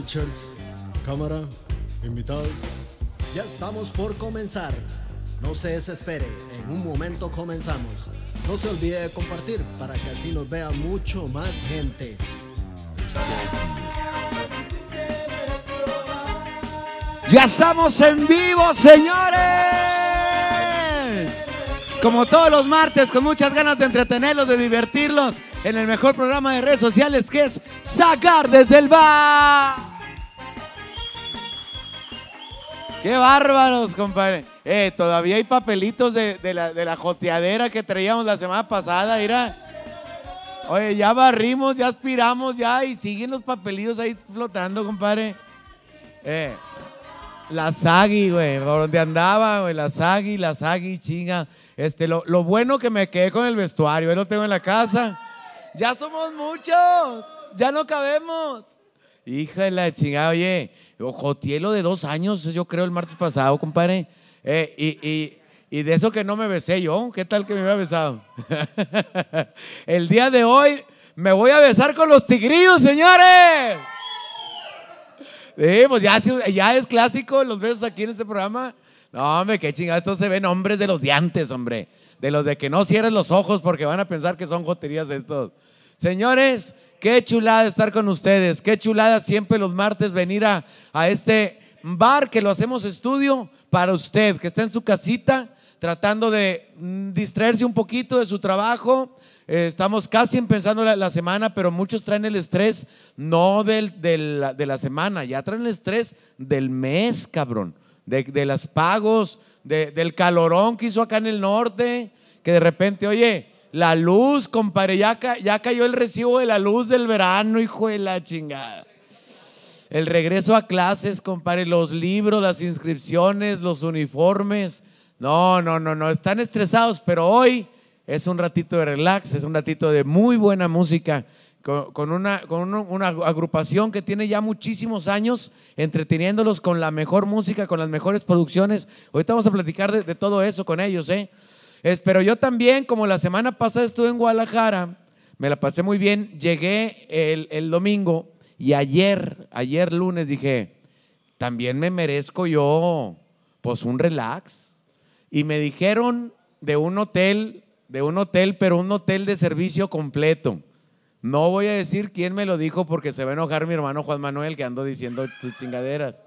Switchers, cámara, invitados. Ya estamos por comenzar. No se desespere, en un momento comenzamos. No se olvide de compartir para que así nos vea mucho más gente. Ya estamos en vivo, señores. Como todos los martes, con muchas ganas de entretenerlos, de divertirlos, en el mejor programa de redes sociales que es Sacar desde el bar. Qué bárbaros, compadre. Eh, todavía hay papelitos de, de la, de la joteadera que traíamos la semana pasada, mira. Oye, ya barrimos, ya aspiramos, ya, y siguen los papelitos ahí flotando, compadre. Eh, la Sagui, güey, por donde andaba, güey, la Sagui, la Sagui, chinga. Este, lo, lo bueno que me quedé con el vestuario, ahí lo tengo en la casa. Ya somos muchos, ya no cabemos. Hija de la chingada, oye, jotielo de dos años, yo creo, el martes pasado, compadre. Eh, y, y- y de eso que no me besé yo, ¿qué tal que me hubiera besado? el día de hoy me voy a besar con los tigrillos, señores. Sí, pues ya, ya es clásico los besos aquí en este programa. No, hombre, qué chingada. Estos se ven hombres de los de antes, hombre. De los de que no cierres los ojos porque van a pensar que son joterías estos. Señores, qué chulada estar con ustedes. Qué chulada siempre los martes venir a, a este bar que lo hacemos estudio para usted, que está en su casita tratando de mm, distraerse un poquito de su trabajo. Eh, estamos casi empezando la, semana, pero muchos traen el estrés no del, del- de la semana, ya traen el estrés del mes, cabrón, de, de los pagos, de- del calorón que hizo acá en el norte, que de repente, oye, la luz, compadre, ya, ca- ya cayó el recibo de la luz del verano, hijo de la chingada. El regreso a clases, compadre, los libros, las inscripciones, los uniformes. No, no, no, no, están estresados, pero hoy es un ratito de relax, es un ratito de muy buena música, con, una, una agrupación que tiene ya muchísimos años entreteniéndolos con la mejor música, con las mejores producciones. Ahorita vamos a platicar de, de todo eso con ellos, ¿eh? Es- pero yo también, como la semana pasada estuve en Guadalajara, me la pasé muy bien, llegué el, el domingo y ayer, ayer lunes dije, también me merezco yo, pues un relax. Y me dijeron de un hotel, de un hotel, pero un hotel de servicio completo. No voy a decir quién me lo dijo porque se va a enojar mi hermano Juan Manuel que ando diciendo tus chingaderas.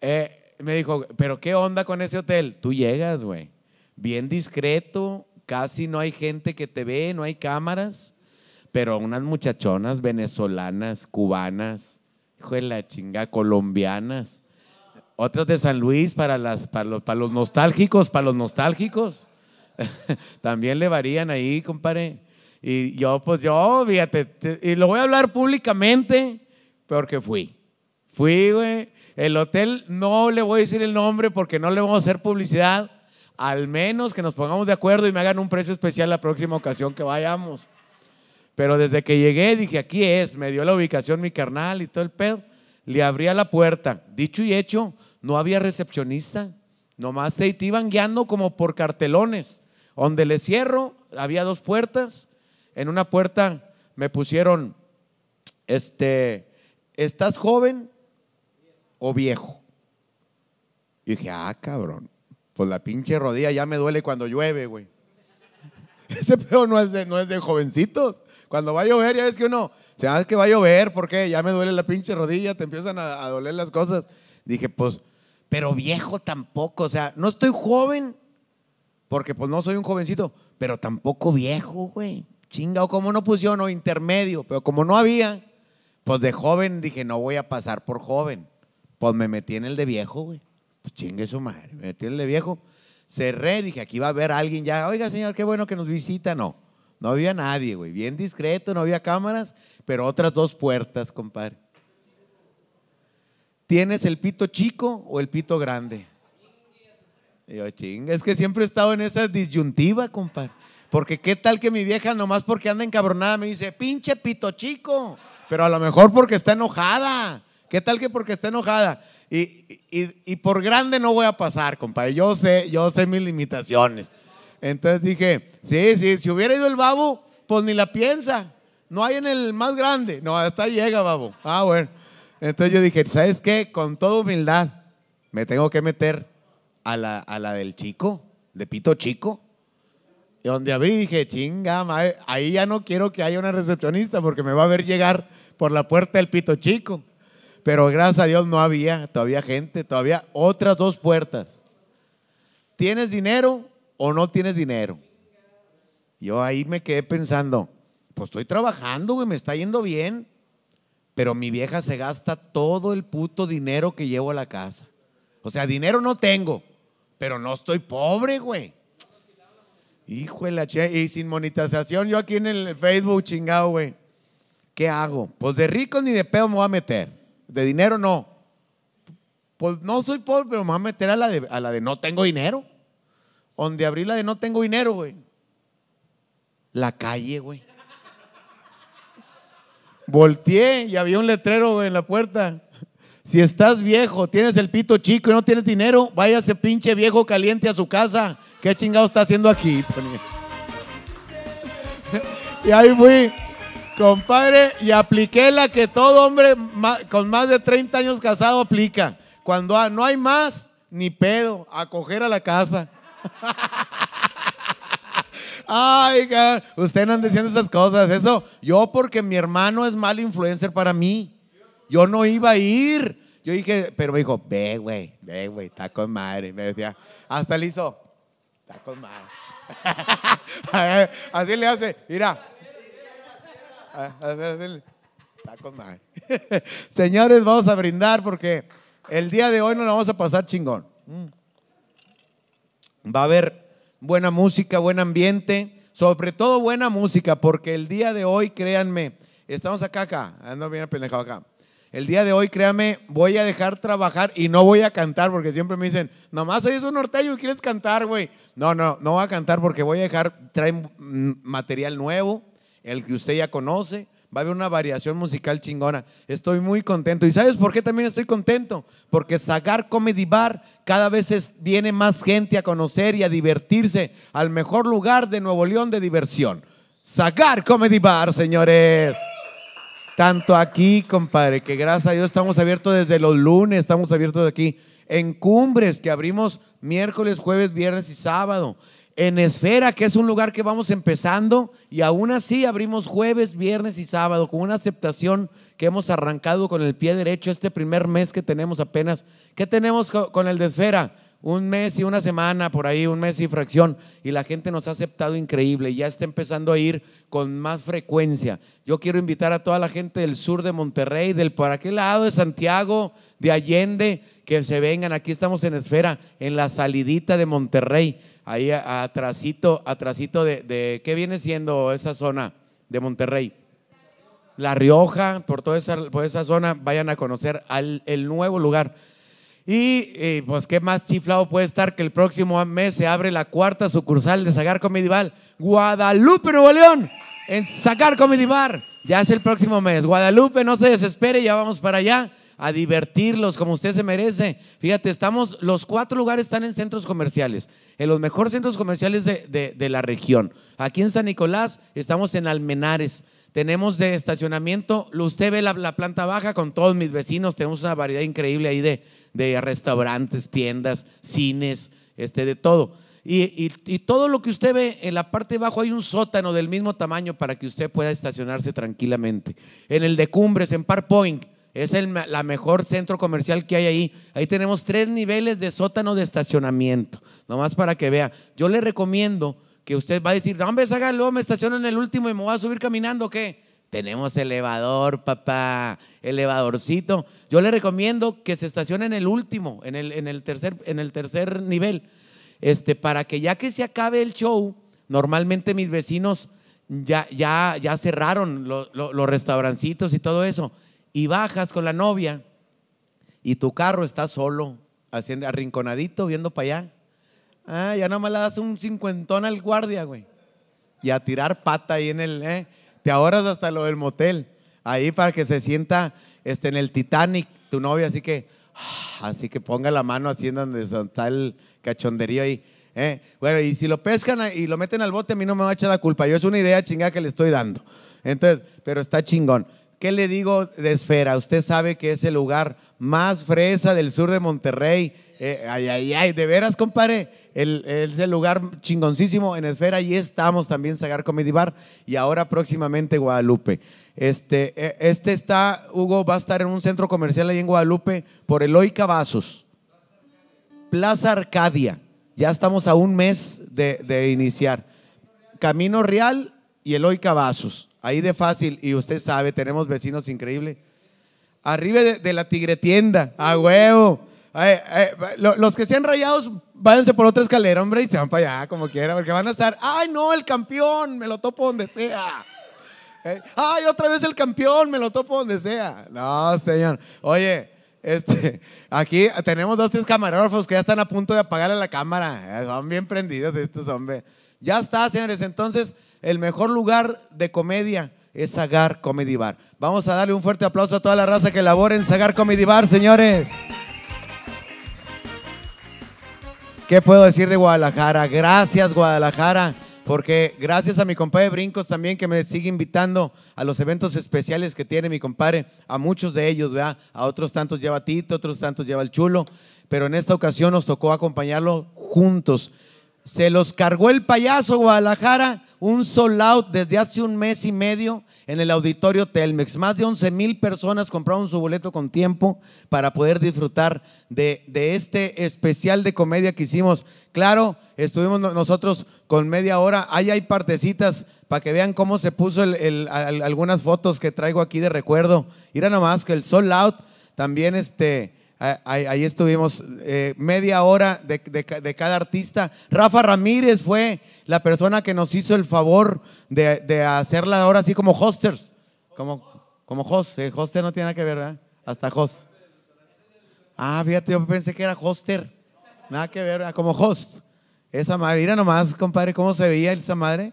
Eh, me dijo, pero ¿qué onda con ese hotel? Tú llegas, güey. Bien discreto, casi no hay gente que te ve, no hay cámaras, pero unas muchachonas venezolanas, cubanas, hijo de la chinga, colombianas. Otras de San Luis para, las, para, los, para los nostálgicos, para los nostálgicos. También le varían ahí, compadre. Y yo, pues yo, fíjate, te- y lo voy a hablar públicamente porque fui. Fui, güey. El hotel, no le voy a decir el nombre porque no le vamos a hacer publicidad. Al menos que nos pongamos de acuerdo y me hagan un precio especial la próxima ocasión que vayamos. Pero desde que llegué dije, aquí es, me dio la ubicación mi carnal y todo el pedo. Le abría la puerta. Dicho y hecho, no había recepcionista. Nomás te, iban guiando como por cartelones. Donde le cierro, había dos puertas. En una puerta me pusieron, este, ¿estás joven o viejo? Y dije, ah, cabrón. Pues la pinche rodilla ya me duele cuando llueve, güey. Ese pedo no es de, no es de jovencitos. Cuando va a llover, ya ves que uno, se hace que va a llover, porque ya me duele la pinche rodilla, te empiezan a, a doler las cosas. Dije, pues, pero viejo tampoco, o sea, no estoy joven, porque pues no soy un jovencito, pero tampoco viejo, güey. Chinga, o como no pusieron, o intermedio, pero como no había, pues de joven dije, no voy a pasar por joven. Pues me metí en el de viejo, güey. Pues chingue su madre, me de viejo. Cerré, dije, aquí va a haber alguien ya. Oiga, señor, qué bueno que nos visita. No, no había nadie, güey. Bien discreto, no había cámaras, pero otras dos puertas, compadre. ¿tienes el pito chico o el pito grande? Y yo, ching, es que siempre he estado en esa disyuntiva, compadre. Porque qué tal que mi vieja, nomás porque anda encabronada, me dice, pinche pito chico. Pero a lo mejor porque está enojada. ¿Qué tal que porque está enojada? Y, y- y por grande no voy a pasar, compadre. Yo sé, yo sé mis limitaciones. Entonces dije, sí, sí, si hubiera ido el babo, pues ni la piensa. No hay en el más grande. No, hasta llega, babo. Ah, bueno. Entonces yo dije, ¿sabes qué? Con toda humildad, me tengo que meter a la, a la del chico, de pito chico. Y donde abrí dije, chinga, madre, ahí ya no quiero que haya una recepcionista porque me va a ver llegar por la puerta del pito chico. Pero gracias a Dios no había todavía gente, todavía otras dos puertas. ¿Tienes dinero o no tienes dinero? Yo ahí me quedé pensando, pues estoy trabajando, güey, me está yendo bien. Pero mi vieja se gasta todo el puto dinero que llevo a la casa. O sea, dinero no tengo, pero no estoy pobre, güey. Hijo de la che, y sin monetización, yo aquí en el Facebook chingado, güey. ¿Qué hago? Pues de rico ni de pedo me voy a meter. De dinero no. Pues no soy pobre, pero me voy a meter a la de, a la de no tengo dinero. Donde abrí la de no tengo dinero, güey. La calle, güey. Volteé y había un letrero güey, en la puerta. Si estás viejo, tienes el pito chico y no tienes dinero, váyase pinche viejo caliente a su casa. ¿Qué chingado está haciendo aquí? Y ahí fui, compadre, y apliqué la que todo hombre con más de 30 años casado aplica. Cuando no hay más, ni pedo, a coger a la casa. Ay, ca- usted no anda diciendo esas cosas. Eso, yo porque mi hermano es mal influencer para mí. Yo no iba a ir. Yo dije, pero me dijo, ve, güey, ve, güey, está con madre. Me decía, hasta le hizo, está con madre. Así le hace, mira. Ah, con madre. Señores, vamos a brindar porque el día de hoy nos la vamos a pasar chingón. Va a haber buena música, buen ambiente, sobre todo buena música, porque el día de hoy, créanme, estamos acá, acá, ando bien pendejado acá. El día de hoy, créanme, voy a dejar trabajar y no voy a cantar, porque siempre me dicen, nomás soy un norteño y quieres cantar, güey. No, no, no voy a cantar porque voy a dejar, traer mm, material nuevo, el que usted ya conoce. Va a haber una variación musical chingona. Estoy muy contento. ¿Y sabes por qué también estoy contento? Porque Sagar Comedy Bar cada vez viene más gente a conocer y a divertirse al mejor lugar de Nuevo León de diversión. Sagar Comedy Bar, señores. Tanto aquí, compadre, que gracias a Dios estamos abiertos desde los lunes, estamos abiertos aquí. En Cumbres, que abrimos miércoles, jueves, viernes y sábado. En Esfera, que es un lugar que vamos empezando, y aún así abrimos jueves, viernes y sábado, con una aceptación que hemos arrancado con el pie derecho este primer mes que tenemos apenas. ¿Qué tenemos co- con el de Esfera? un mes y una semana, por ahí, un mes y fracción, y la gente nos ha aceptado increíble, ya está empezando a ir con más frecuencia. Yo quiero invitar a toda la gente del sur de Monterrey, del por aquel lado de Santiago, de Allende, que se vengan. Aquí estamos en Esfera, en la salidita de Monterrey, ahí atrasito, atrasito de, de, ¿qué viene siendo esa zona de Monterrey? La Rioja, por toda esa, por esa zona, vayan a conocer al, el nuevo lugar. Y eh, pues qué más chiflado puede estar que el próximo mes se abre la cuarta sucursal de Sagar Comedy Bar, Guadalupe, Nuevo León, en Sagar Comedy Bar. Ya es el próximo mes. Guadalupe, no se desespere, ya vamos para allá a divertirlos como usted se merece. Fíjate, estamos, los cuatro lugares están en centros comerciales, en los mejores centros comerciales de, de- la región. Aquí en San Nicolás estamos en Almenares. Tenemos de estacionamiento, usted ve la, la planta baja con todos mis vecinos, tenemos una variedad increíble ahí de, de restaurantes, tiendas, cines, este, de todo. Y, y- y todo lo que usted ve en la parte de abajo hay un sótano del mismo tamaño para que usted pueda estacionarse tranquilamente. En el de Cumbres, en Park Point, es el la mejor centro comercial que hay ahí. Ahí tenemos tres niveles de sótano de estacionamiento. Nomás para que vea. Yo le recomiendo que usted va a decir, no, hombre, luego me estaciono en el último y me voy a subir caminando, ¿o ¿qué? Tenemos elevador, papá, elevadorcito. Yo le recomiendo que se estacione en el último, en el, en el, tercer, en el tercer nivel, este, para que ya que se acabe el show, normalmente mis vecinos ya, ya, ya cerraron lo- lo- los restaurancitos y todo eso, y bajas con la novia y tu carro está solo, haciendo arrinconadito, viendo para allá. Ah, ya nada más le das un cincuentón al guardia, güey. Y a tirar pata ahí en el, eh. Te ahorras hasta lo del motel. Ahí para que se sienta este, en el Titanic, tu novia, así que, ah, así que ponga la mano así en donde está el cachonderío ahí. eh. Bueno, y si lo pescan y lo meten al bote, a mí no me va a echar la culpa. Yo es una idea chingada que le estoy dando. Entonces, pero está chingón. ¿Qué le digo de Esfera? Usted sabe que es el lugar más fresa del sur de Monterrey. Eh, ay, ay, ay, de veras, compadre. Es el lugar chingoncísimo en Esfera. Y estamos también, Sagar Comedy Bar. Y ahora próximamente Guadalupe. Este, eh, este está, Hugo, va a estar en un centro comercial ahí en Guadalupe por Eloy Cavazos. Plaza Arcadia. Ya estamos a un mes de, de iniciar. Camino Real y Eloy Cavazos. Ahí de fácil. Y usted sabe, tenemos vecinos increíbles. Arriba de, la tigre tienda. A huevo. Los que sean rayados, váyanse por otra escalera, hombre, y se van para allá como quiera, porque van a estar, ay, no, el campeón, me lo topo donde sea. Eh, Ay, otra vez el campeón, me lo topo donde sea. No, señor. Oye, este, aquí tenemos dos, tres camarógrafos que ya están a punto de apagarle la cámara. Eh, Son bien prendidos estos hombres. Ya está, señores. Entonces, el mejor lugar de comedia es Sagar Comedy Bar. Vamos a darle un fuerte aplauso a toda la raza que labora en Sagar Comedy Bar, señores. ¿Qué puedo decir de Guadalajara? Gracias, Guadalajara. Porque gracias a mi compadre Brincos también que me sigue invitando a los eventos especiales que tiene mi compadre, a muchos de ellos, ¿verdad? A otros tantos lleva Tito, otros tantos lleva el Chulo, pero en esta ocasión nos tocó acompañarlo juntos. Se los cargó el payaso Guadalajara, un sold out desde hace un mes y medio en el auditorio Telmex. Más de 11 mil personas compraron su boleto con tiempo para poder disfrutar de, de este especial de comedia que hicimos. Claro, estuvimos no- nosotros con media hora. Ahí hay partecitas para que vean cómo se puso el- el- al- algunas fotos que traigo aquí de recuerdo. Mira nomás que el sold out también este. Ah, Ahí, estuvimos eh, media hora de, de ca- de cada artista. Rafa Ramírez fue la persona que nos hizo el favor de, de hacerla ahora así como hosters. Como, como host. El hoster no tiene nada que ver, ¿verdad? Hasta host. Ah, fíjate, yo pensé que era hoster. Nada que ver, ¿verdad? como host. Esa madre, mira nomás, compadre, cómo se veía esa madre.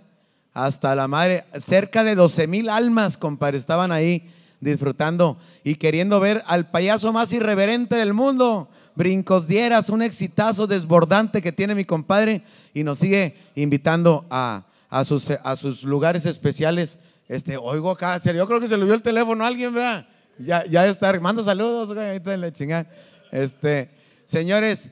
Hasta la madre, cerca de 12 mil almas, compadre, estaban ahí disfrutando y queriendo ver al payaso más irreverente del mundo. Brincos Dieras, un exitazo desbordante que tiene mi compadre y nos sigue invitando a, a sus, a sus lugares especiales. Este, oigo acá, yo creo que se le vio el teléfono a alguien, ¿verdad? Ya, ya está, manda saludos, güey, la chingada. Este, señores,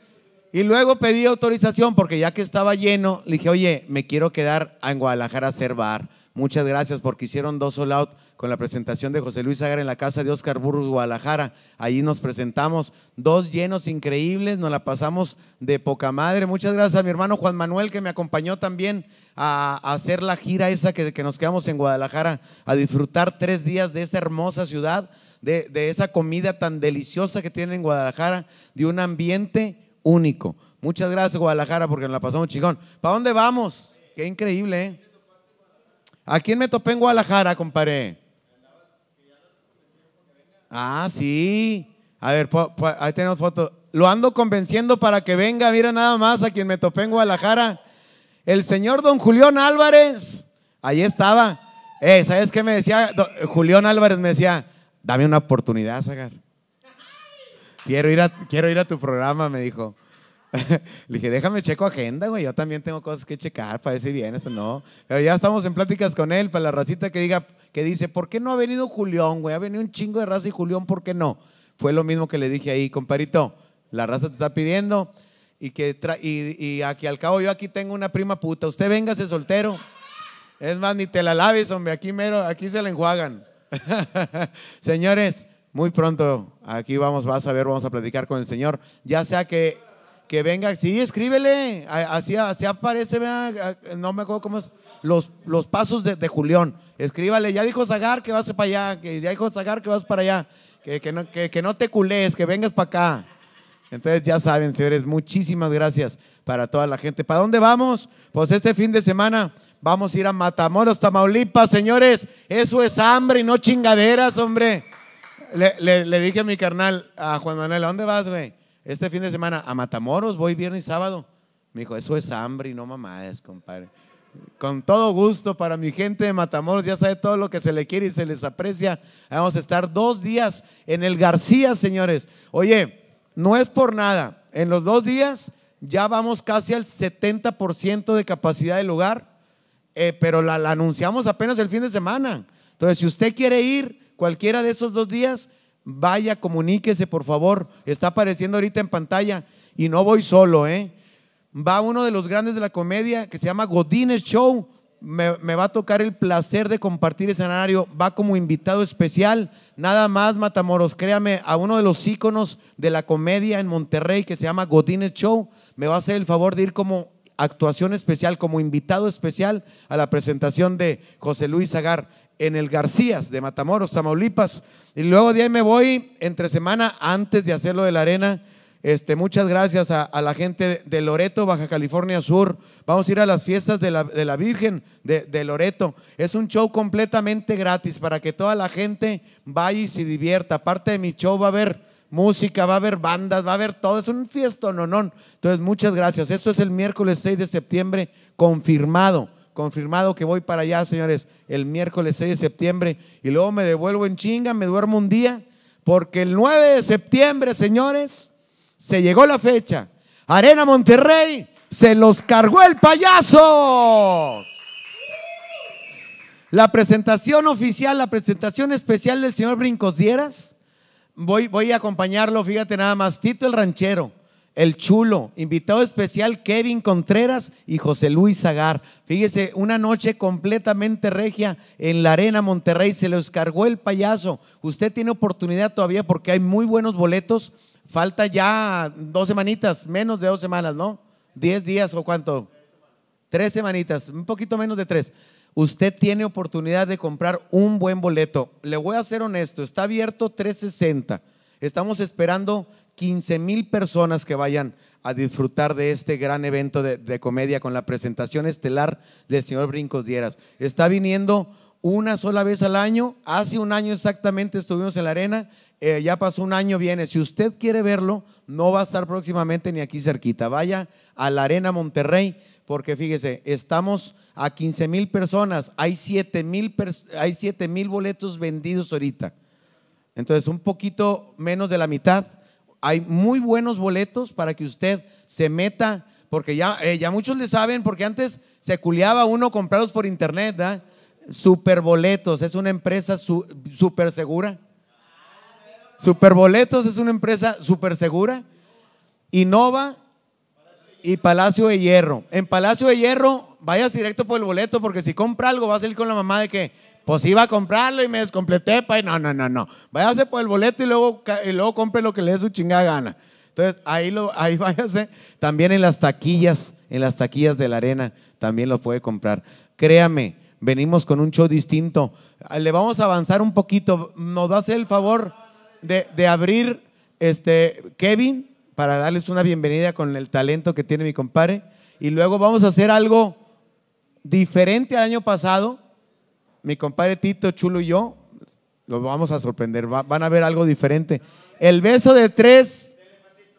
y luego pedí autorización porque ya que estaba lleno, le dije, oye, me quiero quedar en Guadalajara a hacer bar. Muchas gracias porque hicieron dos sold out con la presentación de José Luis Agar en la casa de Oscar Burgos, Guadalajara. Ahí nos presentamos, dos llenos increíbles, nos la pasamos de poca madre. Muchas gracias a mi hermano Juan Manuel que me acompañó también a, hacer la gira esa que, que nos quedamos en Guadalajara, a disfrutar tres días de esa hermosa ciudad, de, de esa comida tan deliciosa que tiene en Guadalajara, de un ambiente único. Muchas gracias Guadalajara porque nos la pasamos chingón. ¿Para dónde vamos? Qué increíble, ¿eh? ¿A quién me topé en Guadalajara, compadre? Ah, sí. A ver, ahí tenemos foto. Lo ando convenciendo para que venga. Mira nada más a quien me topé en Guadalajara. El señor don Julián Álvarez. Ahí estaba. Eh, ¿Sabes qué me decía? Do- Julián Álvarez me decía, dame una oportunidad, Zagar. Quiero ir a, quiero ir a tu programa, me dijo. Le dije, déjame checo agenda, güey. Yo también tengo cosas que checar para ver si vienes o no. Pero ya estamos en pláticas con él para la racita que diga, que dice, ¿por qué no ha venido Julián, güey? Ha venido un chingo de raza y Julián, ¿por qué no? Fue lo mismo que le dije ahí, comparito. La raza te está pidiendo y que tra- y, aquí al cabo yo aquí tengo una prima puta. Usted véngase soltero. Es más, ni te la laves, hombre. Aquí mero, aquí se la enjuagan. Señores, muy pronto aquí vamos, vas a ver, vamos a platicar con el Señor. Ya sea que, que venga, sí, escríbele. Así, así aparece, no me acuerdo cómo es. Los, los pasos de, de Julián. Escríbale, ya dijo Zagar que vas para allá, que ya dijo Zagar que vas para allá. Que, que, no, que, que no te culés, que vengas para acá. Entonces ya saben, señores, muchísimas gracias para toda la gente. ¿Para dónde vamos? Pues este fin de semana vamos a ir a Matamoros, Tamaulipas, señores. Eso es hambre y no chingaderas, hombre. Le, le- le dije a mi carnal, a Juan Manuel, ¿a dónde vas, güey? Este fin de semana, a Matamoros, voy viernes y sábado. Me dijo, eso es hambre y no mamadas, compadre. Con todo gusto para mi gente de Matamoros, ya sabe todo lo que se le quiere y se les aprecia. Vamos a estar dos días en el García, señores. Oye, no es por nada. En los dos días ya vamos casi al 70% de capacidad del lugar. Eh, pero la, la anunciamos apenas el fin de semana. Entonces, si usted quiere ir cualquiera de esos dos días, vaya, comuníquese, por favor. Está apareciendo ahorita en pantalla. Y no voy solo, ¿eh? Va uno de los grandes de la comedia que se llama Godines Show. Me, va a tocar el placer de compartir escenario. Va como invitado especial. Nada más, Matamoros, créame, a uno de los íconos de la comedia en Monterrey que se llama Godines Show. Me va a hacer el favor de ir como actuación especial, como invitado especial a la presentación de José Luis Agar en el Garcías de Matamoros, Tamaulipas. Y luego de ahí me voy entre semana antes de hacerlo de la arena. Este, muchas gracias a, la gente de Loreto, Baja California Sur. Vamos a ir a las fiestas de la, de la Virgen de, Loreto. Es un show completamente gratis para que toda la gente vaya y se divierta. Aparte de mi show va a haber música, va a haber bandas, va a haber todo. Es un fiesta, no, no. Entonces, muchas gracias. Esto es el miércoles 6 de septiembre, confirmado. Confirmado que voy para allá, señores, el miércoles 6 de septiembre. Y luego me devuelvo en chinga, me duermo un día. Porque el 9 de septiembre, señores, se llegó la fecha. Arena Monterrey, se los cargó el payaso. La presentación oficial, la presentación especial del señor Brincos Dieras. Voy, voy a acompañarlo, fíjate nada más, Tito el Ranchero, el Chulo, invitado especial Kevin Contreras y José Luis Zagar. Fíjese, una noche completamente regia en la Arena Monterrey, se los cargó el payaso. Usted tiene oportunidad todavía porque hay muy buenos boletos. Falta ya dos semanitas, menos de dos semanas, ¿no? Diez días o cuánto. Tres semanitas, un poquito menos de tres. Usted tiene oportunidad de comprar un buen boleto. Le voy a ser honesto, está abierto 360. Estamos esperando 15 mil personas que vayan a disfrutar de este gran evento de, comedia con la presentación estelar del señor Brincos Dieras. Está viniendo una sola vez al año. Hace un año exactamente estuvimos en la arena. Eh, ya pasó un año, viene. Si usted quiere verlo, no va a estar próximamente ni aquí cerquita. Vaya a la Arena Monterrey, porque fíjese, estamos a 15 mil personas. Hay 7 mil hay siete mil boletos vendidos ahorita. Entonces, un poquito menos de la mitad. Hay muy buenos boletos para que usted se meta, porque ya, eh, muchos le saben, porque antes se culiaba uno comprarlos por internet, ¿verdad? Superboletos es una empresa súper segura. Superboletos es una empresa súper segura. Innova y Palacio de Hierro. En Palacio de Hierro, vayas directo por el boleto, porque si compra algo, va a salir con la mamá de que, pues iba a comprarlo y me descompleté. Pa, y no, no, no, no. Váyase por el boleto y luego, y luego compre lo que le dé su chingada gana. Entonces, ahí, lo, ahí váyase. También en las taquillas, en las taquillas de la arena, también lo puede comprar. Créame, venimos con un show distinto. Ah, Le vamos a avanzar un poquito. Nos va a hacer el favor de, de abrir este Kevin para darles una bienvenida con el talento que tiene mi compadre. Y luego vamos a hacer algo diferente al año pasado. Mi compadre Tito, Chulo y yo los vamos a sorprender. Va- van a ver algo diferente. El beso de tres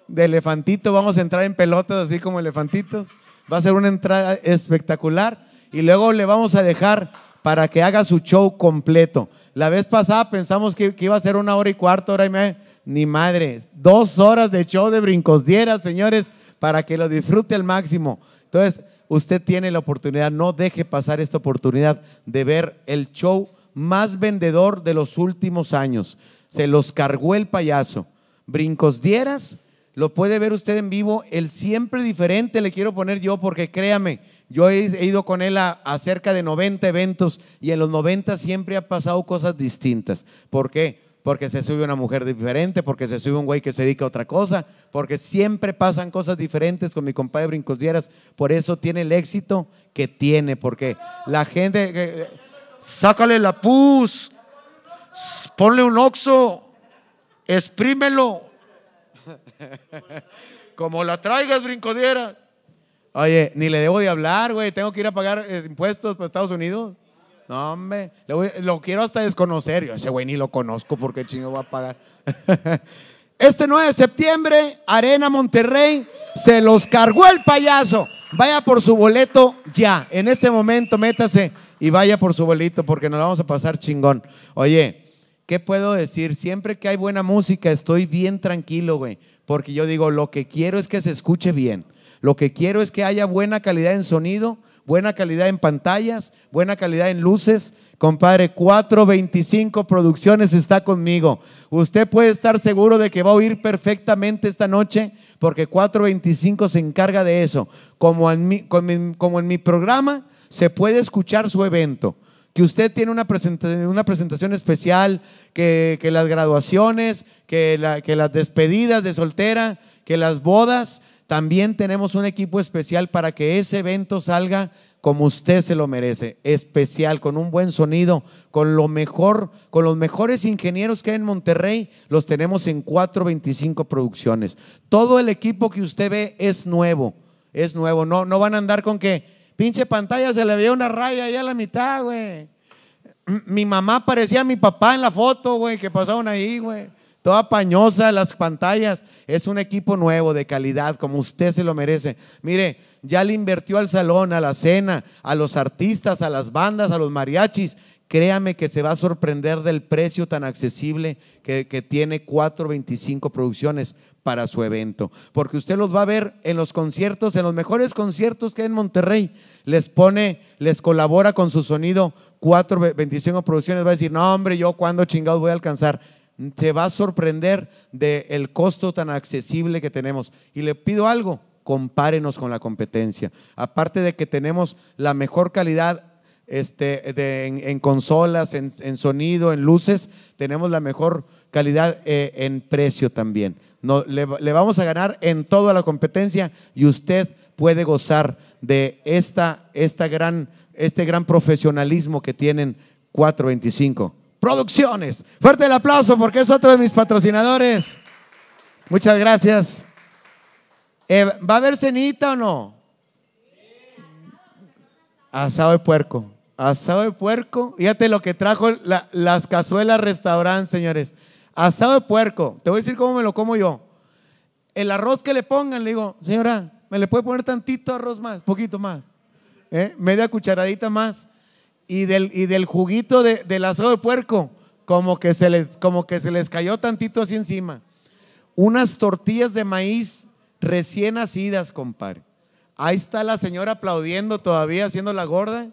de elefantito. Vamos a entrar en pelotas así como elefantitos. Va a ser una entrada espectacular. Y luego le vamos a dejar para que haga su show completo. La vez pasada pensamos que, que iba a ser una hora y cuarto, hora y media. Ni madre. Dos horas de show de brincos dieras, señores, para que lo disfrute al máximo. Entonces, usted tiene la oportunidad, no deje pasar esta oportunidad de ver el show más vendedor de los últimos años. Se los cargó el payaso. Brincos dieras, lo puede ver usted en vivo, el siempre diferente le quiero poner yo porque créame, yo he, ido con él a, a cerca de 90 eventos y en los 90 siempre ha pasado cosas distintas. ¿Por qué? Porque se sube una mujer diferente, porque se sube un güey que se dedica a otra cosa, porque siempre pasan cosas diferentes con mi compadre Brincos Dieras. Por eso tiene el éxito que tiene, porque la gente... eh, sácale la pus, ponle un oxo, exprímelo. Como la traigas, brincodiera. Oye, ni le debo de hablar, güey. Tengo que ir a pagar eh, impuestos para Estados Unidos. No, hombre, lo quiero hasta desconocer. Yo ese güey ni lo conozco porque chingo va a pagar. Este 9 de septiembre, Arena Monterrey, se los cargó el payaso. Vaya por su boleto ya. En este momento, métase y vaya por su boleto porque nos vamos a pasar chingón. Oye, ¿qué puedo decir? Siempre que hay buena música, estoy bien tranquilo, güey. Porque yo digo, lo que quiero es que se escuche bien. Lo que quiero es que haya buena calidad en sonido, buena calidad en pantallas, buena calidad en luces. Compadre, 425 Producciones está conmigo. Usted puede estar seguro de que va a oír perfectamente esta noche porque 425 se encarga de eso. Como en mi, programa, se puede escuchar su evento que usted tiene una presentación, especial, que, las graduaciones, que las despedidas de soltera, que las bodas, también tenemos un equipo especial para que ese evento salga como usted se lo merece, especial, con un buen sonido, con lo mejor, con los mejores ingenieros que hay en Monterrey, los tenemos en 425 producciones. Todo el equipo que usted ve es nuevo, es nuevo, no, no van a andar con que pinche pantalla se le veía una raya ahí a la mitad, güey. Mi mamá parecía a mi papá en la foto, güey, que pasaron ahí, güey. Toda pañosa las pantallas. Es un equipo nuevo, de calidad, como usted se lo merece. Mire, ya le invirtió al salón, a la cena, a los artistas, a las bandas, a los mariachis. Créame que se va a sorprender del precio tan accesible que, que tiene 425 producciones para su evento. Porque usted los va a ver en los conciertos, en los mejores conciertos que hay en Monterrey. Les pone, les colabora con su sonido 425 producciones. Va a decir, no hombre, yo cuándo chingados voy a alcanzar. Te va a sorprender del costo tan accesible que tenemos. Y le pido algo, compárenos con la competencia. Aparte de que tenemos la mejor calidad este, de- en, consolas, en, en sonido, en luces, tenemos la mejor calidad eh, en precio también. No, le, le vamos a ganar en toda la competencia y usted puede gozar de esta, esta gran, este gran profesionalismo que tienen 425 Producciones. Fuerte el aplauso porque es otro de mis patrocinadores. Muchas gracias. Eh, ¿Va a haber cenita o no? Asado de puerco. Asado de puerco. Fíjate lo que trajo la- las cazuelas restaurant, señores. Asado de puerco. Te voy a decir cómo me lo como yo. El arroz que le pongan, le digo, señora, ¿me le puede poner tantito arroz más? Poquito más. ¿Eh? Media cucharadita más. Y del, y del juguito de- del asado de puerco, como que, se les, como que se les cayó tantito así encima. Unas tortillas de maíz recién nacidas, compadre. Ahí está la señora aplaudiendo todavía, haciendo la gorda.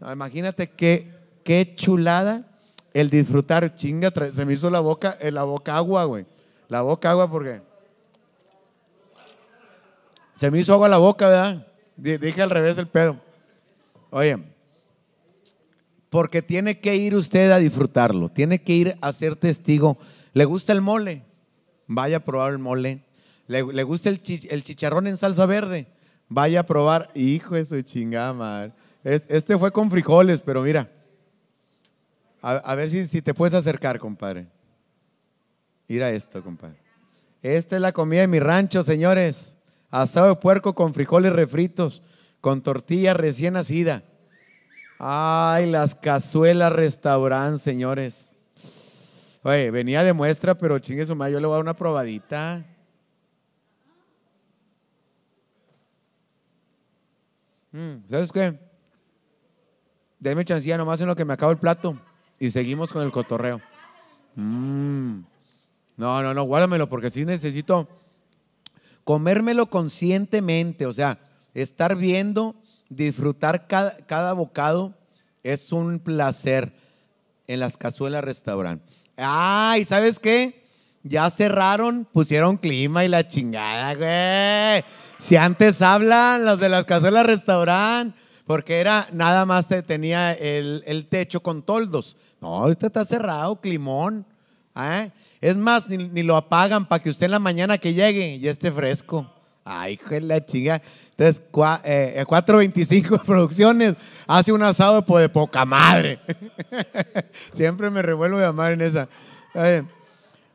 No, Imagínate qué, qué chulada el disfrutar. Chinga, se me hizo la boca, eh, la boca agua, güey. La boca agua porque se me hizo agua la boca, ¿verdad? Di- Dije al revés el pedo. Oye, porque tiene que ir usted a disfrutarlo, tiene que ir a ser testigo. ¿Le gusta el mole? Vaya a probar el mole. ¿Le, gusta el, chi- el chicharrón en salsa verde? Vaya a probar. Hijo de su chingada madre. Es- Este fue con frijoles, pero mira. A, a ver si, si te puedes acercar, compadre. Mira esto, compadre. Esta es la comida de mi rancho, señores. Asado de puerco con frijoles refritos, con tortilla recién nacida. Ay, las cazuelas restaurant, señores. Oye, venía de muestra, pero chingue su madre, yo le voy a dar una probadita. Mm, ¿Sabes qué? Deme chancilla nomás en lo que me acabo el plato y seguimos con el cotorreo. Mm. No, no, no, guárdamelo porque sí necesito comérmelo conscientemente, o sea, estar viendo, disfrutar cada, cada bocado es un placer en las cazuelas restaurant. Ah, ¿y sabes qué? Ya cerraron, pusieron clima y la chingada, güey. Si antes hablan los de las cazuelas restaurant, porque era nada más te- tenía el, el techo con toldos. No, ahorita está cerrado, climón. ¿eh? Es más, ni, ni lo apagan para que usted en la mañana que llegue ya esté fresco. Ay, hijo de la chinga. Entonces, cua- eh, 425 producciones hace un asado de, poca madre. Siempre me revuelvo de amar en esa. Eh,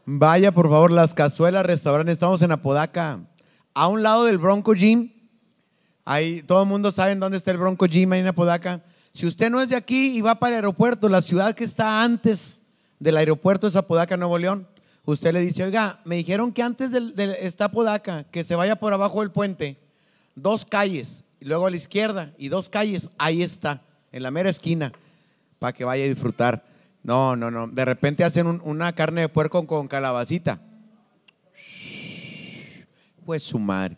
vaya, por favor, las cazuelas restaurante. Estamos en Apodaca. A un lado del Bronco Gym. Ahí todo el mundo sabe en dónde está el Bronco Gym ahí en Apodaca. Si usted no es de aquí y va para el aeropuerto, la ciudad que está antes del aeropuerto es Apodaca, Nuevo León, usted le dice, oiga, me dijeron que antes del- está Apodaca, que se vaya por abajo del puente, dos calles, y luego a la izquierda, y dos calles, ahí está, en la mera esquina, para que vaya a disfrutar. No, no, no. De repente hacen un- una carne de puerco con calabacita. Pues su madre.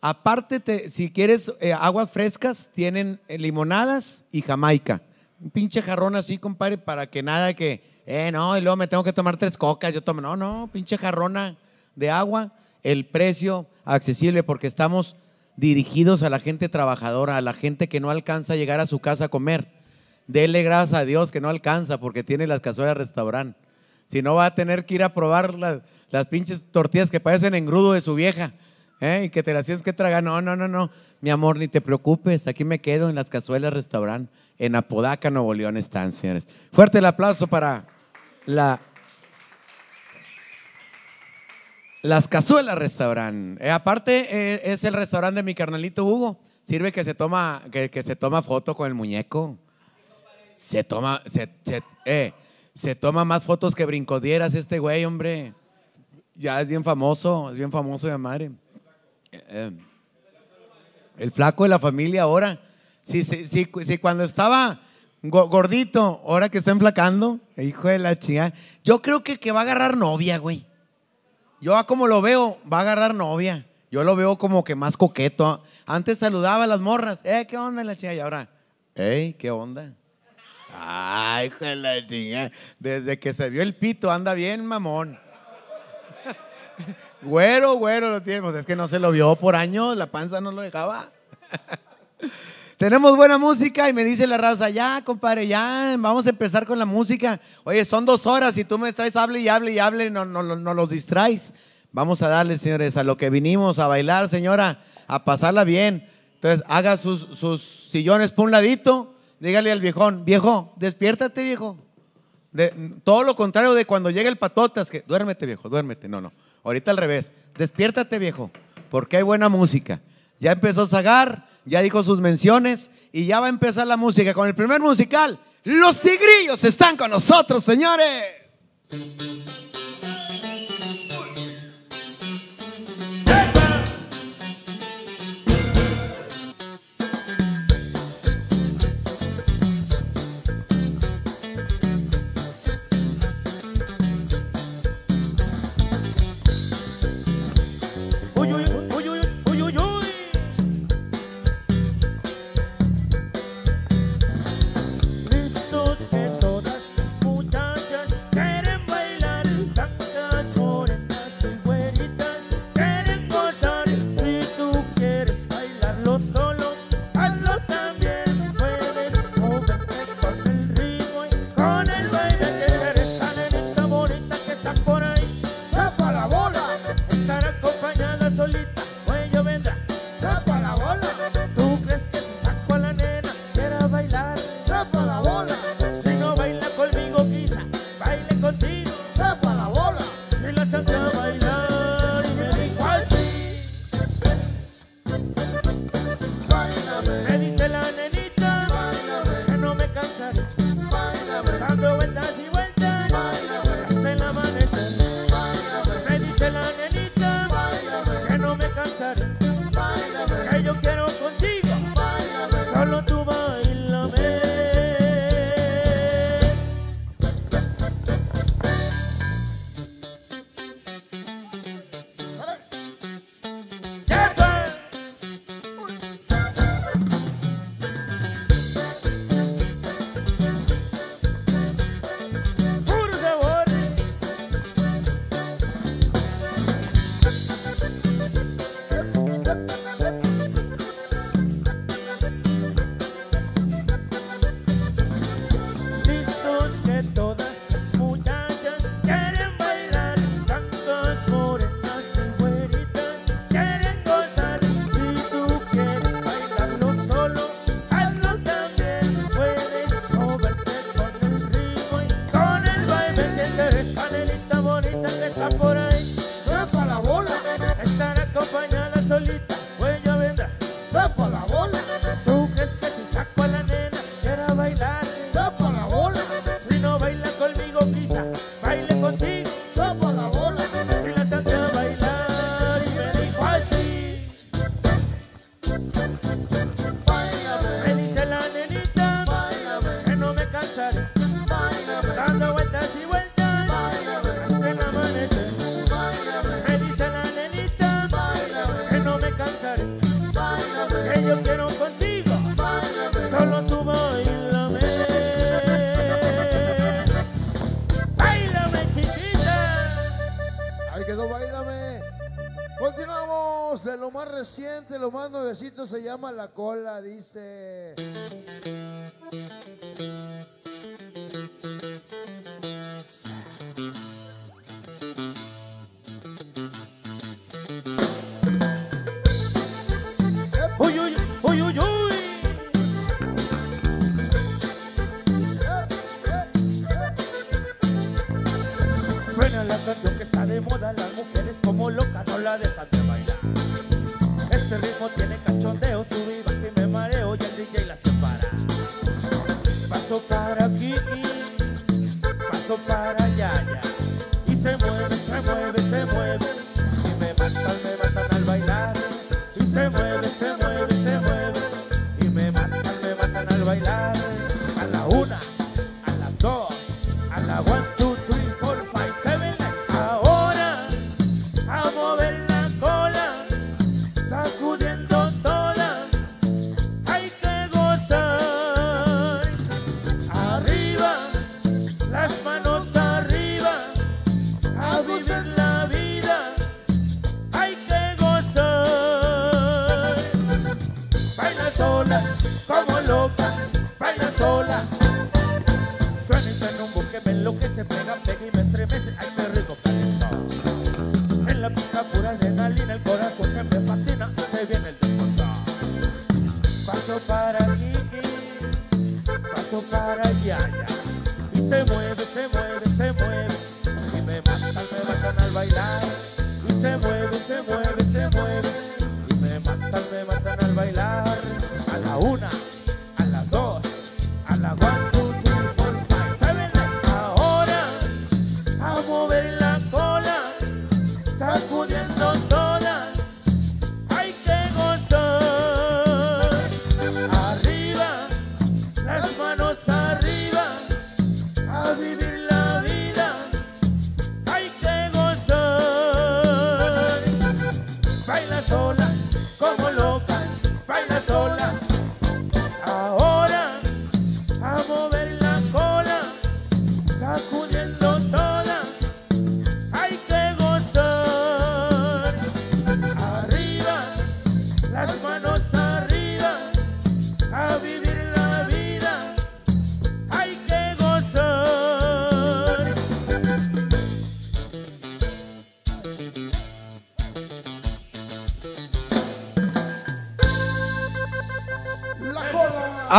Aparte, te- si quieres eh, aguas frescas, tienen eh, limonadas y jamaica. Un pinche jarrón así, compadre, para que nada de que, eh, no, y luego me tengo que tomar tres cocas. Yo tomo, no, no, pinche jarrona de agua. El precio accesible porque estamos dirigidos a la gente trabajadora, a la gente que no alcanza a llegar a su casa a comer. Dele gracias a Dios que no alcanza porque tiene las cazuelas restaurante. Si no, va a tener que ir a probar las, las pinches tortillas que parecen engrudo de su vieja. ¿eh? Y que te las tienes que tragar. No, no, no, no. Mi amor, ni te preocupes. Aquí me quedo en las cazuelas restaurante. En Apodaca, Nuevo León están, señores. Fuerte el aplauso para la, las cazuelas restaurante. Eh, aparte, eh, es el restaurante de mi carnalito Hugo. Sirve que se toma, que, que se toma foto con el muñeco. Se toma, se, se- eh, se toma más fotos que brincodieras este güey, hombre. Ya es bien famoso, es bien famoso de madre. El flaco de la familia ahora. Sí, sí, sí, sí, cuando estaba gordito, ahora que está enflacando, hijo de la chingada. Yo creo que, que va a agarrar novia, güey. Yo a como lo veo, va a agarrar novia. Yo lo veo como que más coqueto. Antes saludaba a las morras. Eh, ¿qué onda la chica? Y ahora, hey, ¿qué onda? Ay, hijo de la chingada. Desde que se vio el pito, anda bien, mamón. güero, güero lo tiene. Pues es que no se lo vio por años, la panza no lo dejaba. Tenemos buena música y me dice la raza, ya, compadre, ya, vamos a empezar con la música. Oye, son dos horas y tú me traes, hable y hable y hable, no, no, no, los distraes. Vamos a darle, señores, a lo que vinimos, a bailar, señora, a pasarla bien. Entonces, haga sus, sus sillones por un ladito, dígale al viejón, viejo, despiértate, viejo. De- todo lo contrario de cuando llega el patotas, que duérmete, viejo, duérmete. No, no. Ahorita al revés. Despiértate, viejo, porque hay buena música. Ya empezó Zagar, ya dijo sus menciones y ya va a empezar la música con el primer musical. Los Tigrillos están con nosotros, señores. Lo más nuevecito se llama La Cola, dice.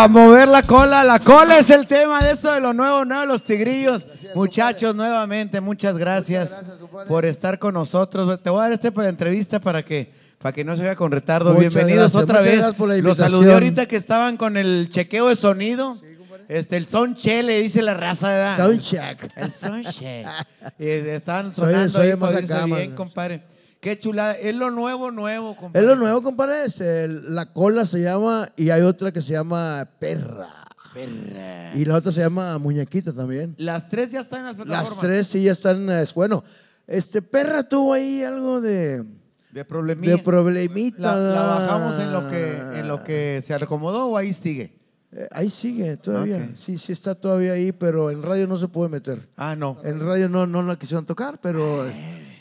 A mover la cola, la cola es el tema de eso de lo nuevo, nuevo, los tigrillos. Muchachos, nuevamente, muchas gracias, por estar con nosotros. Te voy a dar este para la entrevista para que, para que no se vaya con retardo. Muchas Bienvenidos gracias, otra vez. por la Los saludé ahorita que estaban con el chequeo de sonido. Este, el son che, le dice la raza de edad. Soundcheck. El son che. Eh, Estaban Soy- sonando soy ahí, más oírse acá, bien, compadre. Qué chulada. Es lo nuevo, nuevo, compadre. Es lo nuevo, compadre. el- la Cola se llama y hay otra que se llama Perra. Perra. Y la otra se llama Muñequita también. Las tres ya están en las plataformas. Las tres sí ya están, es, bueno, este Perra tuvo ahí algo de, De problemilla. de problemita. La, la bajamos en lo que en lo que se acomodó o ahí sigue. Eh, ahí sigue todavía. Ok. Sí, sí está todavía ahí, pero en radio no se puede meter. Ah, no. En radio no, no la quisieron tocar, pero,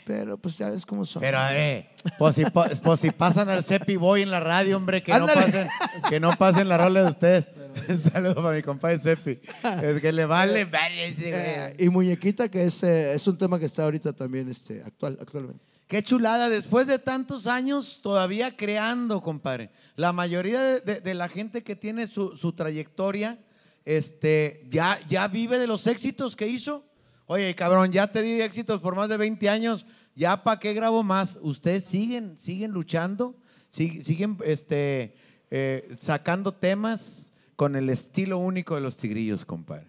pero pues ya ves cómo son. Pero eh, pues si, pues si pasan al Cepi Boy en la radio, hombre, que no pasen, que no pasen la rola de ustedes. Un saludo para mi compadre Cepi. Es que le vale, vale Eh, güey. y Muñequita, que es, eh, es un tema que está ahorita también este, actual, actualmente. Qué chulada, después de tantos años todavía creando, compadre. La mayoría de, de- de la gente que tiene su, su trayectoria, este, ya, ya vive de los éxitos que hizo. Oye, cabrón, ya te di éxitos por más de 20 años, ya para qué grabo más. Ustedes siguen, siguen luchando, sig- siguen este, eh, sacando temas con el estilo único de los tigrillos, compadre.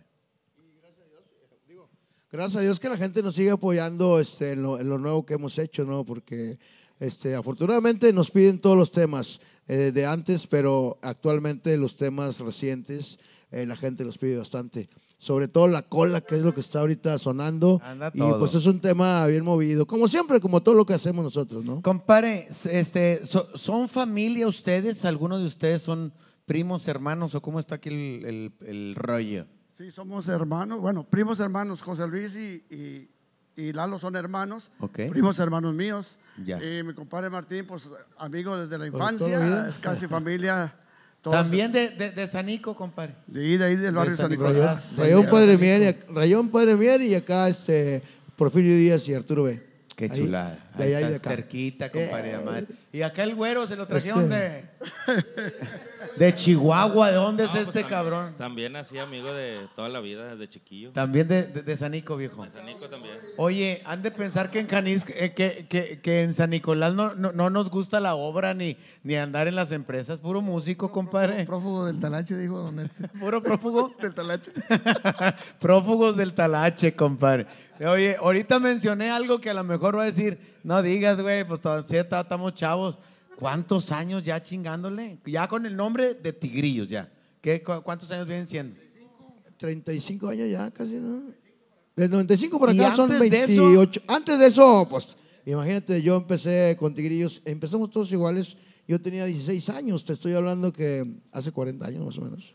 Gracias a Dios que la gente nos sigue apoyando este, en, lo, en lo nuevo que hemos hecho, ¿no? Porque este, afortunadamente nos piden todos los temas eh, de antes, pero actualmente los temas recientes eh, la gente los pide bastante. Sobre todo la cola, que es lo que está ahorita sonando. Anda y todo. pues es un tema bien movido, como siempre, como todo lo que hacemos nosotros, ¿no? Compadre, este, so- ¿son familia ustedes? ¿Algunos de ustedes son primos, hermanos o cómo está aquí el, el- el rollo? Sí, somos hermanos, bueno, primos hermanos, José Luis y, y- y Lalo son hermanos, primos hermanos míos. Ya. Y mi compadre Martín, pues amigo desde la infancia, es casi familia. También de, de, de Sanico, compadre. De ahí, de ahí del barrio de San San Nicolás. Nicolás. Rayón Padre Sanico. Mier, y- Rayón Padre Mier y acá este Porfirio Díaz y Arturo B. Qué Ahí, chulada. De Ahí allá y está de acá. cerquita, compadre. Eh, además. Y acá el güero se lo trajeron Este- de. De Chihuahua. ¿De dónde es No, pues este tam- cabrón? También así amigo de toda la vida, desde chiquillo. También de, de, de Sanico, viejo. San Nico también. Oye, han de pensar que en Canis, eh, que, que, que en San Nicolás no, no, no nos gusta la obra ni, ni andar en las empresas. Puro músico, compadre. Prófugo del Talache, dijo don este. Puro prófugo. Del Talache. Prófugos del Talache, compadre. Oye, ahorita mencioné algo que a lo mejor va a decir, no digas, güey, pues todavía estamos chavos. ¿Cuántos años ya chingándole? Ya con el nombre de Tigrillos, ya. ¿Qué, cu- ¿Cuántos años vienen siendo? 35 años ya, casi, ¿no? Del 95 para ¿Y acá son antes de eso? 28. Antes de eso, pues, imagínate, yo empecé con Tigrillos, empezamos todos iguales. Yo tenía 16 años, te estoy hablando que hace 40 años más o menos.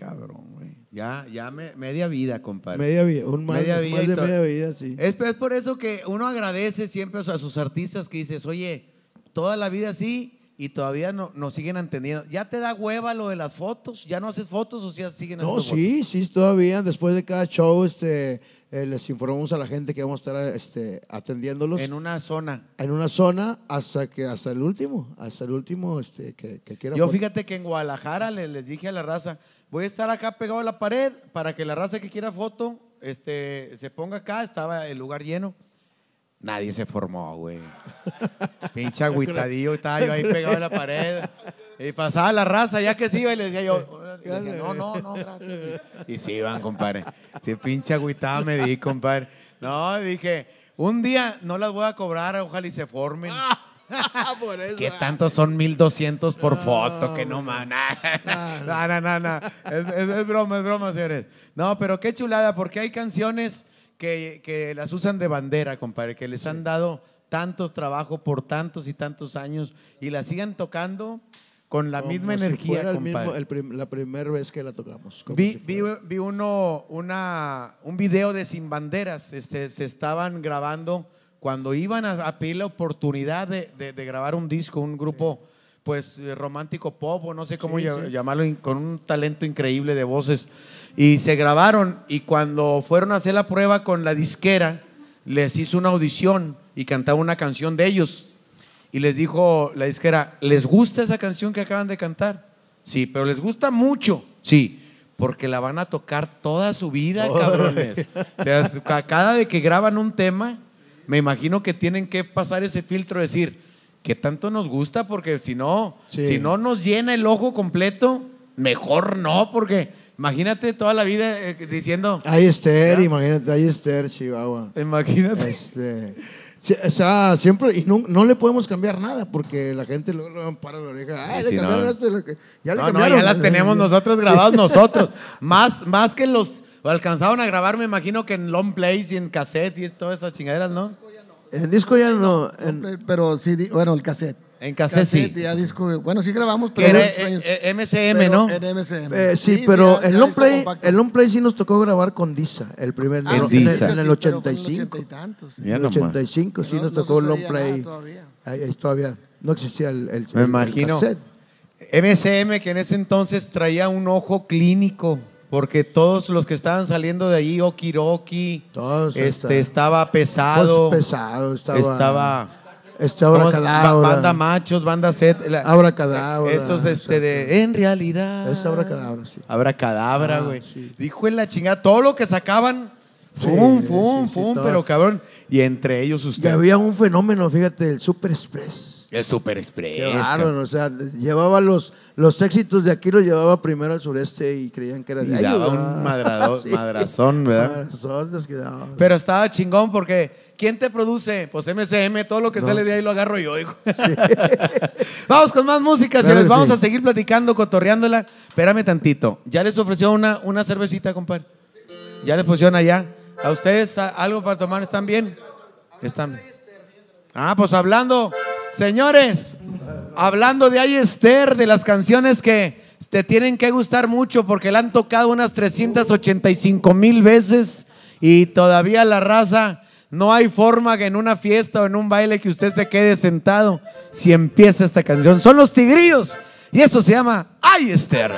Cabrón, güey. Ya, ya me- media vida, compadre. Media vida, un más, Media vida más de media vida, sí. Es, es por eso que uno agradece siempre a sus artistas que dices, oye, toda la vida así y todavía no, nos siguen entendiendo. ¿Ya te da hueva lo de las fotos? ¿Ya no haces fotos o ya siguen haciendo No, sí, sí, todavía. Después de cada show, este, eh, les informamos a la gente que vamos a estar este, atendiéndolos en, En una zona. una zona hasta que hasta el último, hasta el último este, que, que quiera. Yo fíjate que en Guadalajara le- les, dije a la raza, voy a estar acá pegado a la pared para que la raza que quiera foto este, se ponga acá. Estaba el lugar lleno. Nadie se formó, güey. Pinche agüitadillo, estaba yo ahí pegado a la pared. Y pasaba la raza, ya que se iba, y le decía yo, le decía, no, no, no, gracias. Y, y se iban, compadre. Sí, pinche agüitada me di, compadre. No, dije, un día no las voy a cobrar, ojalá y se formen. ¿Qué tanto son 1200 por foto? Que no, man. No, no, no, no. Es, es- es broma, es broma, señores. No, pero qué chulada, porque hay canciones que, que las usan de bandera, compadre, que les han dado tanto trabajo por tantos y tantos años y la sigan tocando con la Como misma si energía, fuera el compadre. mismo- el prim- la primera vez que la tocamos. Vi, si vi, vi uno, una, un video de Sin Banderas. Este, se estaban grabando cuando iban a, a pedir la oportunidad de, de- de grabar un disco, un grupo pues eh, romántico pop o no sé cómo Sí, sí. llamarlo, con un talento increíble de voces. Y se grabaron y cuando fueron a hacer la prueba con la disquera, les hizo una audición y cantaba una canción de ellos. Y les dijo la disquera, ¿les gusta esa canción que acaban de cantar? Sí, pero les gusta mucho. Sí, porque la van a tocar toda su vida, cabrones. Cada de que graban un tema, me imagino que tienen que pasar ese filtro, decir, ¿qué tanto nos gusta? Porque si no, Sí. si no nos llena el ojo completo, mejor no, porque imagínate toda la vida eh, diciendo, Ahí Esther, imagínate, ahí Esther, Chihuahua. imagínate. Este, o sea, siempre, y no, no le podemos cambiar nada porque la gente luego, luego para la oreja. Ay, Sí, le cambiaron no. esto, ya le No, no, cambiaron. ya las tenemos nosotros grabados nosotros. Más, más que los alcanzaron a grabar, me imagino que en long plays y en cassette y todas esas chingaderas, ¿no? El disco ya no. en- Pero sí, bueno, el cassette. En cassette sí. ya disco. Bueno, sí grabamos, Que pero. era años. eh, eh, MCM, Pero ¿no? En MCM. eh, sí, pero ya- el ya long play, el long play sí nos tocó grabar con Disa, el primer Ah, en, sí, en Disa. el, en el sí, pero fue en 85. ochenta y sí. En el nomás. 85 sí No- nos no tocó se long play. nada todavía. Ahí, ahí todavía no existía el, el, Me el- el imagino. cassette. MCM, que en ese entonces traía un ojo clínico, porque todos los que estaban saliendo de allí, Okiroki, Todos este, estaban- estaba pesado. Pues pesado, estaba. estaba Estaba ¿cómo se- Abracadabra. ba- banda machos, banda set. la- Abracadabra, Estos, este, de, en realidad. Es Abracadabra, sí. Abracadabra, Ah, güey. sí. Dijo en la chingada, todo lo que sacaban, fum, sí, fum, sí, fum, pero cabrón. Y entre ellos Y usted. había un fenómeno, fíjate, el Super Express. El Super Express. Bárbaro, o sea, llevaba los, los éxitos de aquí, los llevaba primero al sureste y creían que era de ahí. un madrado- Sí. madrazón, ¿verdad? Pero estaba chingón porque ¿quién te produce? Pues MCM, todo lo que sale de ahí lo agarro yo. hijo. Vamos con más música, Claro que Vamos sí. a seguir platicando, cotorreándola. Espérame tantito. ¿Ya les ofreció una, una cervecita, compadre? ¿Ya les pusieron allá? ¿A ustedes algo para tomar? ¿Están bien? ¿Están? Ah, pues hablando, señores, hablando de Ayester, de las canciones que te tienen que gustar mucho porque la han tocado unas 385 mil veces y todavía la raza No hay forma que en una fiesta o en un baile que usted se quede sentado si empieza esta canción. Son los tigrillos y eso se llama Ay Esther.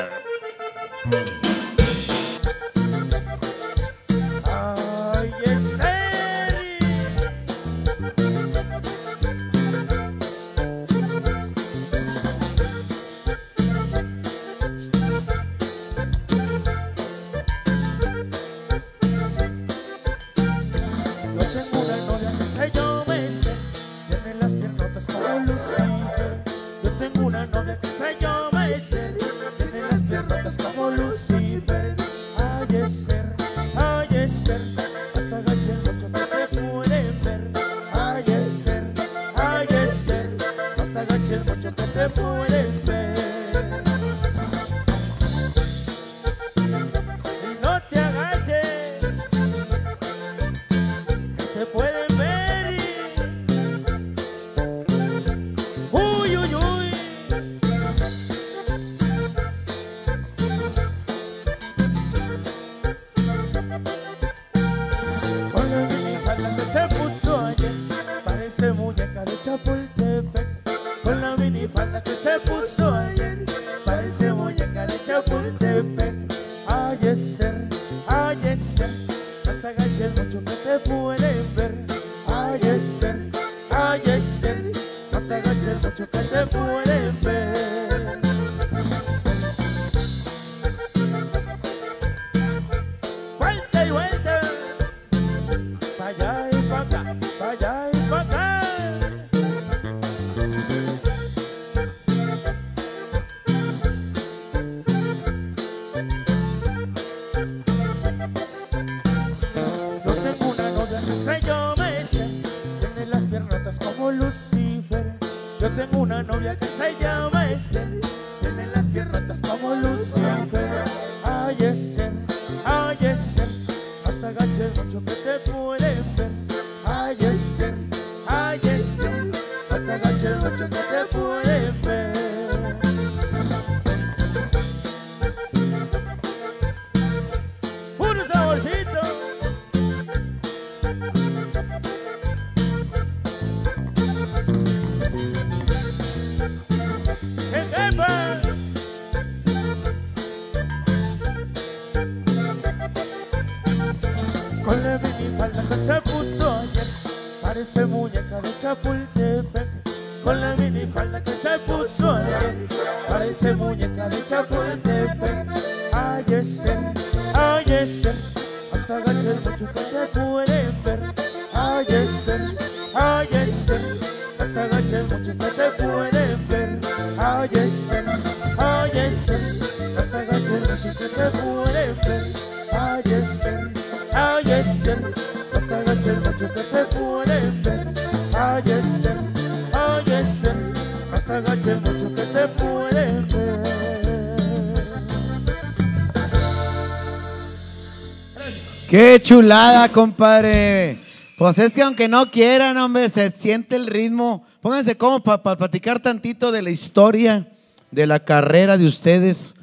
Chulada, compadre. Pues es que aunque no quieran, hombre, se siente el ritmo. Pónganse como para platicar tantito de la historia de la carrera de ustedes.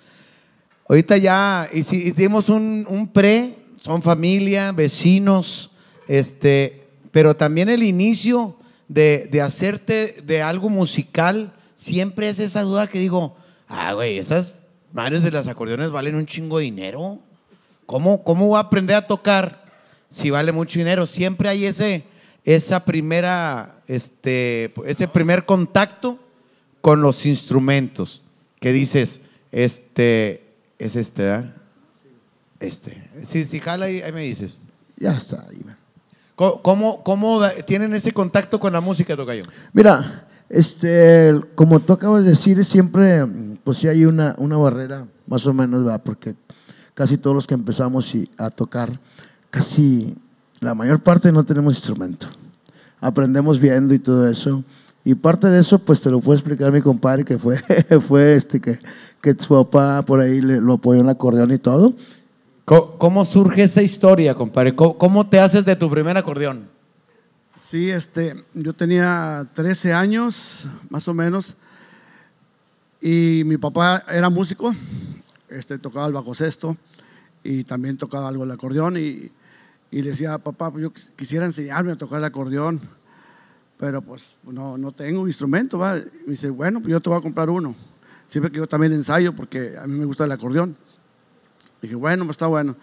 Ahorita ya hici- hicimos un, un pre, son familia, vecinos, este, pero también el inicio de, de hacerte de algo musical, siempre es esa duda que digo, ah, güey, esas madres de las acordeones valen un chingo de dinero. ¿Cómo, ¿Cómo voy a aprender a tocar si vale mucho dinero? Siempre hay ese, esa primera, este, ese primer contacto con los instrumentos que dices, este, es este, ¿verdad? Este. Si, si jala ahí, ahí me dices. Ya está. ahí va. ¿Cómo, cómo, cómo da- tienen ese contacto con la música, Tocayo? Mira, este, como tú acabas de decir, siempre, pues sí hay una, una barrera, más o menos, ¿verdad? Porque casi todos los que empezamos a tocar, casi la mayor parte no tenemos instrumento. Aprendemos viendo y todo eso. Y parte de eso, pues te lo puede explicar mi compadre, que fue, fue este, que, que su papá por ahí le- lo apoyó en el acordeón y todo. ¿Cómo, cómo surge esa historia, compadre? ¿Cómo, cómo te haces de tu primer acordeón? Sí, este, yo tenía 13 años, más o menos, y mi papá era músico, este, tocaba el bajo sexto y también tocaba algo el acordeón y, Y le decía, papá, pues yo quis- quisiera enseñarme a tocar el acordeón, pero pues no, no tengo instrumento, ¿va? Y me dice, bueno, pues yo te voy a comprar uno. Siempre que yo también ensayo, porque a mí me gusta el acordeón. Dije, bueno, pues está bueno.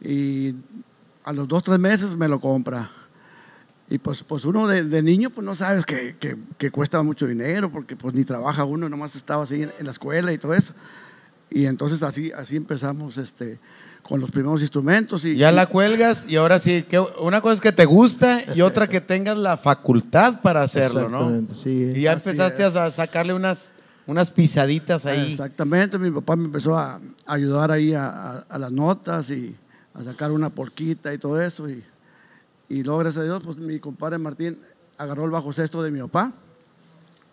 Y a los dos, tres meses me lo compra. Y pues, pues uno de, de niño, pues no sabes que, que, que cuesta mucho dinero, porque pues ni trabaja uno, nomás estaba así en, en la escuela y todo eso. Y entonces así, así empezamos este, con los primeros instrumentos. Y, Ya la cuelgas y ahora sí, que una cosa es que te gusta y otra que tengas la facultad para hacerlo, ¿no? Sí. Y ya empezaste a sa- sacarle unas, unas pisaditas ahí. Exactamente, mi papá me empezó a, ayudar ahí a, a- a las notas y a sacar una porquita y todo eso. Y, y luego, gracias a Dios, pues mi compadre Martín agarró el bajo sexto de mi papá.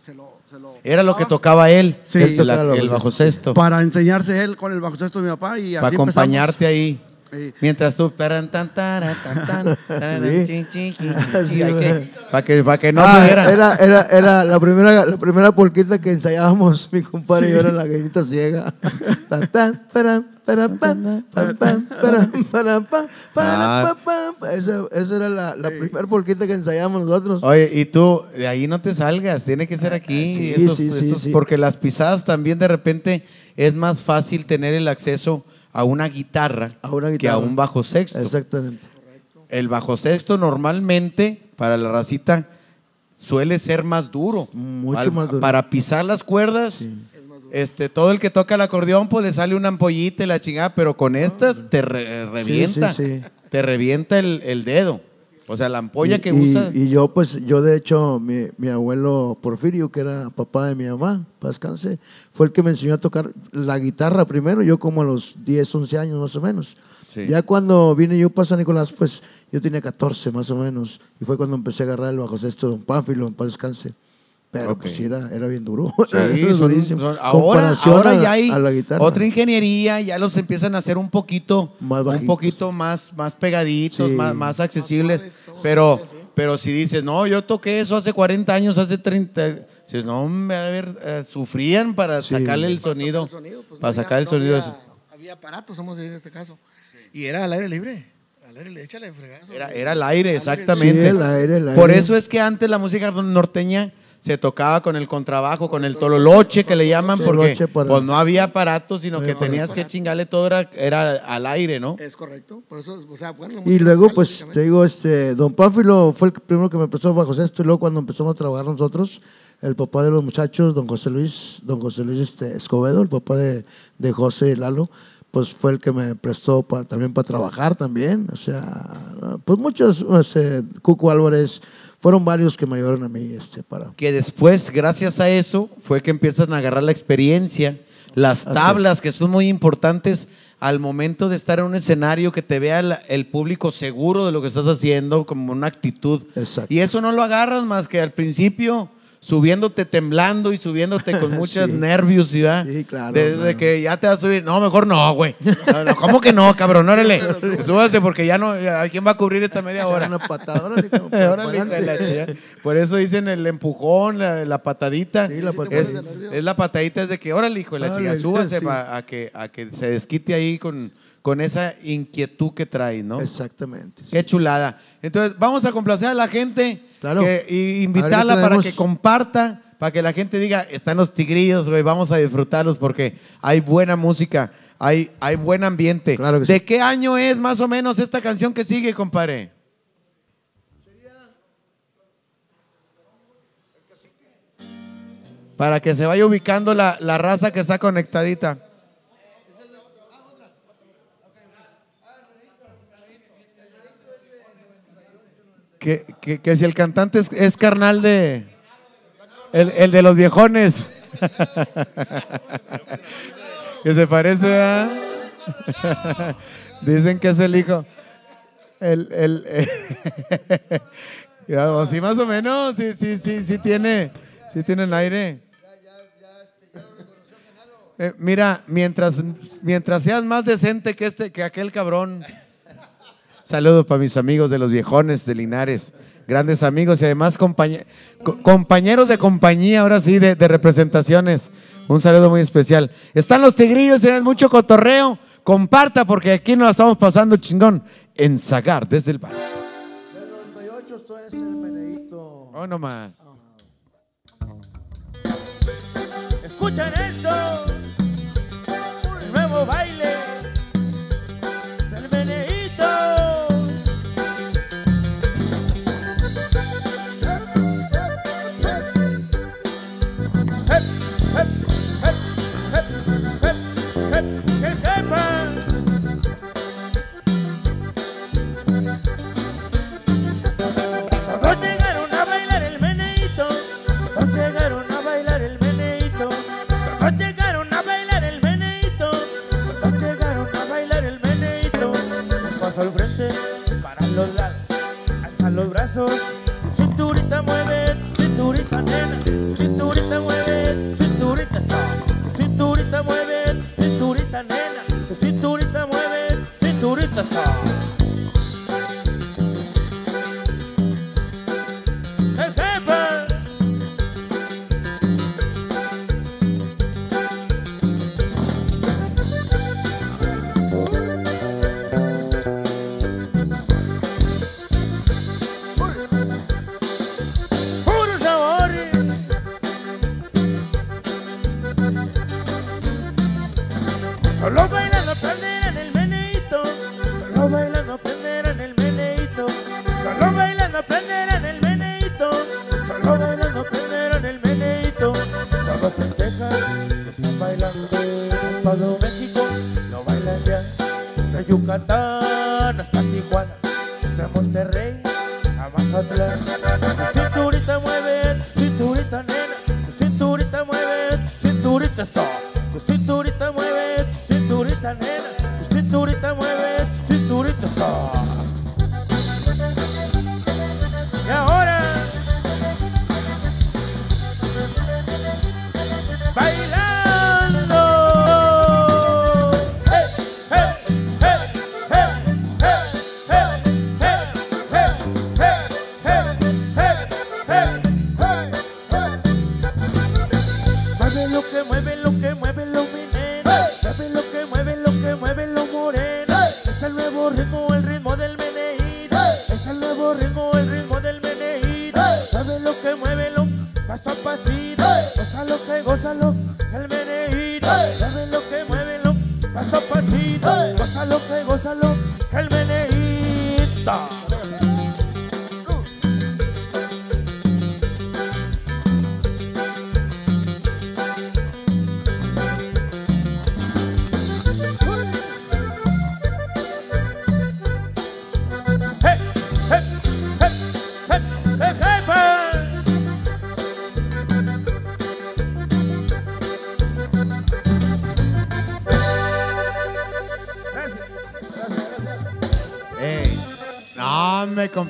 Se lo Era lo que tocaba él, Sí. el, la- bajo sexto, para enseñarse él con el bajo sexto de mi papá y para así acompañarte ahí. Sí. Mientras tú, taran, tan, taran, tan, taran, Sí. Sí, Para que, para que no Ah, era, era, era la primera, la primera polquita que ensayábamos, mi compadre y yo era la gallinita ciega. Tan, tan, pam, pam, pam, Ah. pam, pam. Esa, esa era la, la primera polquita que ensayábamos nosotros. Oye, y tú, de ahí no te salgas, tiene que ser aquí. Sí, esos- sí, sí, estos- sí. Porque las pisadas también de repente es más fácil tener el acceso a una guitarra, A una que a un bajo sexto. Exactamente. El bajo sexto normalmente para la racita suele ser más duro. Mucho más duro. Para pisar las cuerdas, este, todo el que toca el acordeón pues le sale una ampollita y la chingada, pero con estas te re- revienta, sí, sí. te revienta el, el dedo. O sea, la ampolla y, que y- usa. Y yo, pues, yo de hecho, mi, mi abuelo Porfirio, que era papá de mi mamá, para descanse, fue el que me enseñó a tocar la guitarra primero, yo como a los 10, 11 años más o menos. Sí. Ya cuando vine yo para San Nicolás, pues yo tenía 14 más o menos, y fue cuando empecé a agarrar el bajo sexto Don Pánfilo, para descanse. Pero Ok. pues sí, era, era bien duro. Sí, son- ahora, ahora ya hay a la guitarra. otra ingeniería, ya los empiezan a hacer un poquito, Más un bajitos. poquito más, más pegaditos, Sí. más, más accesibles. pero, pero si dices, no, yo toqué eso hace 40 años, hace 30, dices, no, me a ver, eh, sufrían para Sí. sacarle el sonido, el sonido, pues, para no había- sacar el no sonido. de había- eso. Había aparatos, vamos a decir en este caso. Y era al aire libre. Échale fregazo. Era, era el aire, exactamente. Sí, el aire, el Por eso es que antes la música norteña se tocaba con el contrabajo, con el tololoche que le llaman, porque pues no había aparatos, sino que tenías que chingarle todo, era, era al aire, ¿no? Es correcto. Por eso, o sea, bueno, Y luego, pues, te digo, este, don Pánfilo fue el primero que me prestó bajo sexto, y luego cuando empezamos a trabajar nosotros, el papá de los muchachos, don José Luis, don José Luis este, Escobedo, el papá de, de José y Lalo, pues fue el que me prestó pa- también para trabajar también. O sea, pues muchos, o sea, Cuco Álvarez, fueron varios que me ayudaron a mí este, para... que después, gracias a eso, fue que empiezan a agarrar la experiencia, las tablas que son muy importantes al momento de estar en un escenario, que te vea la- el público seguro de lo que estás haciendo, como una actitud. Exacto. Y eso no lo agarras más que al principio subiéndote temblando y subiéndote con muchos Sí. nervios, ¿sí, va? Sí, claro, Desde claro. que ya te vas a subir, no, mejor no, güey. ¿Cómo que no, cabrón? Órale, súbase porque ya no, ya, ¿quién va a cubrir esta media hora? Una patada, órale, Órale. Por eso dicen el empujón, la, la patadita. Sí, la patadita. es, es la patadita es de que, órale, hijo de la Órale, chica, súbase sí. pa- a, que, a que se desquite ahí con, con esa inquietud que trae, ¿no? Exactamente. sí. Qué chulada. Entonces, vamos a complacer a la gente Claro. que, y invitarla ¿qué para que comparta, para que la gente diga, están los tigrillos, güey, vamos a disfrutarlos porque hay buena música, hay, hay buen ambiente. Claro que ¿De sí. qué año es más o menos esta canción que sigue, compadre? Para que se vaya ubicando la, la raza que está conectadita. Que, que- si el cantante es, carnal de... El, el de los viejones. que se parece a... Dicen que es el hijo. El, el, o sí, más o menos, sí, sí, sí, sí tiene, sí tienen aire. Eh, mira, mientras, mientras seas más decente que este, que aquel cabrón. Saludos para mis amigos de los viejones de Linares, grandes amigos y además compañe- co- compañeros de compañía, ahora sí, de, de representaciones. Un saludo muy especial. Están los tigrillos, es mucho cotorreo. Comparta porque aquí nos la estamos pasando chingón. en Zagar desde el bar. Del 98 esto es el. Oh, no más. Escuchen esto, nuevo baile brazos, tu cinturita mueve, tu cinturita nena, tu cinturita mueve, tu cinturita sa, tu cinturita mueve, tu cinturita nena, tu cinturita mueve, tu cinturita sa.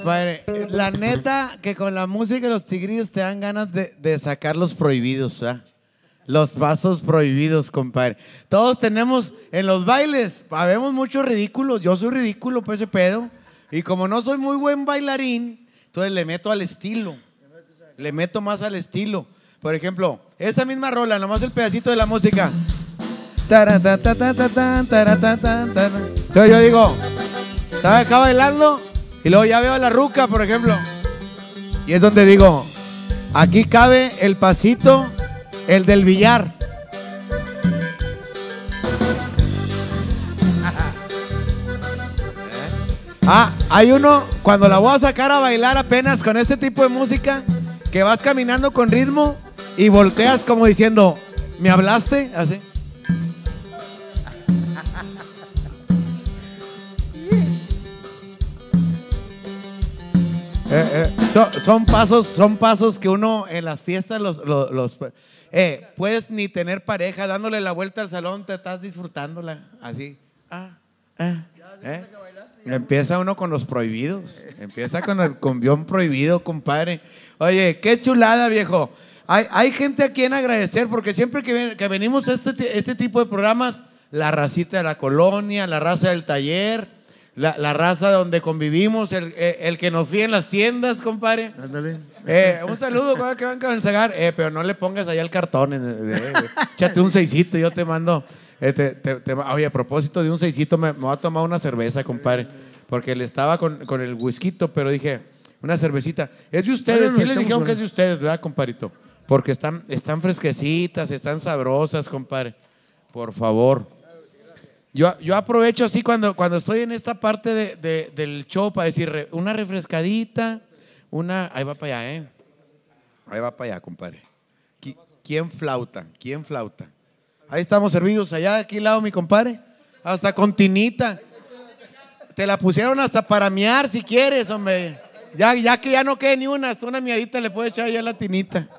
La neta que con la música de los tigrillos te dan ganas de, sacar los prohibidos, ¿ah? Los vasos prohibidos, compadre. Todos tenemos en los bailes, habemos muchos ridículos. Yo soy ridículo por ese pedo. Y como no soy muy buen bailarín, entonces le meto al estilo. Le meto más al estilo. Por ejemplo, esa misma rola, nomás el pedacito de la música. Entonces yo digo, estaba acá bailando y luego ya veo a la ruca, por ejemplo. Y es donde digo, aquí cabe el pasito, el del billar. Ah, hay uno, cuando la voy a sacar a bailar apenas con este tipo de música, que vas caminando con ritmo y volteas como diciendo, ¿me hablaste? Así. Eh, son, pasos, son pasos que uno en las fiestas los, eh, puedes ni tener pareja, dándole la vuelta al salón, te estás disfrutándola, así. Ah, ah, eh. Empieza uno con los prohibidos, empieza con el cumbión prohibido, compadre. Oye, qué chulada, viejo. Hay, hay gente a quien agradecer, porque siempre que, que venimos a este, este tipo de programas, la racita de la colonia, la raza del taller, la, la raza donde convivimos, el, el- el que nos fíe en las tiendas, compadre. Ándale. Eh, un saludo cada que van el cegar, eh, pero no le pongas allá el cartón. Eh, eh, échate un seisito, yo te mando. eh, te- te- te- oye, a propósito de un seisito, me, me voy a tomar una cerveza, compadre. porque le estaba con, con el whisky, pero dije, una cervecita. Es de ustedes, sí les dijeron que es de ustedes, ¿verdad, comparito? Porque están, están fresquecitas, están sabrosas, compadre. Por favor. Yo, yo aprovecho así cuando, cuando estoy en esta parte de- de- del show para decir una refrescadita, una... Ahí va para allá, ¿eh? Ahí va para allá, compadre. Qui- ¿Quién flauta? ¿Quién flauta? Ahí estamos servidos, allá, aquí al lado, mi compadre. Hasta con tinita. Te la pusieron hasta para miar si quieres, hombre. Ya, ya que ya no quede ni una, hasta una miadita le puedo echar ya la tinita.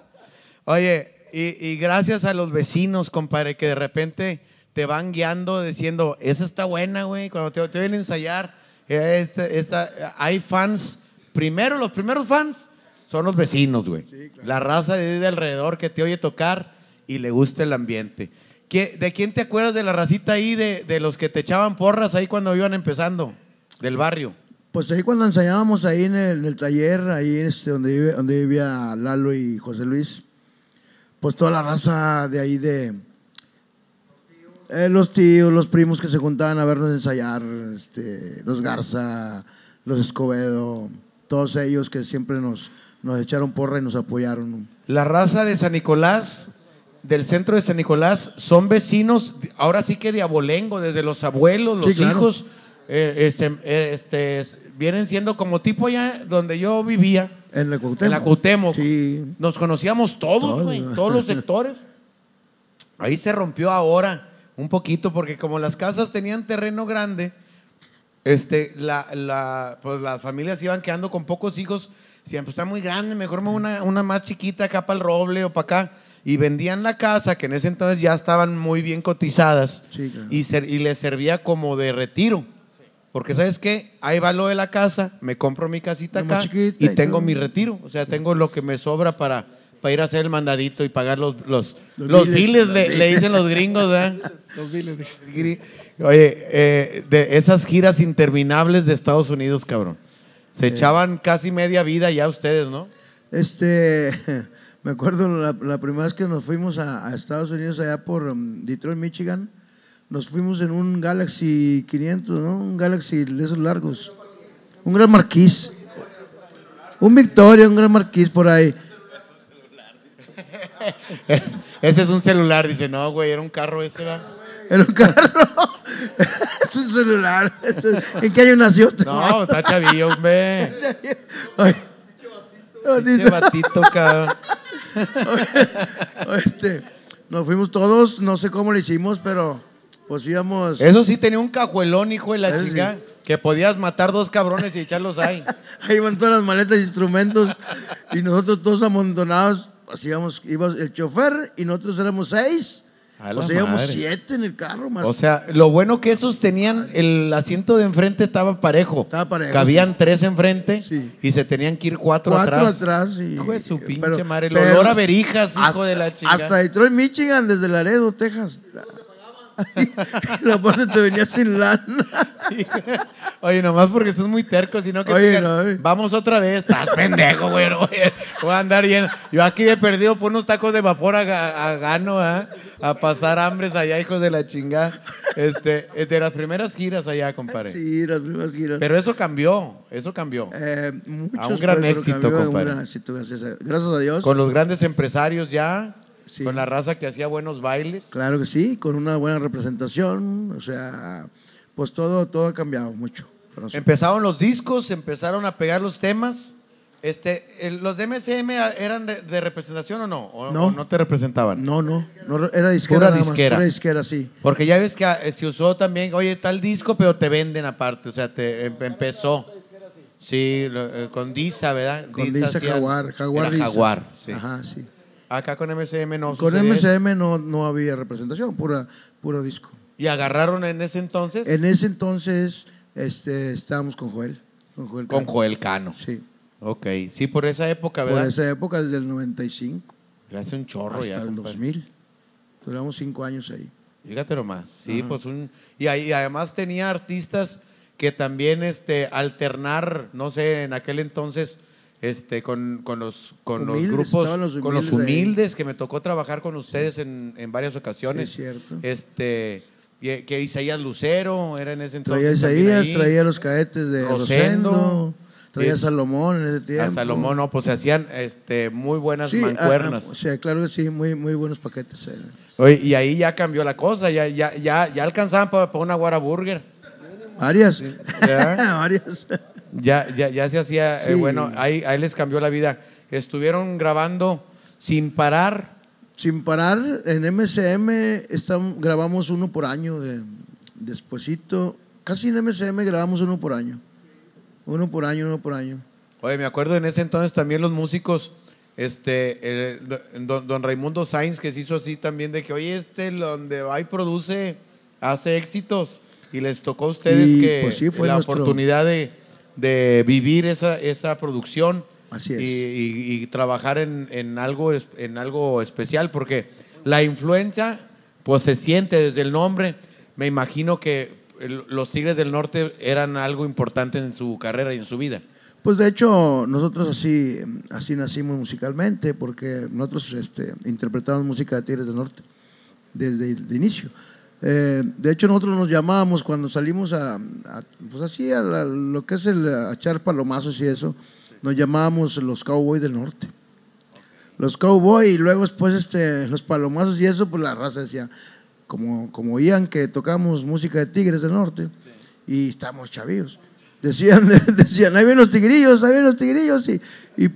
Oye, y, y gracias a los vecinos, compadre, que de repente te van guiando diciendo, esa está buena, güey, cuando te, te ven a ensayar, esta- esta- hay fans, primero, los primeros fans son los vecinos, güey. La raza de, de alrededor que te oye tocar y le gusta el ambiente. ¿Qué- ¿De quién te acuerdas de la racita ahí, de, de los que te echaban porras ahí cuando iban empezando, del barrio? Pues ahí cuando ensayábamos ahí en el, en el taller, ahí este, donde, vive- donde vivía Lalo y José Luis, pues toda la raza de ahí de eh, los tíos, los primos que se juntaban a vernos ensayar, este, los Garza, los Escobedo, todos ellos que siempre nos, nos echaron porra y nos apoyaron. La raza de San Nicolás, del centro de San Nicolás, son vecinos, ahora sí que de abolengo, desde los abuelos, los Sí, claro. hijos, eh, este, eh, este, vienen siendo como tipo allá donde yo vivía, En la Cuauhtémoc. en la Cuauhtémoc. Sí. Nos conocíamos todos, Todos, todos los sectores. Ahí se rompió ahora un poquito, porque como las casas tenían terreno grande, este, la, la- pues las familias iban quedando con pocos hijos. Decían, pues está muy grande, mejor me una, una más chiquita acá para el roble o para acá. Y vendían la casa, que en ese entonces ya estaban muy bien cotizadas, Sí, claro. y, ser- y les servía como de retiro. Porque, ¿sabes qué? Ahí va lo de la casa, me compro mi casita acá chiquita y tengo mi retiro. O sea, tengo lo que me sobra para, para ir a hacer el mandadito y pagar los, los, Los le, le dicen los gringos, ¿verdad? Los de- Oye, eh, de esas giras interminables de Estados Unidos, cabrón. Se echaban casi media vida ya ustedes, ¿no? Este, me acuerdo la, la primera vez que nos fuimos a, a Estados Unidos, allá por um, Detroit, Michigan, nos fuimos en un Galaxy 500, ¿no? Un Galaxy de esos largos. Un gran marquís. Un Victoria, un gran marquís por ahí. Ese es un celular, dice, no, güey, era un carro ese, ¿verdad? Era un carro. es un celular. ¿En qué año nació? No, está chavillo, hombre. Pinche dice- batito, cabrón. este, nos fuimos todos, no sé cómo lo hicimos, pero pues íbamos. Eso sí tenía un cajuelón, hijo de la Eso sí. chica, que podías matar dos cabrones y echarlos ahí. Ahí van todas las maletas y instrumentos y nosotros todos amontonados. Íbamos, íbamos el chofer y nosotros éramos seis. A O sea, íbamos siete en el carro más. O sea, lo bueno que esos tenían, el asiento de enfrente estaba parejo. Estaba parejo, Cabían tres enfrente Sí. y se tenían que ir cuatro, cuatro atrás. atrás. y- Hijo de su pinche pero- madre. El olor a verijas, hijo hasta- de la chingada. Hasta Detroit, Michigan, desde Laredo, Texas. La parte te venía sin lana. Oye, nomás porque son muy tercos, sino que te Oye, digan, no, oye. vamos otra vez. Estás pendejo, güey. no voy, a, voy a andar bien. Yo aquí de perdido por unos tacos de vapor a, ga- a gano, ¿ah? a pasar hambres allá, hijos de la chingada. Este, de las primeras giras allá, compadre. Sí, las primeras giras. Pero eso cambió, eso cambió. Eh, muchos, A un gran éxito, compadre. Un gran éxito, gracias a, gracias a Dios. Con los grandes empresarios ya, Sí. con la raza que hacía buenos bailes. Claro que sí, con una buena representación. O sea, pues todo, todo ha cambiado mucho. Empezaron los discos, empezaron a pegar los temas. Este, ¿Los de MSM eran de, representación o no? ¿O No. o no te representaban? No, no, no, era disquera. Pura nada más, disquera. pura disquera, sí. Porque ya ves que ah, se usó también, oye, tal disco, pero te venden aparte. O sea, te em- empezó. Sí, eh, con Disa, ¿verdad? Con Disa hacían- Jaguar. Jaguar, era Disa. Jaguar, sí. Ajá, sí. Acá con MSM no Con sucedía eso. MCM no, no había representación, pura, puro disco. Y agarraron en ese entonces En ese entonces este, estábamos con Joel. Con Joel. con Cano. Joel Cano. Sí. Ok, sí, por esa época, Por ¿verdad? esa época, desde el 95 Ya Hace un chorro hasta ya. el compadre. 2000. Duramos cinco años ahí. Fíjate nomás. Sí, pues un. Y, ahí- además tenía artistas que también este, alternar, no sé, en aquel entonces, este, con, con los, con los grupos, los con los humildes que me tocó trabajar con ustedes en, en varias ocasiones. Es cierto. Este, que Isaías Lucero era en ese entonces. Traía Isaías, ahí. traía los cadetes de Rosendo. Rosendo, traía Eh, Salomón en ese tiempo. A Salomón, no, pues se hacían este, muy buenas Sí, mancuernas. o sea, claro que sí, muy, muy buenos paquetes. eh. Oye, y ahí ya cambió la cosa, ya, ya, ya, ya alcanzaban para, una guara burger. Varias. Varias. Ya, ya, ya se hacía, eh, bueno, ahí, ahí les cambió la vida. Estuvieron grabando sin parar. Sin parar, en MCM estam- grabamos uno por año. De, despuesito, casi en MCM grabamos uno por año. Uno por año, uno por año. Oye, me acuerdo en ese entonces también los músicos, este, eh, don, don Raimundo Sainz, que se hizo así también de que, oye, este, donde va y produce, hace éxitos. Y les tocó a ustedes Y, que pues, sí, fue la nuestro- oportunidad de, de vivir esa, esa producción. Así es. Y, y- y trabajar en, en algo, en algo especial, porque la influencia, pues se siente desde el nombre. Me imagino que los Tigres del Norte eran algo importante en su carrera y en su vida. Pues de hecho, nosotros así, así nacimos musicalmente, porque nosotros este, interpretamos música de Tigres del Norte desde el inicio. Eh, de hecho, nosotros nos llamábamos cuando salimos a, a- pues así, a la- lo que es el a echar palomazos y eso, nos llamábamos los Cowboys del Norte. Los Cowboys y luego después este, los palomazos y eso, pues la raza decía, como, como oían que tocamos música de Tigres del Norte y estamos chavillos. Decían, decían, ahí vienen los tigrillos, ahí vienen los tigrillos y, y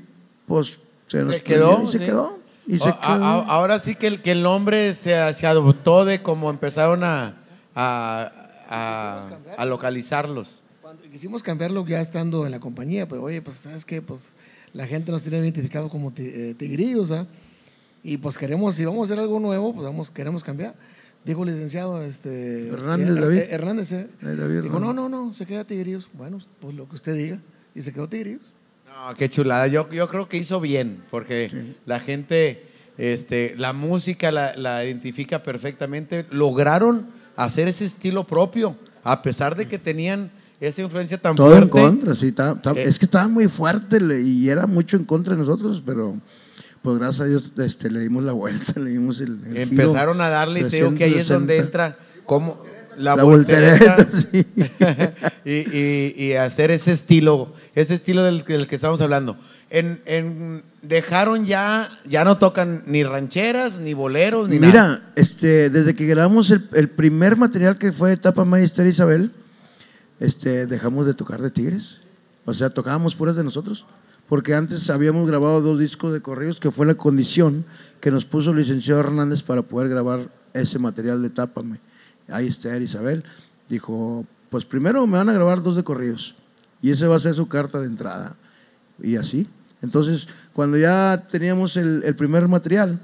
pues se nos Se quedó. y se sí. quedó. Y se a- a- quedó. ahora sí que el, que el nombre se, se adoptó de cómo empezaron a, a, a- a localizarlos. Cuando quisimos cambiarlo ya estando en la compañía, pues oye, pues sabes que pues la gente nos tiene identificado como eh, tigrillos, ¿ah? Y pues queremos, si vamos a hacer algo nuevo, pues vamos, queremos cambiar. Dijo el licenciado este, Hernández, eh, David. eh, Hernández, ¿eh? Eh, David Dijo, no, Hernández. no, no, se queda tigrillos. Bueno, pues lo que usted diga. Y se quedó tigrillos. No, qué chulada. Yo, yo creo que hizo bien, porque la gente, este, la música la, la identifica perfectamente. Lograron hacer ese estilo propio, a pesar de que tenían esa influencia tan Todo en fuerte. contra, sí. ta- ta- Eh. es que estaba muy fuerte y era mucho en contra de nosotros, pero pues gracias a Dios este, le dimos la vuelta, le dimos el, el giro Empezaron a darle y te digo que ahí es donde 360. entra como la, La voltereta, voltereta, sí. y, y- y hacer ese estilo, ese estilo del, del que estamos hablando. En, en- dejaron ya, ya no tocan ni rancheras, ni boleros, ni Mira, nada. este, desde que grabamos el, el primer material que fue Etapa Magister Isabel, este, dejamos de tocar de Tigres. O sea, tocábamos puras de nosotros. Porque antes habíamos grabado dos discos de corridos, que fue la condición que nos puso el licenciado Hernández para poder grabar ese material de Tápame. Ahí está Isabel. Dijo, pues primero me van a grabar dos de corridos. Y ese va a ser su carta de entrada. Y así. Entonces, cuando ya teníamos el, el primer material,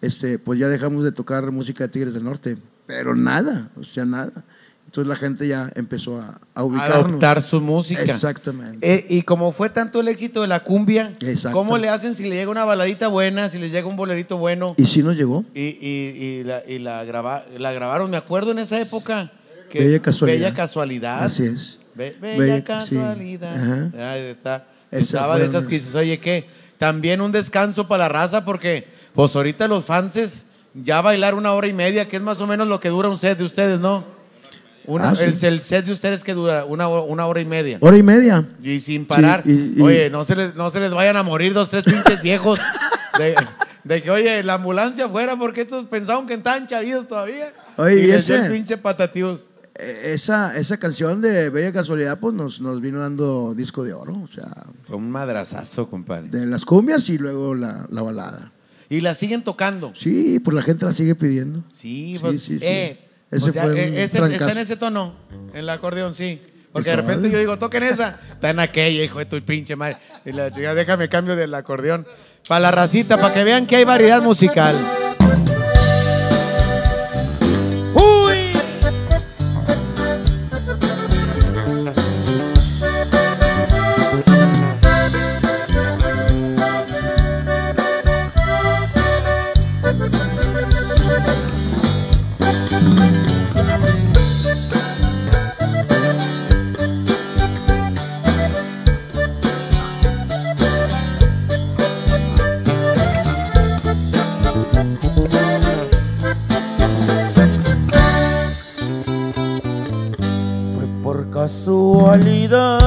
este, pues ya dejamos de tocar música de Tigres del Norte. Pero nada, o sea, nada. Entonces la gente ya empezó a, a ubicarnos. Adoptar su música. Exactamente. Eh, y como fue tanto el éxito de la cumbia. ¿cómo le hacen si le llega una baladita buena, si les llega un bolerito bueno? Y sí nos llegó. Y, y- y la, y la, graba- la grabaron, me acuerdo en esa época. que- Bella casualidad. Bella casualidad. Así es. Be- bella, casualidad. Ahí está. Esa Estaba de esas que dices, oye, ¿qué? También un descanso para la raza porque pues ahorita los fanses ya bailar una hora y media, que es más o menos lo que dura un set de ustedes, ¿no? Una, Ah, sí. el, el set de ustedes que dura una, hora- una hora y media. Hora y media. Y sin parar. y- y- Oye, no se, les, no se les vayan a morir dos, tres pinches viejos. De, de que, oye, la ambulancia afuera, porque estos pensaban que estaban chavidos todavía. Oye, y ¿y les ese? el pinche patativos. Eh, Esa, esa canción de Bella Casualidad, pues nos, nos vino dando disco de oro. O sea, Fue un madrazazo, compadre. de las cumbias y luego la, la balada. Y la siguen tocando. Sí, pues la gente la sigue pidiendo. Sí, Sí, pues, sí, sí. eh, Ese pues ya, fue un ese- está en ese tono, en el acordeón, sí. Porque de repente yo digo, toquen esa. Está en aquella, hijo de tu pinche madre. Y la chica, déjame cambio del acordeón. Para la racita, para que vean que hay variedad musical. Casualidad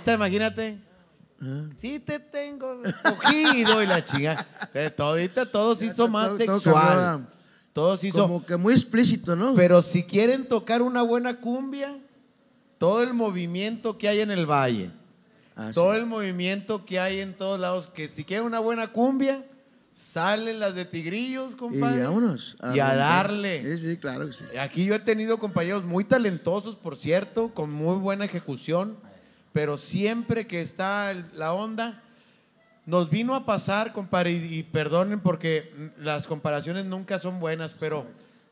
Ahorita, imagínate. Sí te tengo cogido y la chinga. Eh, Ahorita todo se hizo más sexual. Todo se hizo Como que muy explícito, ¿no? pero si quieren tocar una buena cumbia, todo el movimiento que hay en el valle, Ah, sí. todo el movimiento que hay en todos lados, que si quieren una buena cumbia, salen las de tigrillos, Y compadre. vámonos. Y a darle. Sí, sí, claro que sí. Aquí yo he tenido compañeros muy talentosos, por cierto, con muy buena ejecución, pero siempre que está la onda, nos vino a pasar, compadre, y, y perdonen porque las comparaciones nunca son buenas, pero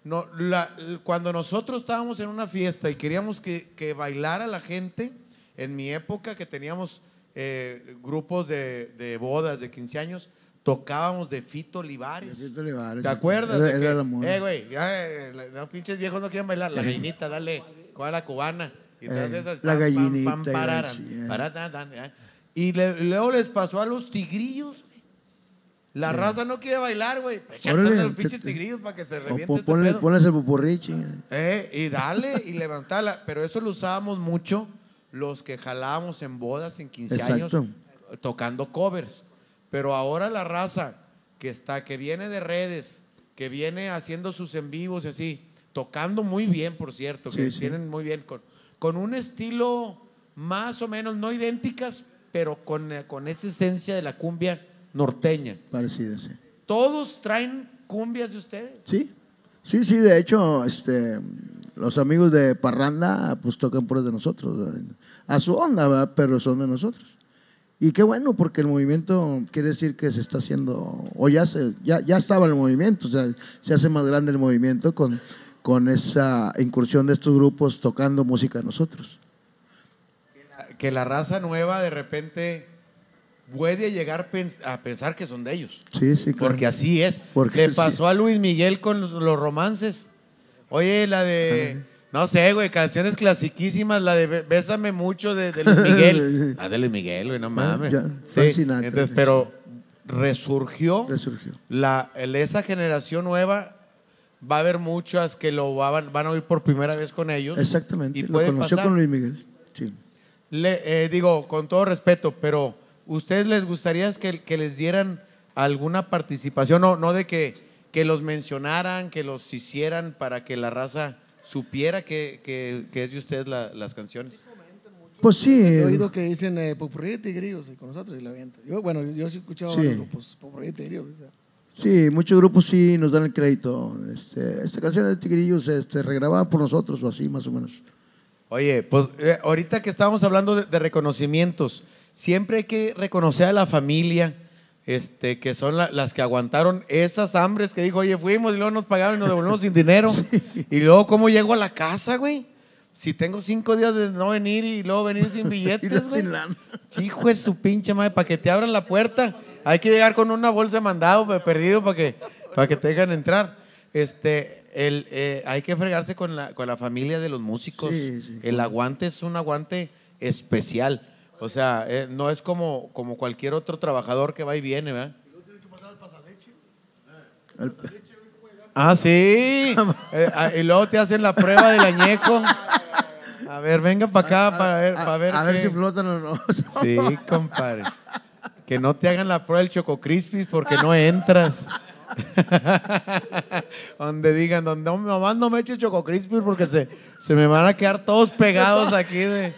no, la- cuando nosotros estábamos en una fiesta y queríamos que, que bailara la gente, en mi época que teníamos eh, grupos de, de bodas, de 15 años, tocábamos de Fito Olivares. De Fito Olivares, ¿Te acuerdas? Era- era que, la eh, güey, ya, eh, los pinches viejos no quieren bailar. La gallinita, dale, ¿cuál la cubana? Y todas Eh, esas. la pam, pam, gallinita pam, y la pararan, pararan. Y le- luego les pasó a los tigrillos. La raza no quiere bailar, güey. Pues échate Órale, los pinches tigrillos para que se reviente este ponle, pupurrí, chinga. Eh, y dale y levantala. Pero eso lo usábamos mucho los que jalábamos en bodas en 15 años Exacto. tocando covers. Pero ahora la raza que está, que viene de redes, que viene haciendo sus en vivos y así, tocando muy bien, por cierto, que sí. vienen muy bien, con, con un estilo más o menos, no idénticas, pero con, con esa esencia de la cumbia norteña. Parecido, sí. ¿Todos traen cumbias de ustedes? Sí, sí, sí, de hecho, este, los amigos de Parranda pues tocan puras de nosotros, ¿verdad? a su onda, ¿verdad? pero son de nosotros. Y qué bueno, porque el movimiento quiere decir que se está haciendo, o ya, se, ya, ya estaba el movimiento, o sea, se hace más grande el movimiento con, con esa incursión de estos grupos tocando música de nosotros. Que la raza nueva de repente puede llegar a pensar que son de ellos. Sí, sí, claro. Porque así es. Porque Le sí. pasó a Luis Miguel con los, romances. Oye, la de. No sé, güey, canciones clasiquísimas, la de Bé- Bésame mucho de, de Luis Miguel. La de Luis Miguel, güey, no mames. ya, Sí, Sinatra, entonces, pero resurgió. Resurgió. La, esa generación nueva va a haber muchas que lo van, van a oír por primera vez con ellos. Exactamente, Y lo conoció pasar. con Luis Miguel. Sí. Le, eh, digo, con todo respeto, pero ¿ustedes les gustaría que, que les dieran alguna participación? No, no de que, que los mencionaran, que los hicieran para que la raza supiera que, que- que es de ustedes la- las canciones. Pues sí. He oído que dicen eh, Popurrí de Tigrillos y con nosotros y la avientan. Yo, bueno, yo sí he escuchado Sí. varios grupos, Popurrí de Tigrillos. o sea. Sí, muchos grupos sí nos dan el crédito. Este, esta canción de Tigrillos, este, regrabada por nosotros o así, más o menos. Oye, pues eh, ahorita que estábamos hablando de, de reconocimientos, siempre hay que reconocer a la familia, este, que son la- las que aguantaron esas hambres que dijo, oye, fuimos y luego nos pagaron y nos devolvimos sin dinero. Y luego, ¿cómo llego a la casa, güey? Si tengo cinco días de no venir y luego venir sin billetes, güey. Sí, Hijo de su pinche madre, para que te abran la puerta. Hay que llegar con una bolsa de mandado pe- perdido para que, para que te dejan entrar. Este, el, eh, hay que fregarse con la, con la familia de los músicos. Sí, sí. El aguante es un aguante especial. O sea, eh, no es como, como cualquier otro trabajador que va y viene, ¿verdad? El- Ah, sí. Eh, ah, y luego te hacen la prueba del añejo. A ver, venga para acá para ver, a, para ver, a ver qué- si flotan o no. Sí, compadre. Que no te hagan la prueba del Choco Crispis porque no entras. donde digan, donde no, mamá no me eche Choco Crispis porque se, se me van a quedar todos pegados aquí. De...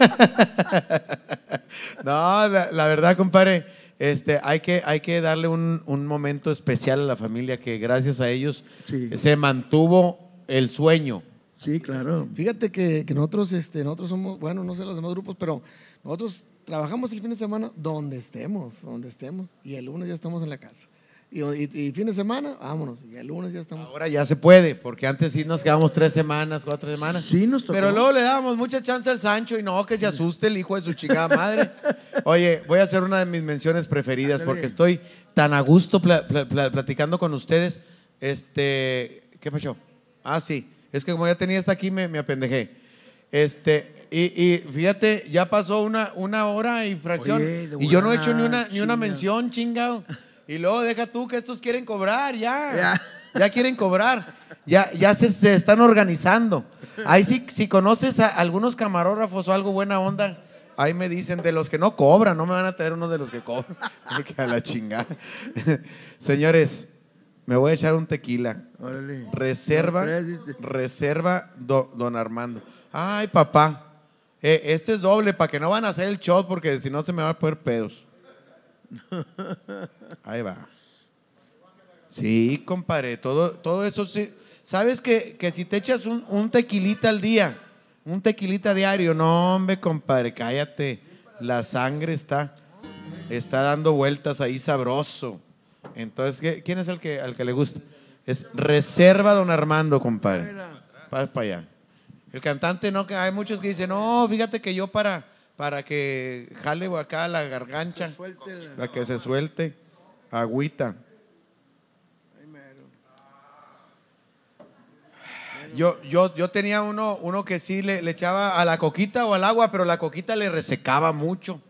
no, la, la verdad, compadre, este, hay, que, hay que darle un, un momento especial a la familia que gracias a ellos Sí. se mantuvo el sueño. Sí, claro. Fíjate que, que nosotros, este, nosotros somos, bueno, no sé los demás grupos, pero nosotros trabajamos el fin de semana donde estemos, donde estemos, y el lunes ya estamos en la casa. Y, y- y fin de semana, vámonos, y el lunes ya estamos. Ahora ya se puede, porque antes sí nos quedamos tres semanas, cuatro semanas. Sí, nos tocó. Pero luego le dábamos mucha chance al Sancho y no, que se asuste el hijo de su chingada madre. Oye, voy a hacer una de mis menciones preferidas porque estoy tan a gusto pla- pla- pla- platicando con ustedes. Este, ¿qué pasó? Ah, sí, es que como ya tenía esta aquí me, me apendejé. Este, y, y fíjate, ya pasó una, una hora y fracción Oye, y yo no he hecho ni una, ni una mención, chingado. Y luego deja tú que estos quieren cobrar, ya. Ya. Ya quieren cobrar. Ya, ya se, se están organizando. Ahí sí, si conoces a algunos camarógrafos o algo buena onda, ahí me dicen de los que no cobran, no me van a traer uno de los que cobran. Porque a la chingada. Señores, me voy a echar un tequila. Órale. Reserva, reserva, do- don Armando. Ay, papá. Eh, este es doble para que no van a hacer el shot porque si no se me van a poner pedos. Ahí va. Sí, compadre, todo, todo eso sí. ¿Sabes que, que si te echas un, un tequilita al día, un tequilita diario, no, hombre, compadre, cállate. La sangre está, está dando vueltas ahí sabroso. Entonces, ¿qué- ¿quién es el que, al que le gusta? Es Reserva Don Armando, compadre. Para allá. El cantante, no, que hay muchos que dicen, no, fíjate que yo para, para que jale acá la gargancha, la que se suelte, agüita. Yo, yo, yo tenía uno, uno que sí le, le echaba a la coquita o al agua, pero la coquita le resecaba mucho.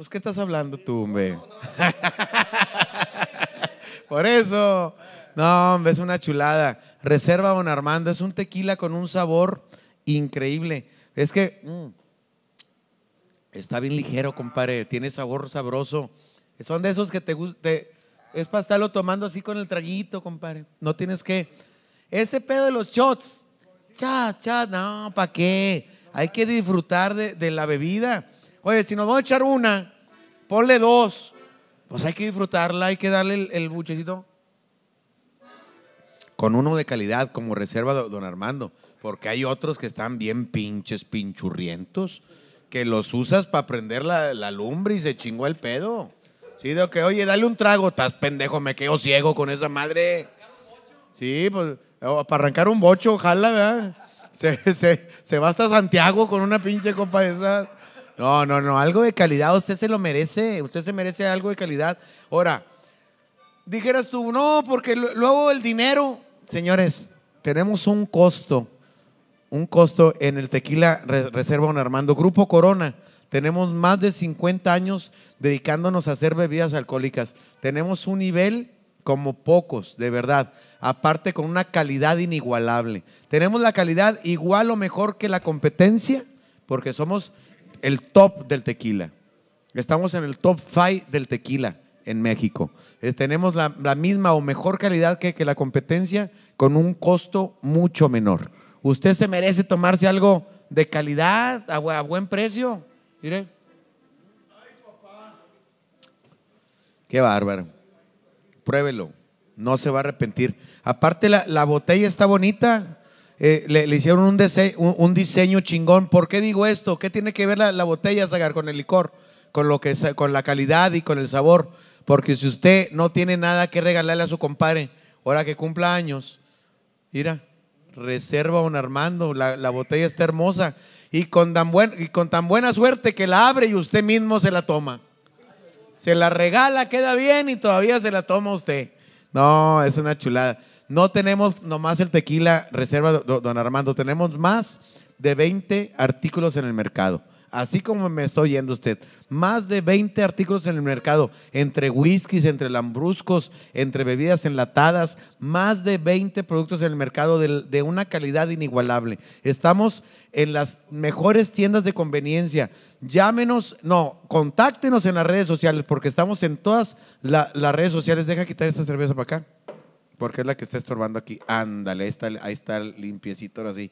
Pues, ¿qué estás hablando tú, hombre? Por eso. No, hombre, es una chulada. Reserva Don Armando. Es un tequila con un sabor increíble. Es que mm, está bien ligero, compadre. Tiene sabor sabroso. Son de esos que te, gus- te, Es para estarlo tomando así con el traguito, compadre. No tienes que. Ese pedo de los shots. Cha, cha, no, ¿para qué? Hay que disfrutar de, de la bebida. Oye, si nos vamos a echar una, ponle dos. Pues hay que disfrutarla, hay que darle el, el buchecito. Con uno de calidad, como reserva do- don Armando. Porque hay otros que están bien pinches, pinchurrientos, que los usas para prender la, lumbre y se chingó el pedo. Sí, de que, oye, dale un trago, estás pendejo, me quedo ciego con esa madre. Sí, pues para arrancar un bocho, ojalá, ¿verdad? Se, se- va hasta Santiago con una pinche copa de esas. No, no, no, algo de calidad, usted se lo merece, usted se merece algo de calidad. Ahora, dijeras tú, no, porque lu- luego el dinero, señores, tenemos un costo, un costo en el tequila Re- Reserva Don Armando, Grupo Corona. Tenemos más de 50 años dedicándonos a hacer bebidas alcohólicas. Tenemos un nivel como pocos, de verdad. Aparte con una calidad inigualable. Tenemos la calidad igual o mejor que la competencia, porque somos el top del tequila. Estamos en el top 5 del tequila en México. Tenemos la, misma o mejor calidad que, la competencia con un costo mucho menor. Usted se merece tomarse algo de calidad, a, a buen precio. Mire. Qué bárbaro. Pruébelo. No se va a arrepentir. Aparte, la, la botella está bonita. Eh, le, hicieron un, dise- un- diseño chingón. ¿Por qué digo esto? ¿Qué tiene que ver la, la botella, Zagar, con el licor? Con, lo que, con la calidad y con el sabor. Porque si usted no tiene nada que regalarle a su compadre, ahora que cumpla años, mira, reserva un Armando. La, la botella está hermosa. Y con, tan buen, y con tan buena suerte que la abre y usted mismo se la toma. Se la regala, queda bien y todavía se la toma usted. No, es una chulada. No tenemos nomás el tequila reserva do- don Armando, tenemos más de 20 artículos en el mercado. Así como me está oyendo usted, más de 20 artículos en el mercado, entre whiskies, entre lambruscos, entre bebidas enlatadas, más de 20 productos en el mercado de, una calidad inigualable. Estamos en las mejores tiendas de conveniencia. Llámenos, no, contáctenos en las redes sociales, porque estamos en todas la- las redes sociales. Deja quitar esta cerveza para acá, porque es la que está estorbando aquí. Ándale, ahí está, ahí está limpiecito ahora sí.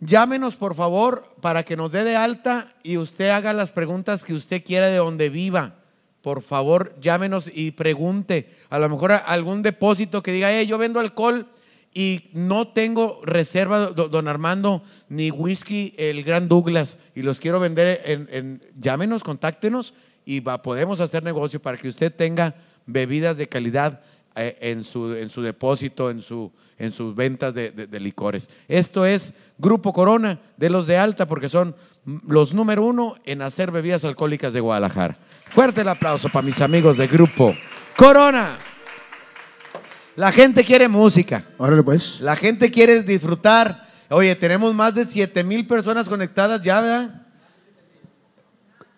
Llámenos, por favor, para que nos dé de alta y usted haga las preguntas que usted quiera de donde viva. Por favor, llámenos y pregunte. A lo mejor algún depósito que diga, eh, yo vendo alcohol y no tengo reserva, do- don Armando, ni whisky, el Gran Douglas, y los quiero vender en, en- llámenos, contáctenos y va- podemos hacer negocio para que usted tenga bebidas de calidad eh, en, su, en su depósito, en, su, en sus ventas de, de- de licores. Esto es Grupo Corona de los de alta porque son los número uno en hacer bebidas alcohólicas de Guadalajara. Fuerte el aplauso para mis amigos de Grupo Corona. La gente quiere música. Órale, pues. La gente quiere disfrutar. Oye, tenemos más de 7 mil personas conectadas ya, ¿verdad?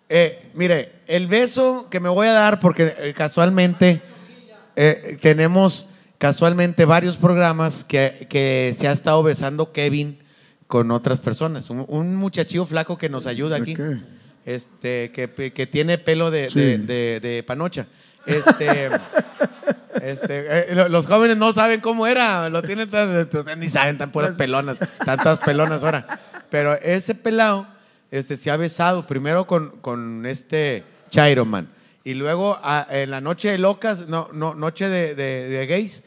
Eh, mire, el beso que me voy a dar, porque eh, casualmente eh, tenemos casualmente varios programas que, que se ha estado besando Kevin con otras personas. Un, un muchachillo flaco que nos ayuda aquí. Este, que, que tiene pelo de, Sí. de- de- de panocha. Este, este, eh, lo- los jóvenes no saben cómo era, lo tienen ni saben tan puras pelonas, tantas pelonas ahora. Pero ese pelado este, se ha besado primero con, con este Chairo Man y luego a- en la noche de locas, no, no, noche de, de- de gays,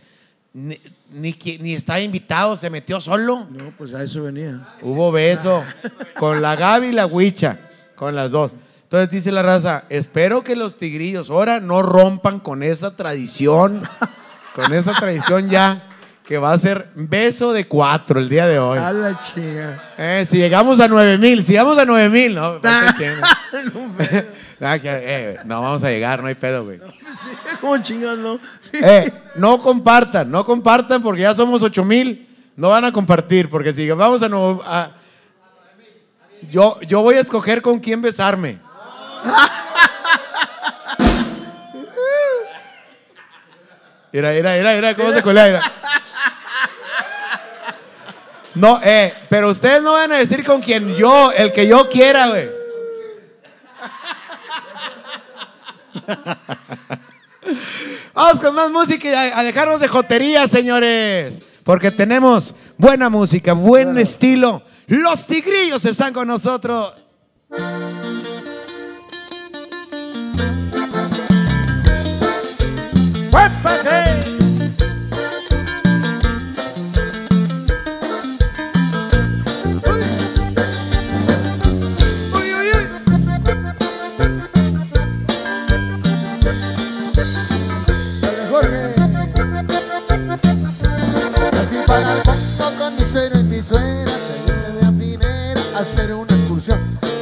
ni, ni, ni estaba invitado, se metió solo. No, pues a eso venía. Hubo beso con la Gaby y la Huicha, con las dos. Entonces dice la raza, espero que los tigrillos ahora no rompan con esa tradición, con esa tradición ya, que va a ser beso de cuatro el día de hoy. A la chinga. Eh, si llegamos a nueve mil, si llegamos a nueve mil, no, falta chinga. Ah, que, eh, no vamos a llegar, no hay pedo, güey. ¿Cómo chingados no? Sí. Eh, no compartan, no compartan porque ya somos 8 mil. No van a compartir porque si vamos a, a- yo, yo voy a escoger con quién besarme. Mira, mira, mira, mira cómo se colea. mira. No, eh, pero ustedes no van a decir con quien yo, el que yo quiera, güey. Vamos con más música y a, a dejarnos de jotería, señores. Porque tenemos buena música, buen estilo. Los tigrillos están con nosotros.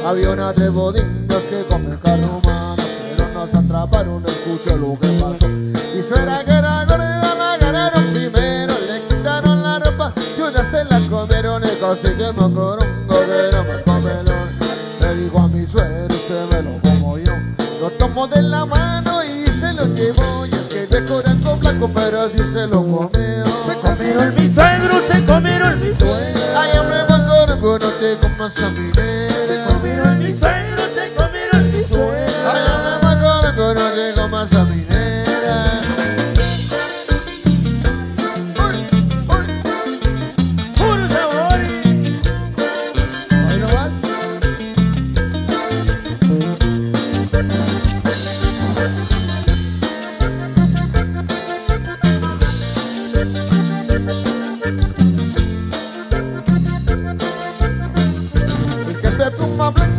Había una de bodingas que come carne humana Pero nos atraparon, escucha lo que pasó. Mi suegra que era gorda la agarraron primero Le quitaron la ropa y una se la comieron Y me corongo era más comelón Le dijo a mi suegro, usted me lo como yo Lo tomo de la mano y se lo llevo Y es que de corazón blanco pero así se lo comió. Se comieron mi suegro, se comieron mi suegra Ay, hombre, más no te comas a mi El que te pluma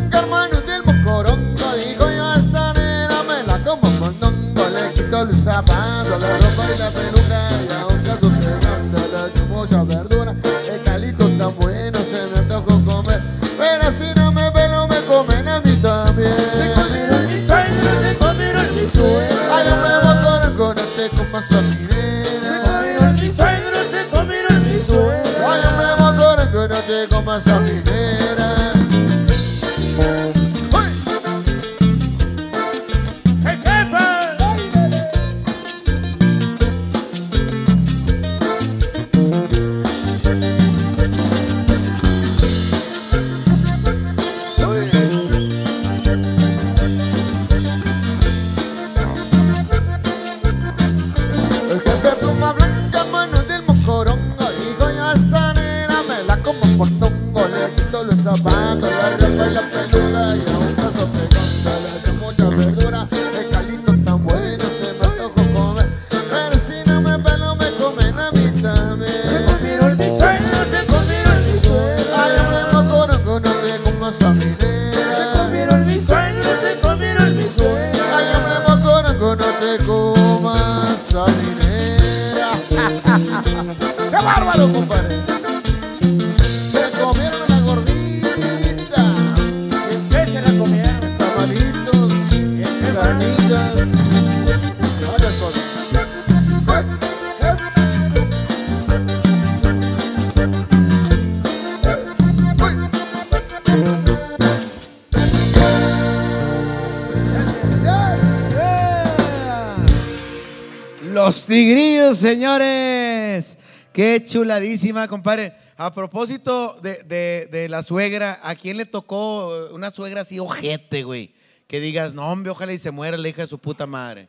señores. Qué chuladísima, compadre. A propósito de, la suegra, ¿a quién le tocó una suegra así ojete, güey? Que digas, no, hombre, ojalá y se muera la hija de su puta madre.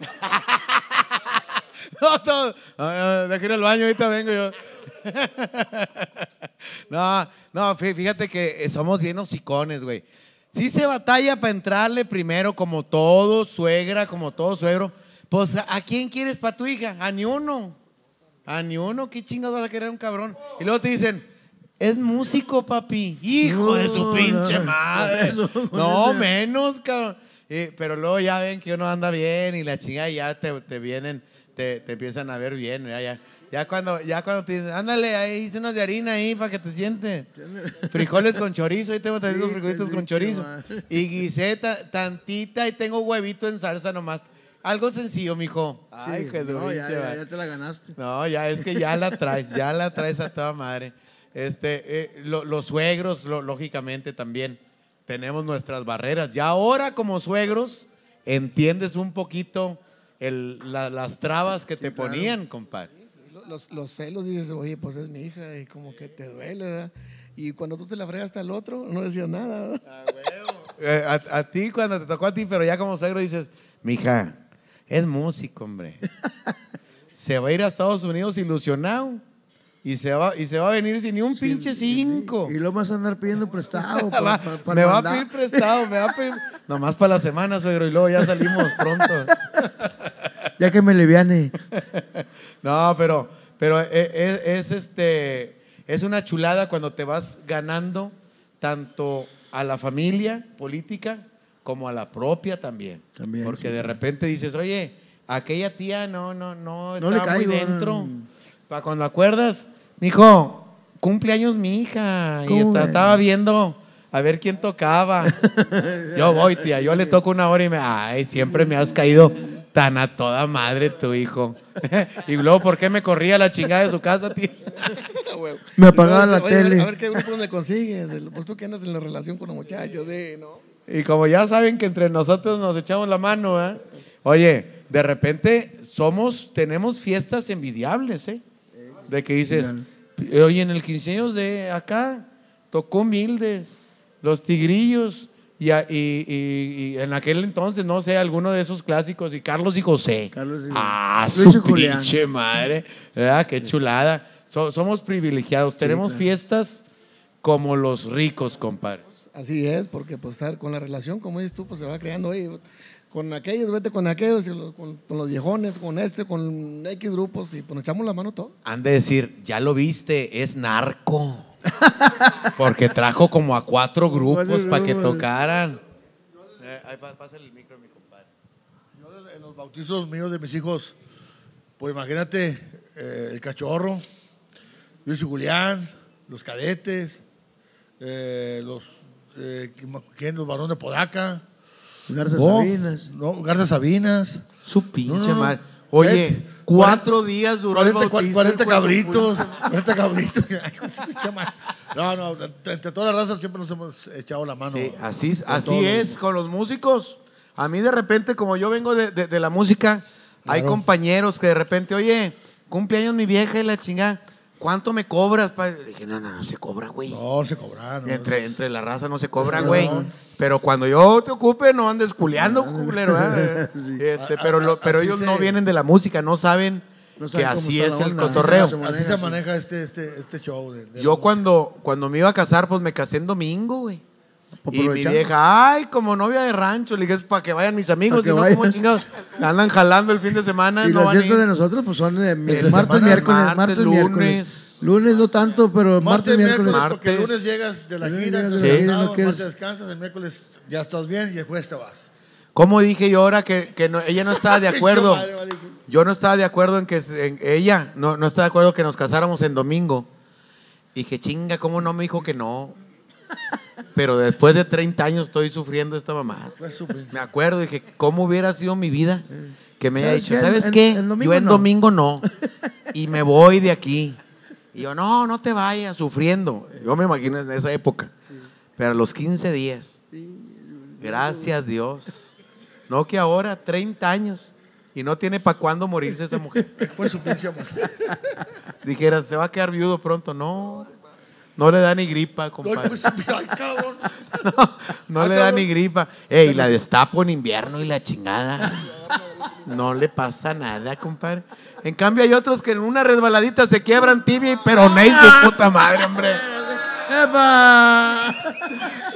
no, todo. Déjame ir al baño, ahorita vengo yo. no, no, fí- fíjate que eh, somos bien hocicones, güey. Sí se batalla para entrarle primero, como todo suegra, como todo suegro. Pues, ¿a quién quieres para tu hija? A ni uno. A ni uno, ¿qué chingados vas a querer un cabrón? Y luego te dicen, es músico, papi. Hijo de su pinche no, madre. No, menos, cabrón. Eh, pero luego ya ven que uno anda bien y la chingada ya te, te vienen, te, te empiezan a ver bien. Ya, ya, ya, cuando, ya cuando te dicen, ándale, ahí hice unos de harina ahí para que te sientes. Frijoles con chorizo, ahí tengo también Sí, frijolitos con chorizo. madre. Y guisé ta- tantita y tengo huevito en salsa nomás. Algo sencillo, mijo. Ay, Sí, de no, ya, ya, ya te la ganaste. No, ya es que ya la traes, ya la traes a toda madre. Este, eh, lo- los suegros, lo- lógicamente también tenemos nuestras barreras. Ya ahora como suegros entiendes un poquito el- la- las trabas que te claro. ponían, compadre. Los, los celos dices, oye, pues es mi hija y como que te duele, ¿verdad? Y cuando tú te la fregaste al otro, no decías nada, ¿verdad? Eh, a, a ti cuando te tocó a ti, pero ya como suegro dices, mija, Es músico, hombre. se va a ir a Estados Unidos ilusionado y se va, y se va a venir sin ni un pinche cinco. Y, y lo vas a andar pidiendo prestado. pa- Va- pa- pa me va a pedir prestado, me va a pedir. Nomás para la semana, suegro, y luego ya salimos pronto. Ya que me leviane. No, pero, pero e- e- es, este, es una chulada cuando te vas ganando tanto a la familia política como a la propia también. También, Porque sí. de repente dices, oye, aquella tía no, no, no, No le está muy dentro. Para cuando acuerdas, mijo, cumpleaños mi hija. Y estaba viendo a ver quién tocaba. yo voy, tía, yo le toco una hora y me, ay, siempre me has caído tan a toda madre tu hijo. y luego, ¿por qué me corría la chingada de su casa, tía? Me apagaba la Oye, a ver- tele. A ver qué grupo me consigues. Pues tú que andas en la relación con los muchachos, sí, ¿no? Y como ya saben que entre nosotros nos echamos la mano, ¿eh? Oye, de repente somos, tenemos fiestas envidiables, ¿eh? De que dices, oye, en el 15 años de acá tocó Mildes, los Tigrillos, y, y- y- y en aquel entonces, no sé, alguno de esos clásicos, y Carlos y José. Carlos y- ah, Luis y su pinche madre, ¿verdad? Qué chulada. So- somos privilegiados, tenemos fiestas como los ricos, compadre. Así es, porque pues estar con la relación, como dices tú, pues se va creando ahí. Con aquellos, vete con aquellos, con, con los viejones, con este, con X grupos, y pues nos echamos la mano todo. Han de decir, ya lo viste, es narco. Porque trajo como a cuatro grupos para que tocaran. Yo en los bautizos míos de mis hijos, pues imagínate, eh, el cachorro, Luis y Julián, los cadetes, eh, los, eh, ¿quién? los varones de Podaca. Garza Oh, Sabinas. No, Garza Sabinas. Su pinche No, no, no. madre. Oye, cuatro días duró el 40, bautizo, 40 hijo de su cabritos, 40 cabritos. No, no, entre todas las razas siempre nos hemos echado la mano. Sí, así, así es con los músicos. A mí de repente, como yo vengo de, de- de la música, hay compañeros que de repente, oye, cumpleaños mi vieja y la chingada, ¿cuánto me cobras? pa-?" Le dije, no, no, no se cobra, güey. No, se cobraron. Entre, entre la raza no se cobra, güey. Pero cuando yo te ocupe, no andes culeando, culero. ¿eh? Este, pero lo- pero Así ellos se- no vienen de la música, no saben No que así es el cotorreo. Así Así se maneja este, este, este show. de- de Yo cuando, cuando me iba a casar, pues me casé en domingo, güey. Y mi vieja, ay, como novia de rancho, le dije, es para que vayan mis amigos, y no vayan. como chingados. Andan jalando el fin de semana, Y no a fiestas de nosotros pues son de mi- Entre martes, semana, miércoles, martes, martes, lunes. miércoles. Lunes no tanto, pero Martes, martes, miércoles, miércoles. porque el Martes. lunes llegas de la gira, el gira, no quieres- martes descansas, el miércoles ya estás bien y el jueves te vas. ¿Cómo dije yo ahora que, que no- ella no estaba de acuerdo? Yo no estaba de acuerdo en que en- ella no, no estaba de acuerdo que nos casáramos en domingo. Y dije, chinga, ¿cómo no me dijo que no? Pero después de 30 años estoy sufriendo esta mamá. Me acuerdo, dije, ¿cómo hubiera sido mi vida? Que me haya ¿Sabes dicho? ¿sabes qué? yo en no". domingo no. Y me voy de aquí. Y yo, no, no te vayas, sufriendo. Yo me imagino en esa época. Pero a los 15 días. Gracias Dios. No que ahora, 30 años. Y no tiene para cuándo morirse esa mujer. Pues su pinche. Dijera, se va a quedar viudo pronto. No. No le da ni gripa, compadre. pues, ay, cabrón. No Ah, le da cabrón. ni gripa. Ey, la destapo en invierno y la chingada. No le pasa nada, compadre. En cambio, hay otros que en una resbaladita se quiebran tibia y peronéis de puta madre, hombre. ¡Epa!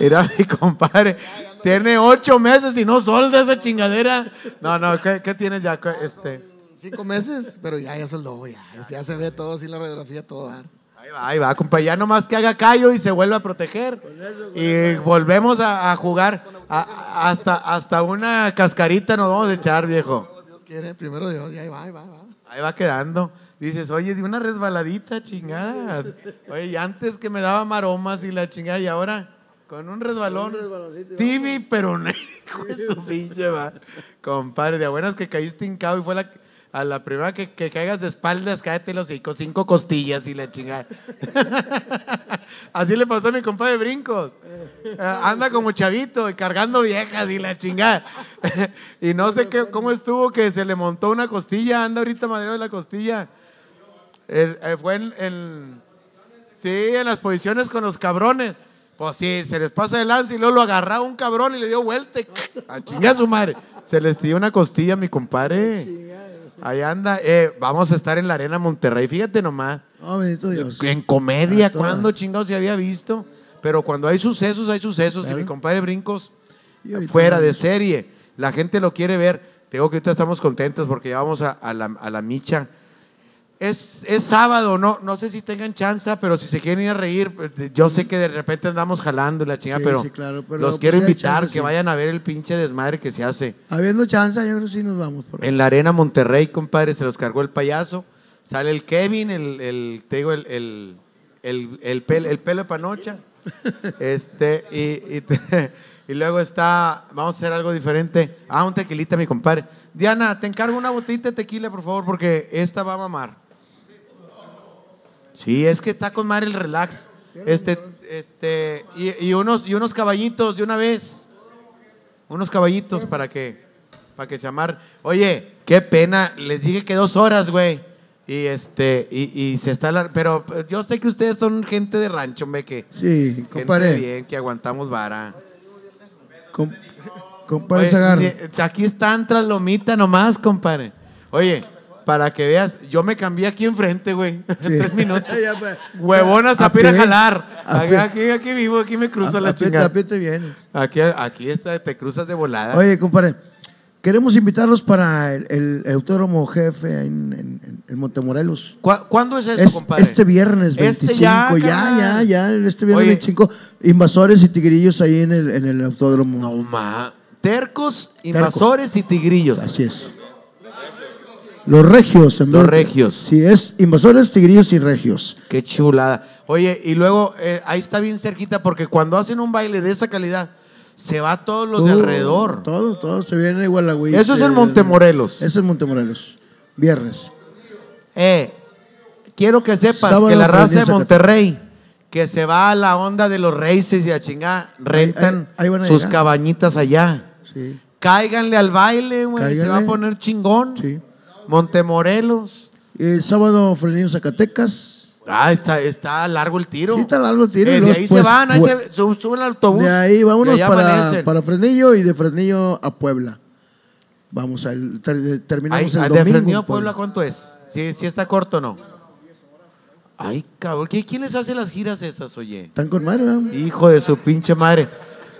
Mira, mi compadre. Tiene ocho meses y no solda esa chingadera. No, no, ¿qué, qué tienes ya? ¿Qué- Este, Cinco meses, pero ya, ya soldó, ya. Ya se ve todo así, la radiografía, todo. Ahí va, ahí va, compadre. Ya nomás que haga callo y se vuelva a proteger. Y volvemos a, a jugar. A- hasta, hasta una cascarita nos vamos a echar, viejo. Dios quiere, primero Dios, ya ahí va, ahí va, ahí va. Ahí va quedando. Dices, oye, de una resbaladita, chingada. Oye, y antes que me daba maromas y la chingada, y ahora con un resbalón. Tibi, pero ne- hijo de su pinche va. Compadre, de buenas que caíste hincado y fue la, a la primera que, que caigas de espaldas, cállate los hocico, cinco costillas y la chingada. Así le pasó a mi compadre Brincos. Eh, anda como chavito y cargando viejas y la chingada. y no sé qué, cómo estuvo que se le montó una costilla, anda ahorita madero de la costilla. El- eh, fue en, en- sí, en las posiciones con los cabrones. Pues sí, se les pasa de lanza y luego lo agarraba un cabrón y le dio vuelta. A chingar a su madre. Se les dio una costilla, mi compadre. Ahí anda. Eh, vamos a estar en la Arena Monterrey. Fíjate nomás. Oh, bendito Dios. En comedia. ¿cuándo chingados se había visto? Pero cuando hay sucesos, hay sucesos. Y Claro. mi compadre Brincos, Y fuera de serie. La gente lo quiere ver. Te digo que ahorita estamos contentos porque ya vamos a, a la, a la micha. Es, es sábado, no, no sé si tengan chance, pero si se quieren ir a reír, pues, yo sé que de repente andamos jalando la chingada, Sí, pero, sí, claro, pero los pues quiero invitar chance, que sí. vayan a ver el pinche desmadre que se hace. Habiendo chance, yo creo que sí nos vamos. Por ahí. En la arena Monterrey, compadre, se los cargó el payaso. Sale el Kevin, el, el- te digo, el, el, el, el pel- el pelo de panocha. este, y, y, te- y luego está, vamos a hacer algo diferente. Ah, un tequilita, mi compadre. Diana, te encargo una botellita de tequila, por favor, porque esta va a mamar. Sí, es que está con madre el relax. Este, este, y, y unos, y unos caballitos de una vez. Unos caballitos para que, para que se amar. Oye, qué pena. Les dije que dos horas, güey. Y este, y, y se está la- pero pues, yo sé que ustedes son gente de rancho, me que. Sí, compadre. bien, que aguantamos vara. Com- compadre Oye, aquí están tras lomita nomás, compadre. Oye, para que veas, yo me cambié aquí enfrente, güey. En Sí. tres minutos. Pues, Huevonas a a jalar. Aquí, aquí, aquí vivo, aquí me cruzo A- la a pie- chingada. a te viene. Aquí, aquí está, te cruzas de volada. Oye, compadre, queremos invitarlos para el, el, el autódromo jefe en, en, en- Montemorelos. ¿Cu- ¿Cuándo es eso, Es- compadre? este viernes 25, Este ya, ya, ya, ya, este viernes Oye. 25, invasores y tigrillos ahí en el, en el autódromo. No, ma. Tercos, invasores y tigrillos. Así es. Los regios. en Los vez de- regios. Sí, es invasores, tigrillos y regios. Qué chulada. Oye, y luego eh, ahí está bien cerquita porque cuando hacen un baile de esa calidad, se va todos los de Todo, alrededor. Todo, todo se viene igual a Eso es en Montemorelos. Eso es en Montemorelos. Viernes. Eh, quiero que sepas Sábado, que la raza de. Monterrey, que se va a la onda de los races y a chingada, rentan ahí- ahí van a sus llegar. cabañitas allá. Sí. Cáiganle al baile, güey. Se va a poner chingón. Sí. Montemorelos. El sábado, Frenillo Zacatecas. Ah, está, está largo el tiro. Sí, está largo el tiro, Eh, de ahí se después, van, ahí se suben al autobús. De ahí vámonos para, para Fresnillo y de Fresnillo a Puebla. Vamos, al, ter- terminamos Ay, el ¿De domingo. Fresnillo a Puebla cuánto es? ¿Sí, sí está corto o no? Ay, cabrón. ¿qué- ¿Quién les hace las giras esas, oye? Están con madre, ¿verdad? Hijo de su pinche madre.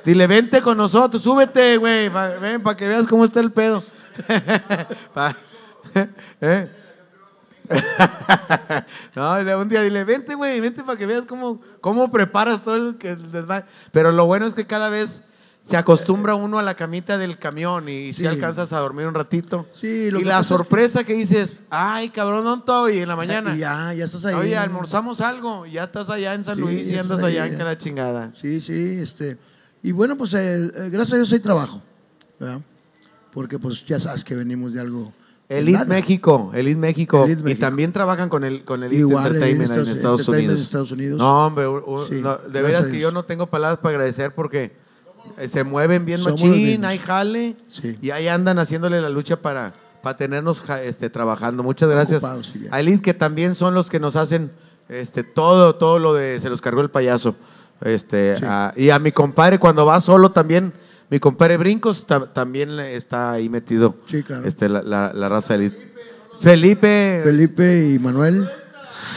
Dile, vente con nosotros, súbete, güey. ven, para que veas cómo está el pedo. ¿Eh? no, un día dile, vente, güey, vente para que veas cómo, cómo preparas todo el, que- el desmadre. Pero lo bueno es que cada vez se acostumbra uno a la camita del camión y si Sí. alcanzas a dormir un ratito. Sí, lo y que la pasa es que- sorpresa que dices, ay, cabrón, ¿dónde estoy? En la mañana. Ya, ya estás ahí. Oye, almorzamos algo, y ya estás allá en San Sí, Luis y andas allá en la chingada. Sí, sí, este. Y bueno, pues eh, eh, gracias a Dios hay trabajo, ¿verdad? Porque pues ya sabes que venimos de algo. Elite nada. México, Elite México. Elite Y México. también trabajan con el con Elite Igual, Entertainment Elite en Estados- Entertainment Unidos. en Estados Unidos. No, hombre, Sí, no, de veras que yo no tengo palabras para agradecer porque eh, se mueven bien Somos machín, hay jale Sí. y ahí andan haciéndole la lucha para, para tenernos este, trabajando. Muchas gracias Ocupados, sí, a Elite que también son los que nos hacen este, todo, todo lo de se los cargó el payaso. Este, a- y a mi compadre cuando va solo también, mi compadre Brincos ta- también está ahí metido. Sí, claro. Este, la, la- la raza. Felipe, Felipe y Manuel.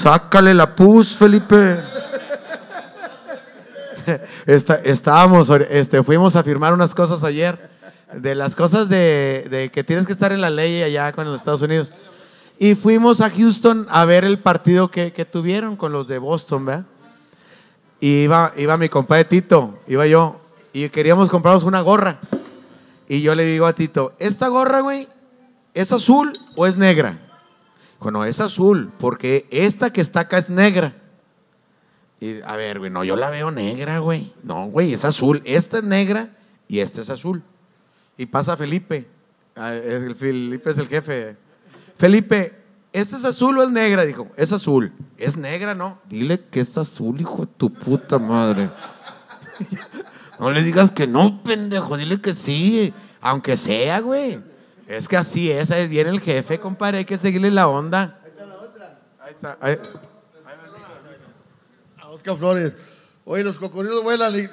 sácale la pus, Felipe. Está- estábamos, este, fuimos a firmar unas cosas ayer, de las cosas de, de que tienes que estar en la ley allá con los Estados Unidos. Y fuimos a Houston a ver el partido que, que tuvieron con los de Boston, ¿verdad? Y iba, iba mi compadre Tito, iba yo, y queríamos comprarnos una gorra. Y yo le digo a Tito, ¿esta gorra, güey, es azul o es negra? Dijo, no, es azul, porque esta que está acá es negra. Y a ver, güey, no, yo la veo negra, güey. No, güey, es azul. Esta es negra y esta es azul. Y pasa Felipe. Ah, el Felipe es el jefe. Felipe, ¿esta es azul o es negra? Dijo, es azul. Es negra, ¿no? Dile que es azul, hijo de tu puta madre. No le digas que no, pendejo. Dile que sí. Aunque sea, güey. Es que así es. Ahí viene el jefe, compadre. Hay que seguirle la onda. Ahí está. Ahí. A Oscar Flores. Oye, los cocodrilos vuelan, y-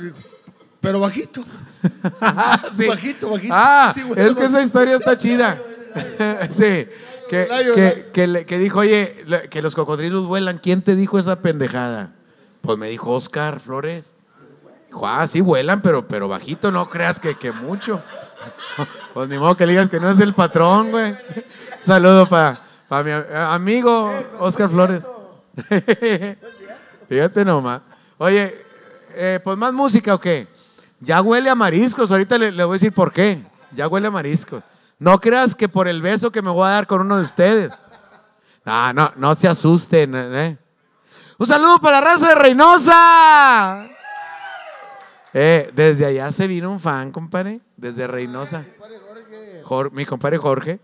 pero bajito. Sí. Bajito, bajito. Ah, Sí, es que esa historia está chida. sí. Que, que, que le- que dijo, oye, que los cocodrilos vuelan. ¿Quién te dijo esa pendejada? Pues me dijo Oscar Flores. Ah, sí vuelan, pero, pero bajito, no creas que, que mucho. Pues ni modo que digas que no es el patrón, güey. Saludo para mi a- amigo Oscar Flores. Fíjate nomás. Oye, eh, pues más música o qué? Ya huele a mariscos. Ahorita le, le voy a decir por qué. Ya huele a mariscos. No creas que por el beso que me voy a dar con uno de ustedes. No, no, no se asusten. ¿eh? Un saludo para la raza de Reynosa. Eh, desde allá se vino un fan, compadre. Desde Reynosa. Jor- mi compadre Jorge.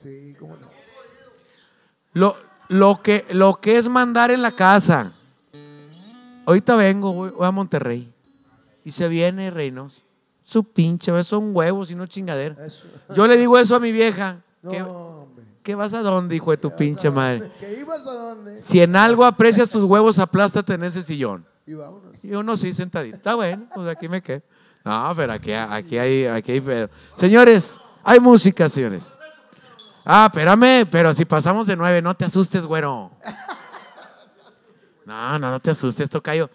Lo, lo, que, lo que es mandar en la casa. Ahorita vengo, voy, voy a Monterrey. Y se viene Reynosa. Su pinche, son huevos y no chingadera. Yo le digo eso a mi vieja. ¿Qué, qué vas a dónde, hijo de tu pinche madre? ¿Que ibas a dónde? Si en algo aprecias tus huevos, aplástate en ese sillón. Y vámonos. Y uno sí sentadito. Está bueno, pues aquí me quedo. No, pero aquí, aquí hay, aquí hay pedo. Señores, hay música, señores. Ah, espérame, pero si pasamos de nueve, no te asustes, güero. No, no, no te asustes, tocayo.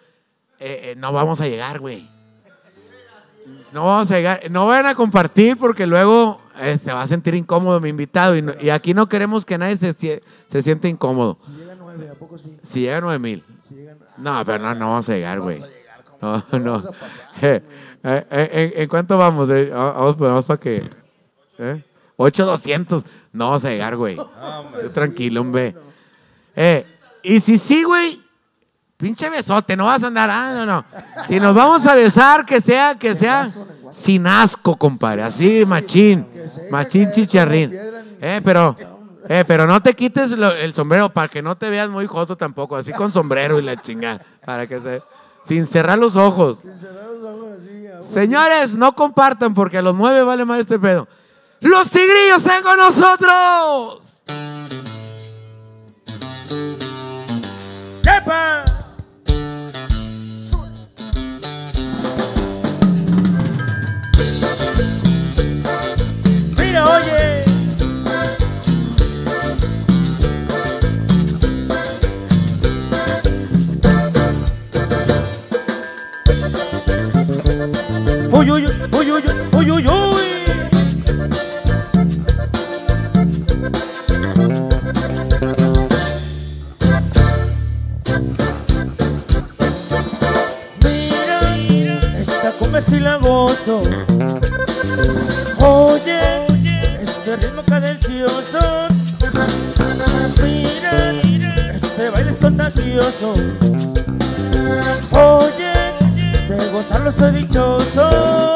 Eh, eh, no vamos a llegar, güey. No vamos a llegar. No vayan a compartir porque luego eh, se va a sentir incómodo mi invitado. Y, no- y aquí no queremos que nadie se, se siente incómodo. Si llega nueve, ¿a poco sí? Si llega a nueve mil. No, pero no, no vamos a llegar, güey. No, no. Eh, eh, eh, ¿En, cuánto vamos? Eh, Vamos, vamos para que. ¿Eh? 8200. No vamos a llegar, güey. Tranquilo, hombre. Eh, y si sí, güey, pinche besote, no vas a andar. Ah, no, no. Si nos vamos a besar, que sea, que sea sin asco, compadre. Así, machín. Machín chicharrín. Eh, pero. Eh, pero no te quites lo- el sombrero para que no te veas muy joto tampoco, así con sombrero y la chingada, para que se sin cerrar los ojos. Cerrar los ojos así. Señores, no compartan porque a los nueve vale mal este pedo. Los tigrillos están con nosotros. ¡Yepa! Uy, uy, uy, uy, uy, uy, uy. Mira, esta cumbia sí la gozo. Oye, este ritmo cadencioso. Mira, este baile es contagioso. Oye, gozarlo soy dichoso.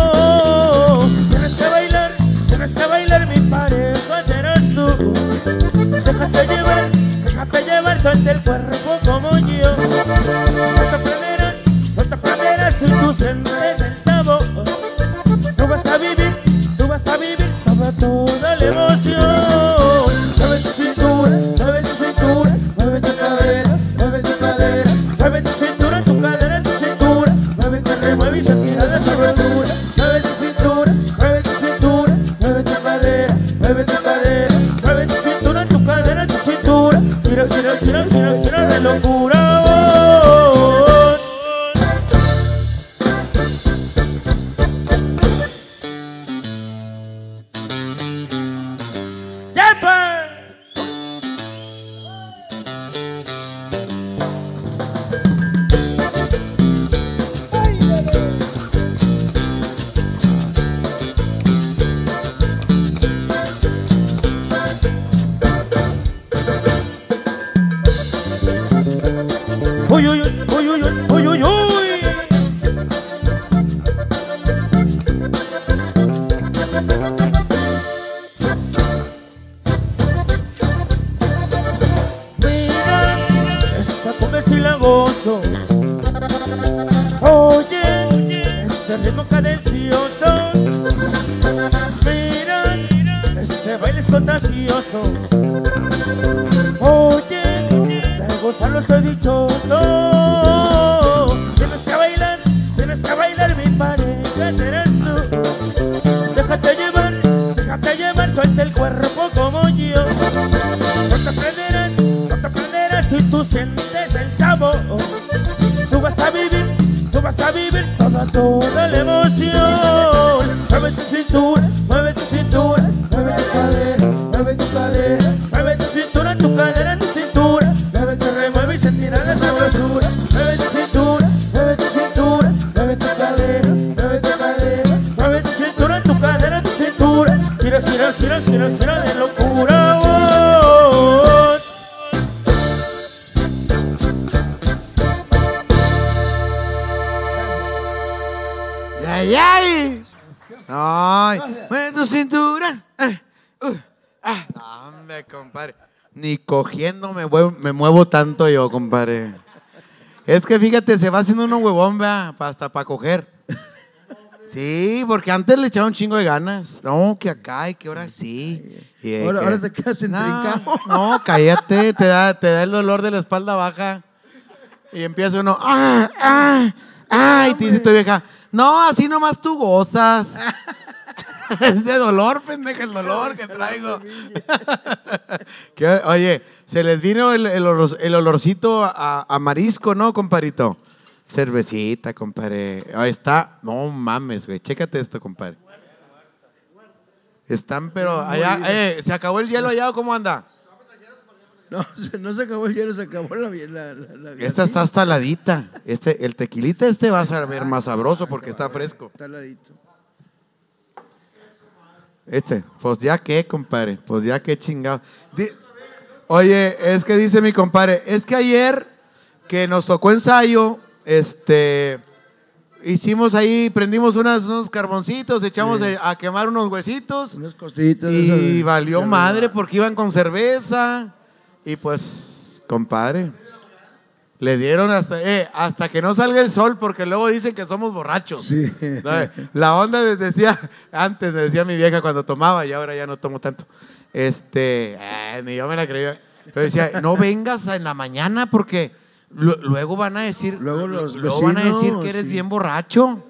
Tanto yo, compadre. Es que fíjate, se va haciendo uno huevón, vea, hasta para coger. Sí, porque antes le echaba un chingo de ganas. No, que acá y que ahora sí. Y Ahora, que- ahora te quedas no, intrincado. no, cállate, te da, te da el dolor de la espalda baja. Y empieza uno, ¡ah, ah, ah! Y te dice tu vieja, no, así nomás tú gozas. es de dolor, pendeja, el dolor que traigo. Que, oye, se les vino el, el olor- el olorcito a, a marisco, ¿no, comparito? Cervecita, compadre. Ahí está. No mames, güey. Chécate esto, compadre. Están, pero allá, eh, ¿se acabó el hielo allá o cómo anda? No, se- no se acabó el hielo, se acabó la... la, la, la- Esta está hasta ladita. Este, el tequilita este va a saber más sabroso porque está fresco. Está al ladito. Este, pues ya qué, compadre, pues ya qué chingado. Di- Oye, es que dice mi compadre, es que ayer que nos tocó ensayo, este, hicimos ahí, prendimos unas, unos carboncitos, echamos a, a quemar unos huesitos Unos cositos. y valió madre porque iban con cerveza y pues, compadre, le dieron hasta, eh, hasta que no salga el sol porque luego dicen que somos borrachos. La onda de- decía, antes me decía mi vieja cuando tomaba y ahora ya no tomo tanto. Este, eh, ni yo me la creía. Pero decía, no vengas en la mañana porque lu- luego van a decir, Luego los luego van a decir vecinos, que eres sí. bien borracho.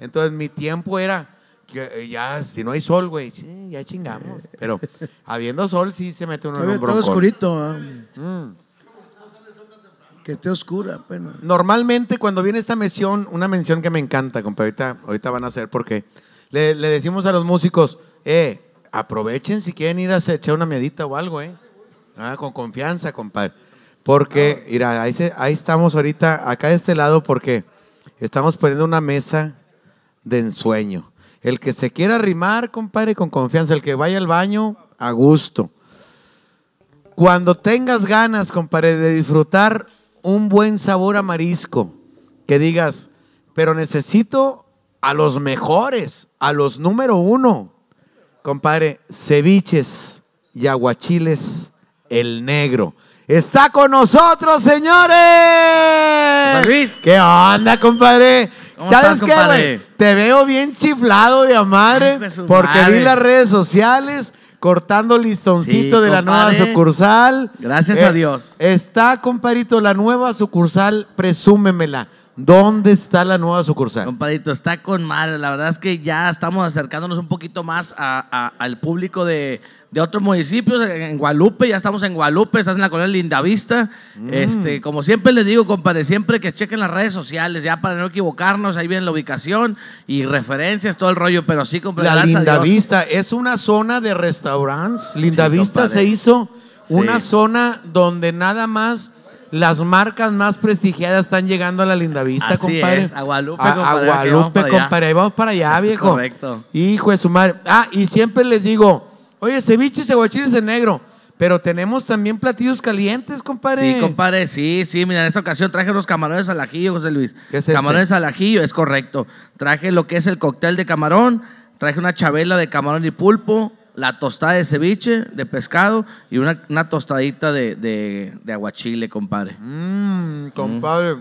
Entonces mi tiempo era que eh, ya, si no hay sol, güey, sí, ya chingamos. Pero habiendo sol sí se mete uno en un todo broncón. oscurito. ¿ah? Mm. Que esté oscura apenas. Normalmente cuando viene esta mención, una mención que me encanta, compadre, ahorita, ahorita van a hacer porque le, le decimos a los músicos, eh, aprovechen si quieren ir a echar una miedita o algo, eh. Ah, con confianza, compadre. Porque, mira, ahí, se- ahí estamos ahorita, acá de este lado, porque estamos poniendo una mesa de ensueño. El que se quiera arrimar, compadre, con confianza. El que vaya al baño, a gusto. Cuando tengas ganas, compadre, de disfrutar un buen sabor a marisco, que digas, pero necesito a los mejores, a los número uno, compadre, ceviches y aguachiles, el negro. Está con nosotros, señores. Luis. ¿Qué onda, compadre? ¿Cómo ¿Sabes estás, qué, güey? Te veo bien chiflado de a madre porque madre. vi las redes sociales cortando listoncito Sí, de la nueva sucursal. Eh, Gracias a Dios. Está, compadrito, la nueva sucursal, presúmemela. ¿Dónde está la nueva sucursal? Compadrito, está con madre. La verdad es que ya estamos acercándonos un poquito más a- a- al público de, de otros municipios. En Guadalupe, ya estamos en Guadalupe, estás en la colonia Lindavista. Mm. Este, como siempre les digo, compadre, siempre que chequen las redes sociales, ya para no equivocarnos, ahí viene la ubicación y referencias, todo el rollo. Pero sí, compadre, La. Lindavista es una zona de restaurantes. Lindavista compadre. se hizo Sí. una zona donde nada más las marcas más prestigiadas están llegando a la Lindavista, Así compadre. es, a Guadalupe, A, a compadre, que vamos Guadalupe, para allá. compadre. Ahí vamos para allá, Es viejo. correcto. Hijo de su madre. Ah, y siempre les digo, oye, ceviches y aguachiles en negro. Pero tenemos también platillos calientes, compadre. Sí, compadre, sí, sí. Mira, en esta ocasión traje unos camarones al ajillo, José Luis. ¿Qué es este? Camarones al ajillo, es correcto. Traje lo que es el cóctel de camarón, traje una chabela de camarón y pulpo, la tostada de ceviche, de pescado y una, una tostadita de, de, de aguachile, compadre. Mmm, compadre.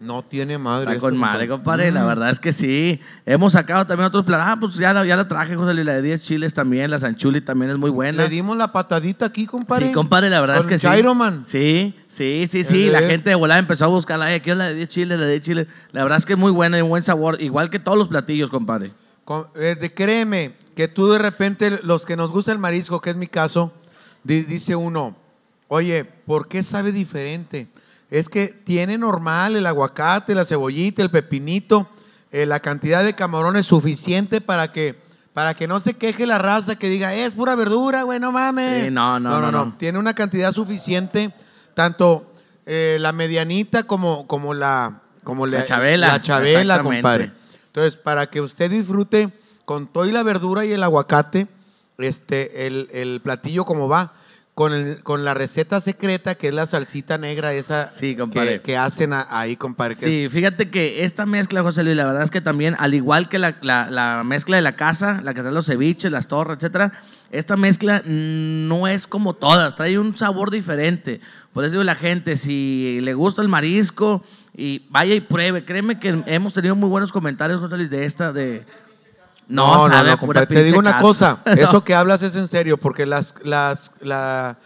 No tiene madre. Está esto, con madre, compadre. Mm. La verdad es que sí. Hemos sacado también otros platos. Ah, pues ya la, ya la traje, José Luis, la de 10 chiles también, la sanchuli también es muy buena. Le dimos la patadita aquí, compadre. Sí, compadre, la verdad Con es que sí. Man. Sí, sí, sí, sí. La gente de volada empezó a buscarla. Ay, quiero la de 10 chiles, la de 10 chiles. La verdad es que es muy buena y un buen sabor. Igual que todos los platillos, compadre. Con- eh, de- créeme que tú de repente, los que nos gusta el marisco, que es mi caso, di- dice uno, oye, ¿por qué sabe diferente? es que tiene normal el aguacate, la cebollita, el pepinito, eh, la cantidad de camarones suficiente para que, para que no se queje la raza que diga, "Eh, es pura verdura, güey, no mames. Sí, no, no, no, no. Tiene una cantidad suficiente, tanto eh, la medianita como, como la, como La chabela, La chabela, compadre. Entonces, para que usted disfrute con todo y la verdura y el aguacate, este, el, el platillo como va, con, el- con la receta secreta que es la salsita negra esa Sí, que, hacen a- ahí, compadre. Sí, es- fíjate que esta mezcla, José Luis, la verdad es que también, al igual que la, la- la mezcla de la casa, la que trae los ceviches, las torres, etcétera, esta mezcla no es como todas, trae un sabor diferente. Por eso digo la gente, si le gusta el marisco, y vaya y pruebe. Créeme que hemos tenido muy buenos comentarios, José Luis, de esta, de... No, sabe a pura compadre, Te digo una casa. cosa, eso que hablas es en serio, porque las, las, la-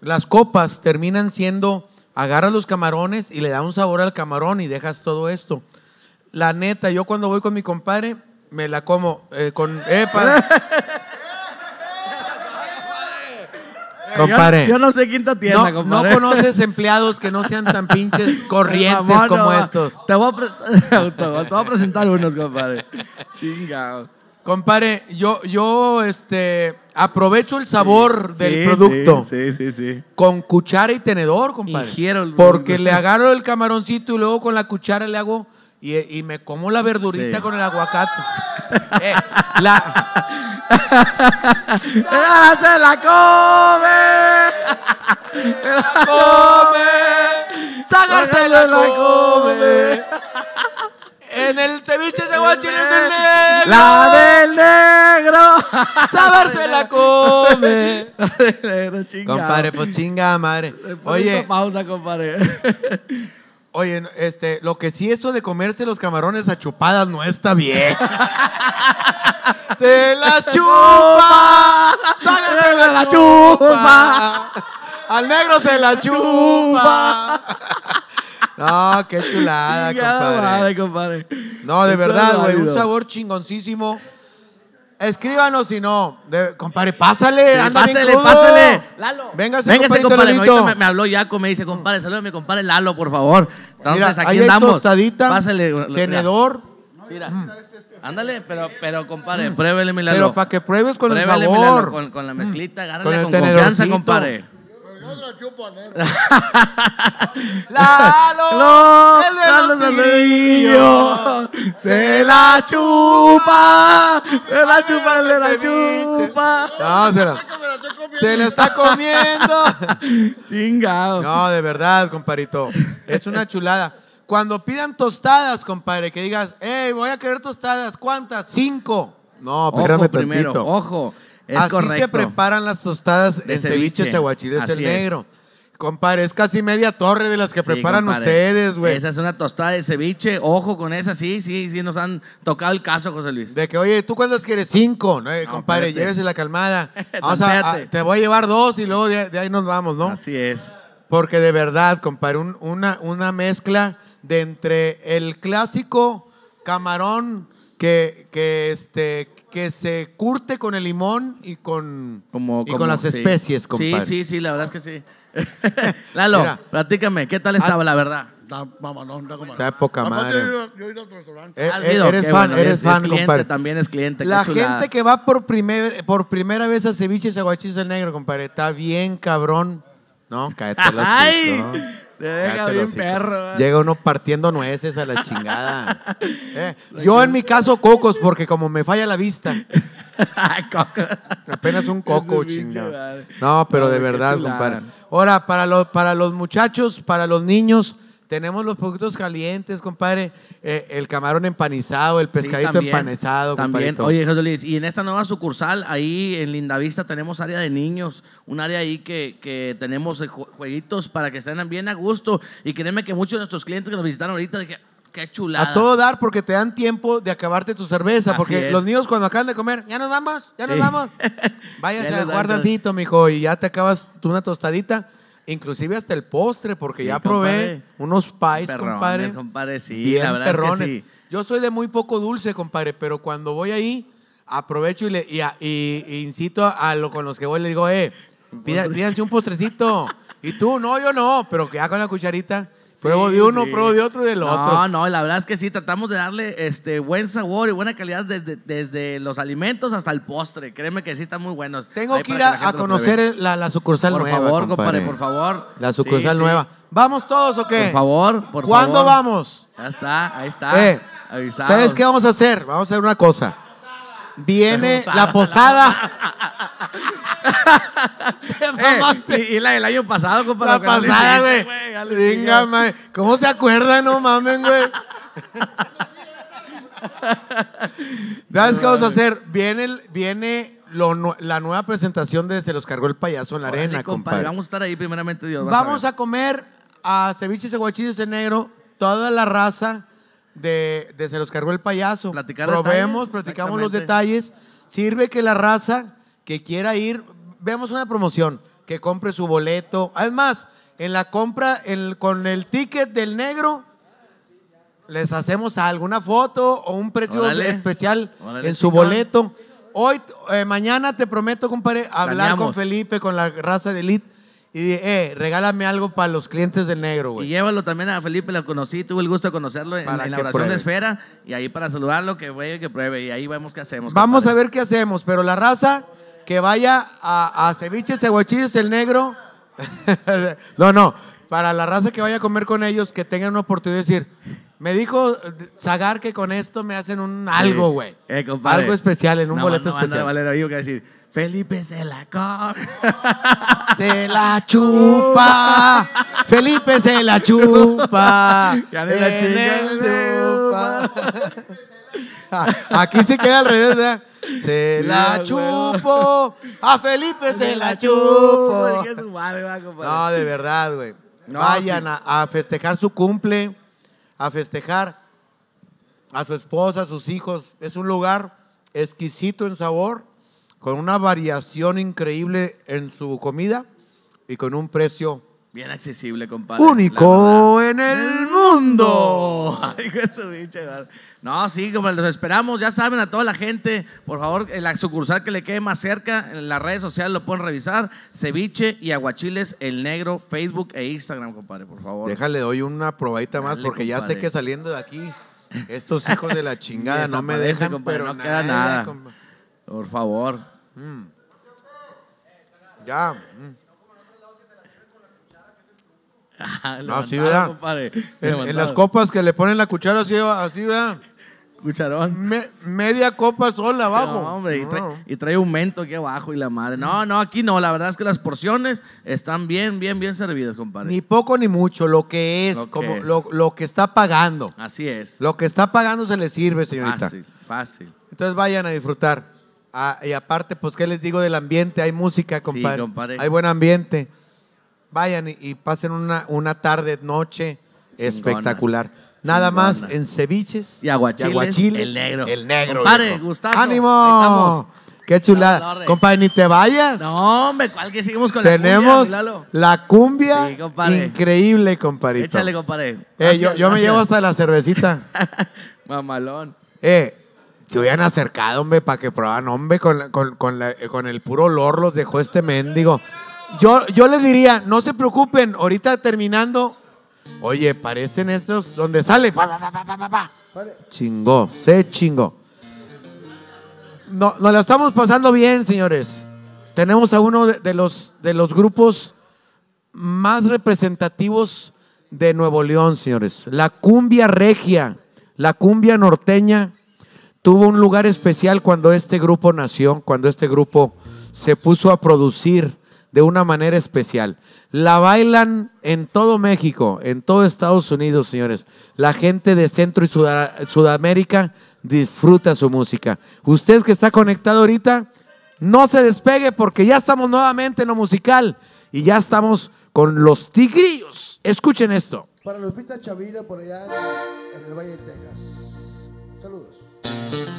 las copas terminan siendo, agarras los camarones y le da un sabor al camarón y dejas todo esto. La neta, yo cuando voy con mi compadre, me la como eh, con... Epa. compadre. Yo, yo no sé quinta tienda, no, no compadre. conoces empleados que no sean tan pinches corrientes como no, estos. Te voy, a pre- te voy a presentar unos, compadre. Chingado. Compadre, yo, yo este, aprovecho el sabor del Sí, producto Sí, sí, sí. con cuchara y tenedor, compadre. Ingiero el Porque le agarro el camaroncito y luego con la cuchara le hago y, y me como la verdurita Sí. con el aguacate. Eh, la, ¡Ah, ¡Se la come! ¡Se la come, la come. En el ceviche se guachín es el negro. ¡La del negro! Saber se la come. La del negro, chingado. Compadre, pues chinga madre. Oye, pausa, compadre. Oye, este, lo que sí eso de comerse los camarones a chupadas no está bien. se las chupa. Se la, la chupa. Al negro se la chupa. No, qué chulada, compadre. madre, compadre. No, de verdad, güey, un sabor chingoncísimo. Escríbanos si no. De- compadre, pásale, Sí, anda bien pásale, pásale. Lalo. Véngase, Véngase, compadre. Ahorita me, me habló Yaco, me dice, compadre, saluda a mi compadre Lalo, por favor. Entonces, Mira, aquí ahí andamos. tostadita, Pásale. tenedor. Mira. Ándale, pero, pero compadre, pruébele mi Lalo. Pero para que pruebes con el Pruébele, mi Lalo, sabor. con, con la mezclita, Con agárrale el con, confianza, compadre. Lalo, el de Lalo los Saludillo, se la chupa, se la chupa, se la chupa. No, se la, se la está comiendo. Chingado. No, de verdad, compadrito. Es una chulada. Cuando pidan tostadas, compadre, que digas, hey, voy a querer tostadas. ¿Cuántas? Cinco. No, Ojo primero, tantito. ojo. Es Así correcto. se preparan las tostadas De en ceviche ceviche. aguachiles el Así es. negro. Compadre, es casi media torre de las que Sí, preparan compadre. ustedes, güey. Esa es una tostada de ceviche. Ojo con esa, sí, sí, sí, nos han tocado el caso, José Luis. De que, oye, ¿tú cuántas quieres? Cinco. No, eh, No, compadre, espérate. llévese la calmada. Vamos a- te voy a llevar dos y luego de, de ahí nos vamos, ¿no? Así es. Porque de verdad, compadre, un- una, una mezcla de entre el clásico camarón que, que, este, que se curte con el limón y con, Como, y como- con las sí. especies, compadre. Sí, sí, sí, la verdad es que sí. Lalo, Mira. platícame, ¿qué tal estaba la verdad? Está mamalón, está como. Está de poca madre. Yo, he ido- yo he ido a otro restaurante. Eh, ¿Has eh, ido? eres Qué fan, bueno, eres es- fan, es cliente, compadre. también es cliente. La gente que va por, primer, por primera vez a ceviches aguachiles el negro, compadre, está bien cabrón. No, cállate. ¡Ay! Te deja bien perro. Llega uno partiendo nueces a la chingada. Eh, Yo en mi caso cocos, porque como me falla la vista, coco. apenas un coco, chingada. No, pero No, de verdad, compadre. Ahora, para los, para los muchachos, para los niños, tenemos los poquitos calientes, compadre. Eh, el camarón empanizado, el pescadito Sí, también, empanizado, También, compadrito. oye, José Luis, y en esta nueva sucursal, ahí en Lindavista, tenemos área de niños, un área ahí que, que tenemos eh, ju- jueguitos para que estén bien a gusto. Y créeme que muchos de nuestros clientes que nos visitaron ahorita, dije, qué chulada. A todo dar porque te dan tiempo de acabarte tu cerveza. Así porque es. los niños cuando acaban de comer, ya nos vamos, ya nos Sí. vamos. Váyase Ya a todo. tantito, mijo, y ya te acabas tú una tostadita. Inclusive hasta el postre, porque Sí, ya probé compadre. unos pies, Perrones, compadre. compadre, sí, bien la verdad es que perrones. sí. Yo soy de muy poco dulce, compadre, pero cuando voy ahí, aprovecho y, le, y, y- y incito a lo con los que voy, le digo, eh, pídanse un postrecito. Y tú, no, yo no, pero que ya con la cucharita. Pruebo de uno, pruebo de otro y del No, otro. no, la verdad es que sí, tratamos de darle este buen sabor y buena calidad desde, desde los alimentos hasta el postre. Créeme que sí están muy buenos. Tengo Ahí que ir a, conocer la, la sucursal Por nueva. favor, compadre, por favor. La sucursal Sí, sí. nueva. ¿Vamos todos o qué? Por favor, por ¿Cuándo favor. vamos? Ya está, ahí está. Eh. ¿Sabes qué vamos a hacer? Vamos a hacer una cosa. Viene Posada, la posada. Eh, y, y la del año pasado, compadre. La pasada, güey. Venga, madre. ¿Cómo se acuerdan? No mamen, güey. ¿Sabes qué vamos a hacer? Viene, viene lo la nueva presentación de Se los cargó el payaso en la Órale, arena, compadre. compadre. Vamos a estar ahí primeramente, Dios. Vamos a comer a ceviches aguachiles en negro, toda la raza de, de Se los cargó el payaso. Platicar Probemos, detalles, platicamos los detalles. Sirve que la raza que quiera ir, veamos una promoción, que compre su boleto. Además, en la compra, el- con el ticket del negro, les hacemos alguna foto o un precio Órale. especial Órale, en su boleto. Hoy, eh, mañana te prometo, compadre, hablar con. Felipe, con la raza de Elite y eh, regálame algo para los clientes del negro, Y güey. llévalo también a Felipe, lo conocí, tuve el gusto de conocerlo en, Para en la que oración pruebe. de esfera. Y ahí para saludarlo, que vaya y que pruebe. Y ahí vemos qué hacemos. Vamos a compadre. ver qué hacemos, pero la raza que vaya a, a ceviches, el negro. no, no, para la raza que vaya a comer con ellos, que tengan una oportunidad de decir, me dijo Zagar que con esto me hacen un algo, güey. Eh, compadre. algo especial, en un No, boleto no, anda especial. Valero ahí, que decir, Felipe se la coge. Se la chupa. Felipe se la chupa. Ya le la chupa. Aquí se queda al revés, ¿verdad? Se la chupo. A Felipe se la chupo. No, de verdad, güey. Vayan a, a festejar su cumple, a festejar a su esposa, a sus hijos. Es un lugar exquisito en sabor, con una variación increíble en su comida y con un precio Bien accesible, compadre. único en el mundo. Ay. No, sí, como los esperamos, ya saben, a toda la gente, por favor, en la sucursal que le quede más cerca, en las redes sociales lo pueden revisar, ceviche y aguachiles, el negro, Facebook e Instagram, compadre, por favor. Déjale, doy una probadita más Dale, porque ya sé que saliendo de aquí, estos hijos de la chingada no me dejan, compadre, pero no queda nada. compa- Por favor. Ya. mm. No, Levantado, sí, ¿verdad? compadre. En, en las copas que le ponen la cuchara así, así, ¿verdad? Cucharón. Me- media copa sola abajo. No, hombre, y, trae, No. y trae un mento aquí abajo y la madre. No, no, aquí no. La verdad es que las porciones están bien, bien, bien servidas, compadre. Ni poco ni mucho, lo que es, Lo que como es. Lo, lo que está pagando. Así es. Lo que está pagando se le sirve, señorita. Fácil, fácil. Entonces vayan a disfrutar. Ah, y aparte, pues, ¿qué les digo del ambiente? Hay música, compadre. compadre. Hay buen ambiente. Vayan y, y pasen una, una tarde, noche espectacular. Nada Chingona. más en ceviches Y aguachiles, el negro. El negro. Compadre, gustazo. ¡Ánimo! ¡Qué chulada! Compadre, ni te vayas. No, hombre, ¿cuál que seguimos con Tenemos la cumbia, la cumbia Sí, compadre. increíble, compadrito. Échale, compadre. Eh, yo, yo me llevo hasta la cervecita. Mamalón. Eh, se hubieran acercado, hombre, para que probaran, hombre, con, la- con, con la- eh, con el puro olor los dejó este mendigo. Yo, yo les diría, no se preocupen, ahorita terminando, oye, parecen estos donde sale. pa, pa, pa. Chingó, se chingó. No, nos la estamos pasando bien, señores. Tenemos a uno de, de los, de los grupos más representativos de Nuevo León, señores. La cumbia regia, la cumbia norteña, tuvo un lugar especial cuando este grupo nació, cuando este grupo se puso a producir de una manera especial. La bailan en todo México, en todo Estados Unidos, señores. La gente de Centro y Suda- Sudamérica disfruta su música. Usted que está conectado ahorita, no se despegue porque ya estamos nuevamente en lo musical y ya estamos con los tigrillos. Escuchen esto. Para Lupita Chavira por allá en el Valle de Texas. Saludos.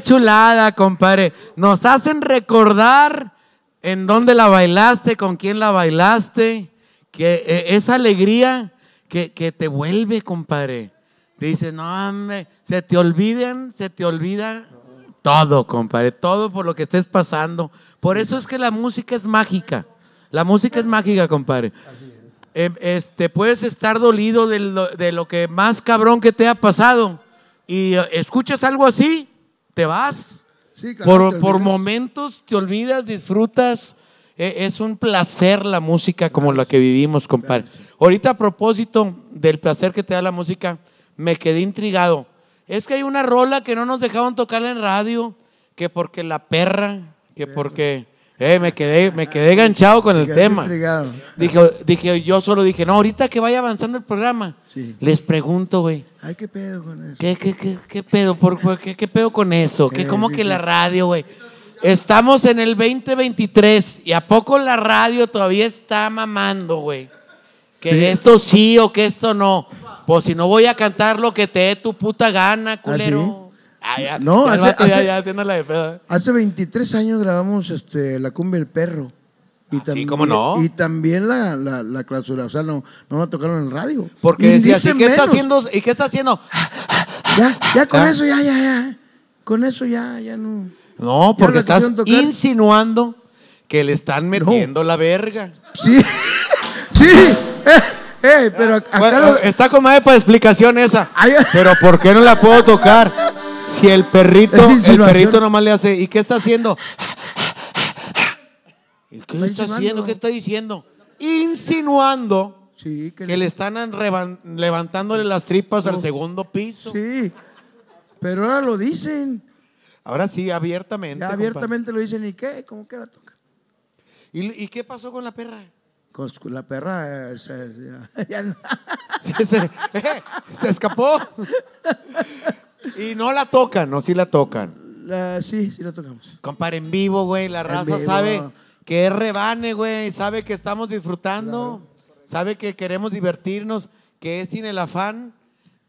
Chulada, compadre. Nos hacen recordar en dónde la bailaste, con quién la bailaste. Que eh, esa alegría que, te vuelve, compadre. Dices, no, hombre, se te olviden, se te olvida todo, compadre. Todo por lo que estés pasando. Por eso es que la música es mágica. La música es mágica, compadre. Em, este, puedes estar dolido de lo, de lo que más cabrón que te ha pasado y eh, escuchas algo así, te vas. Sí, claro, por, te por momentos te olvidas, disfrutas. E- es un placer la música como la que vivimos, compadre. Ahorita a propósito del placer que te da la música, me quedé intrigado. Es que hay una rola que no nos dejaron tocarla en radio, que porque la perra, que porque... Eh, me quedé, me quedé enganchado con el tema. intrigado. Dije, dije, yo solo dije, no, ahorita que vaya avanzando el programa, Sí. les pregunto, güey, Ay, qué pedo con eso. ¿qué, qué, qué, qué pedo? ¿Por, qué, qué pedo con eso? ¿Qué, ¿Cómo sí, que sí. la radio, güey? Estamos en el 2023 y ¿a poco la radio todavía está mamando, güey? Que esto sí o que esto no. Pues si no voy a cantar lo que te dé tu puta gana, culero. Ah, ya, No, ya hace- vato ya, hace- ya tiene la de pedo. Hace 23 años grabamos este, La Cumbia del Perro. Y Ah, sí, ¿cómo no? Y también la, la, la clausura. O sea, no, no la tocaron en radio. Porque decía, dicen ¿y qué está haciendo? ¿Y qué está haciendo? Ya, ya con Ah. eso, ya, ya, ya. Con eso ya, ya no. No, Ya porque estás insinuando que le están metiendo la verga. Sí, sí. Eh, eh, pero acá Bueno, lo- está con madre para explicación esa. Ay, Pero ¿por qué no la puedo tocar? Si el perrito, el perrito nomás le hace. ¿Y qué está haciendo? ¿Y qué Está haciendo? ¿Qué está diciendo? Insinuando Sí, que, que le están levantándole las tripas al segundo piso. Sí. Pero ahora lo dicen. Ahora sí, abiertamente. Ya compadre. abiertamente lo dicen. ¿Y qué? ¿Cómo que la tocan? ¿Y, y qué pasó con la perra? Con la perra. eh, se- ya- ya no. Se, se- eh, se escapó. Y no la tocan, no, sí la tocan. La- sí, sí la tocamos. Compadre, en vivo, güey, la raza vivo. sabe que es rebane, güey, sabe que estamos disfrutando, sabe que queremos divertirnos, que es sin el afán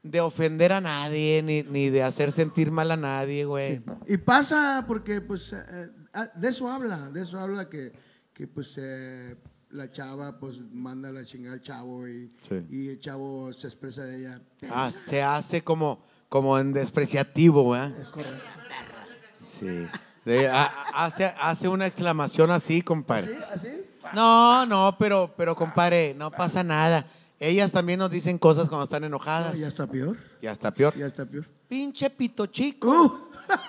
de ofender a nadie, ni, ni de hacer sentir mal a nadie, güey. Y pasa porque, pues, eh, ah, de eso habla, de eso habla que, que pues, eh, la chava, pues, manda la chingada al chavo y, Sí. y el chavo se expresa de ella. Ah, se hace como, como en despreciativo, güey. Es correcto. Sí. De- hace, hace una exclamación así, compadre. ¿Sí? ¿Así? No, no, pero, pero compadre, no pasa nada. Ellas también nos dicen cosas cuando están No, enojadas. ya está peor, Ya está peor. ya está peor. Pinche pito chico. Uh,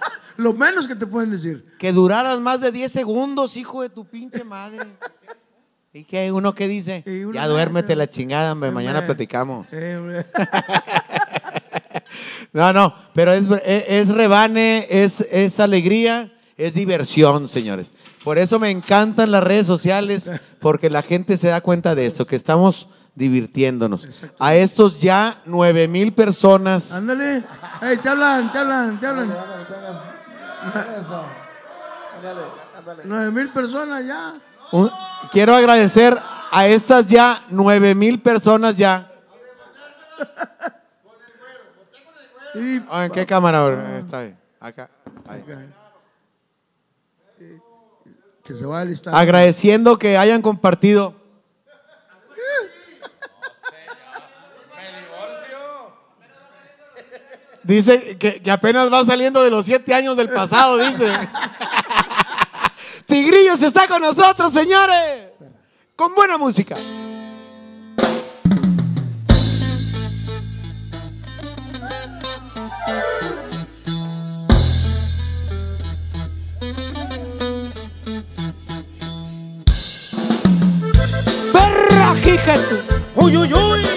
lo menos que te pueden decir. Que duraras más de 10 segundos, hijo de tu pinche madre. ¿Y qué? ¿Uno qué dice? Ya duérmete la chingada, hombre, mañana platicamos. Eh, hombre. No, no, pero es, es, rebane, es, es alegría, es diversión, señores. Por eso me encantan las redes sociales, porque la gente se da cuenta de eso, que estamos divirtiéndonos. A estos ya nueve mil personas. Ándale. Ey, te hablan, te hablan, te hablan. Eso. Ándale, ándale. Nueve mil personas ya. Un- quiero agradecer a estas ya nueve mil personas ya. Y Ah, ¿En qué cámara? Está ahí. Acá. ahí. que se va a listar. Agradeciendo que hayan compartido. Dice que, que apenas va saliendo de los siete años del pasado, dice. Tigrillos está con nosotros, señores. Con buena música. ¡Perra, hija de tu- Uy, uy, uy.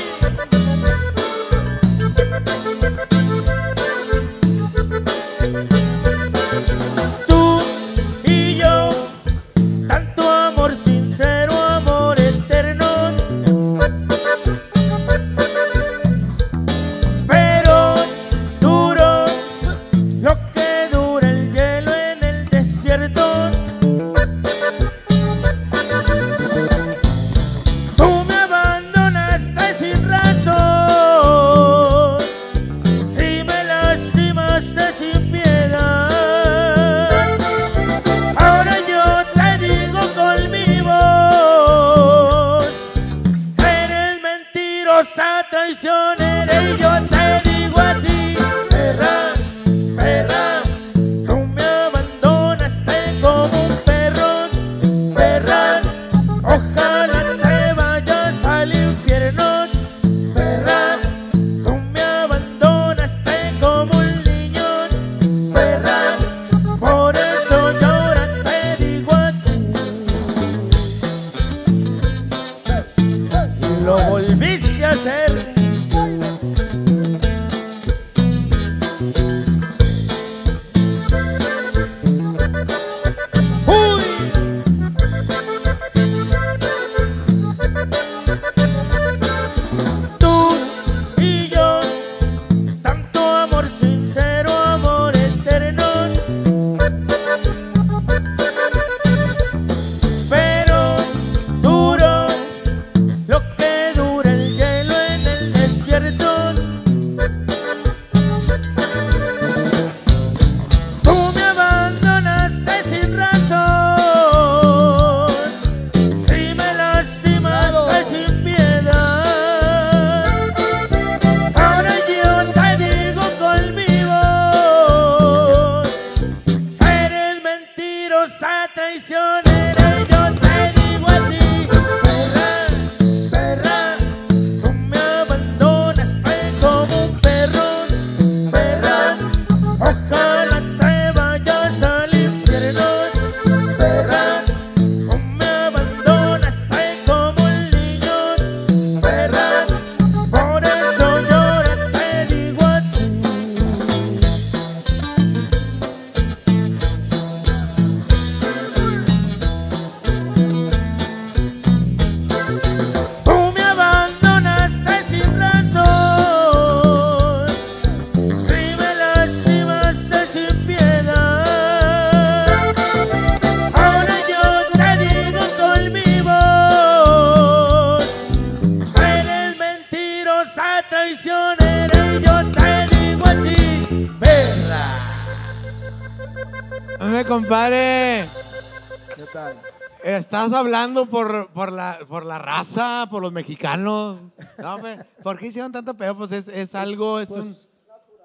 Hablando por, por, la, por la raza, por los mexicanos. No, ¿Por qué hicieron tanto pedo? Pues es, es algo, es un... Pues,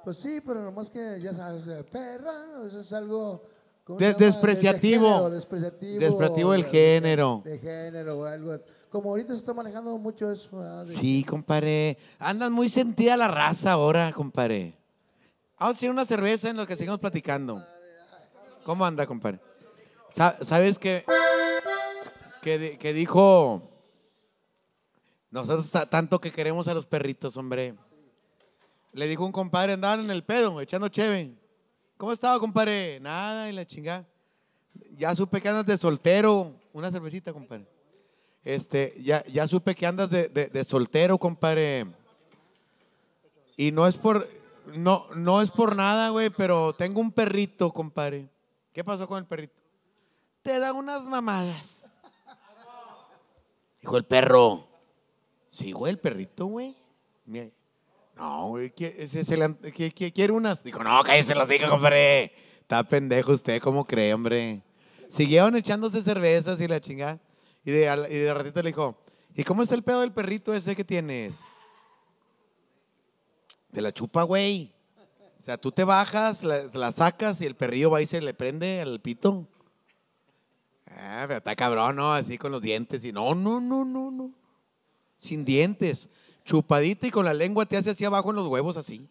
pues sí, pero nomás que ya sabes, eh, perra, eso es algo despreciativo. De género, despreciativo. Despreciativo del de- género. De, género o algo. Como ahorita se está manejando mucho eso. Sí, compadre. Andan muy sentida la raza ahora, compadre. Vamos a hacer una cerveza en lo que seguimos platicando. ¿Cómo anda, compadre? Sa- ¿Sabes qué? Que, que dijo, nosotros ta- tanto que queremos a los perritos, hombre. Le dijo un compadre, andaban en el pedo, echando cheve. ¿Cómo estaba, compadre? Nada, y la chingada. Ya supe que andas de soltero. Una cervecita, compadre. Este, ya, ya supe que andas de, de- de soltero, compadre. Y no es por, no, no es por nada, güey, pero tengo un perrito, compadre. ¿Qué pasó con el perrito? Te da unas mamadas. Dijo el perro. Sí, güey, el perrito, güey. No, güey, ¿qué- ese se le an- ¿qué- qué- ¿quiere unas? Dijo, no, cállese los hijos, compadre. Está pendejo usted, ¿cómo cree, hombre? Siguieron echándose cervezas y la chingada. Y de, y de ratito le dijo, ¿y cómo está el pedo del perrito ese que tienes? Te la chupa, güey. O sea, tú te bajas, la, la sacas y el perrillo va y se le prende al pito. Ah, pero está cabrón, ¿no? Así con los dientes y no, no, no, no, no. Sin dientes. Chupadita y con la lengua te hace así abajo en los huevos, así.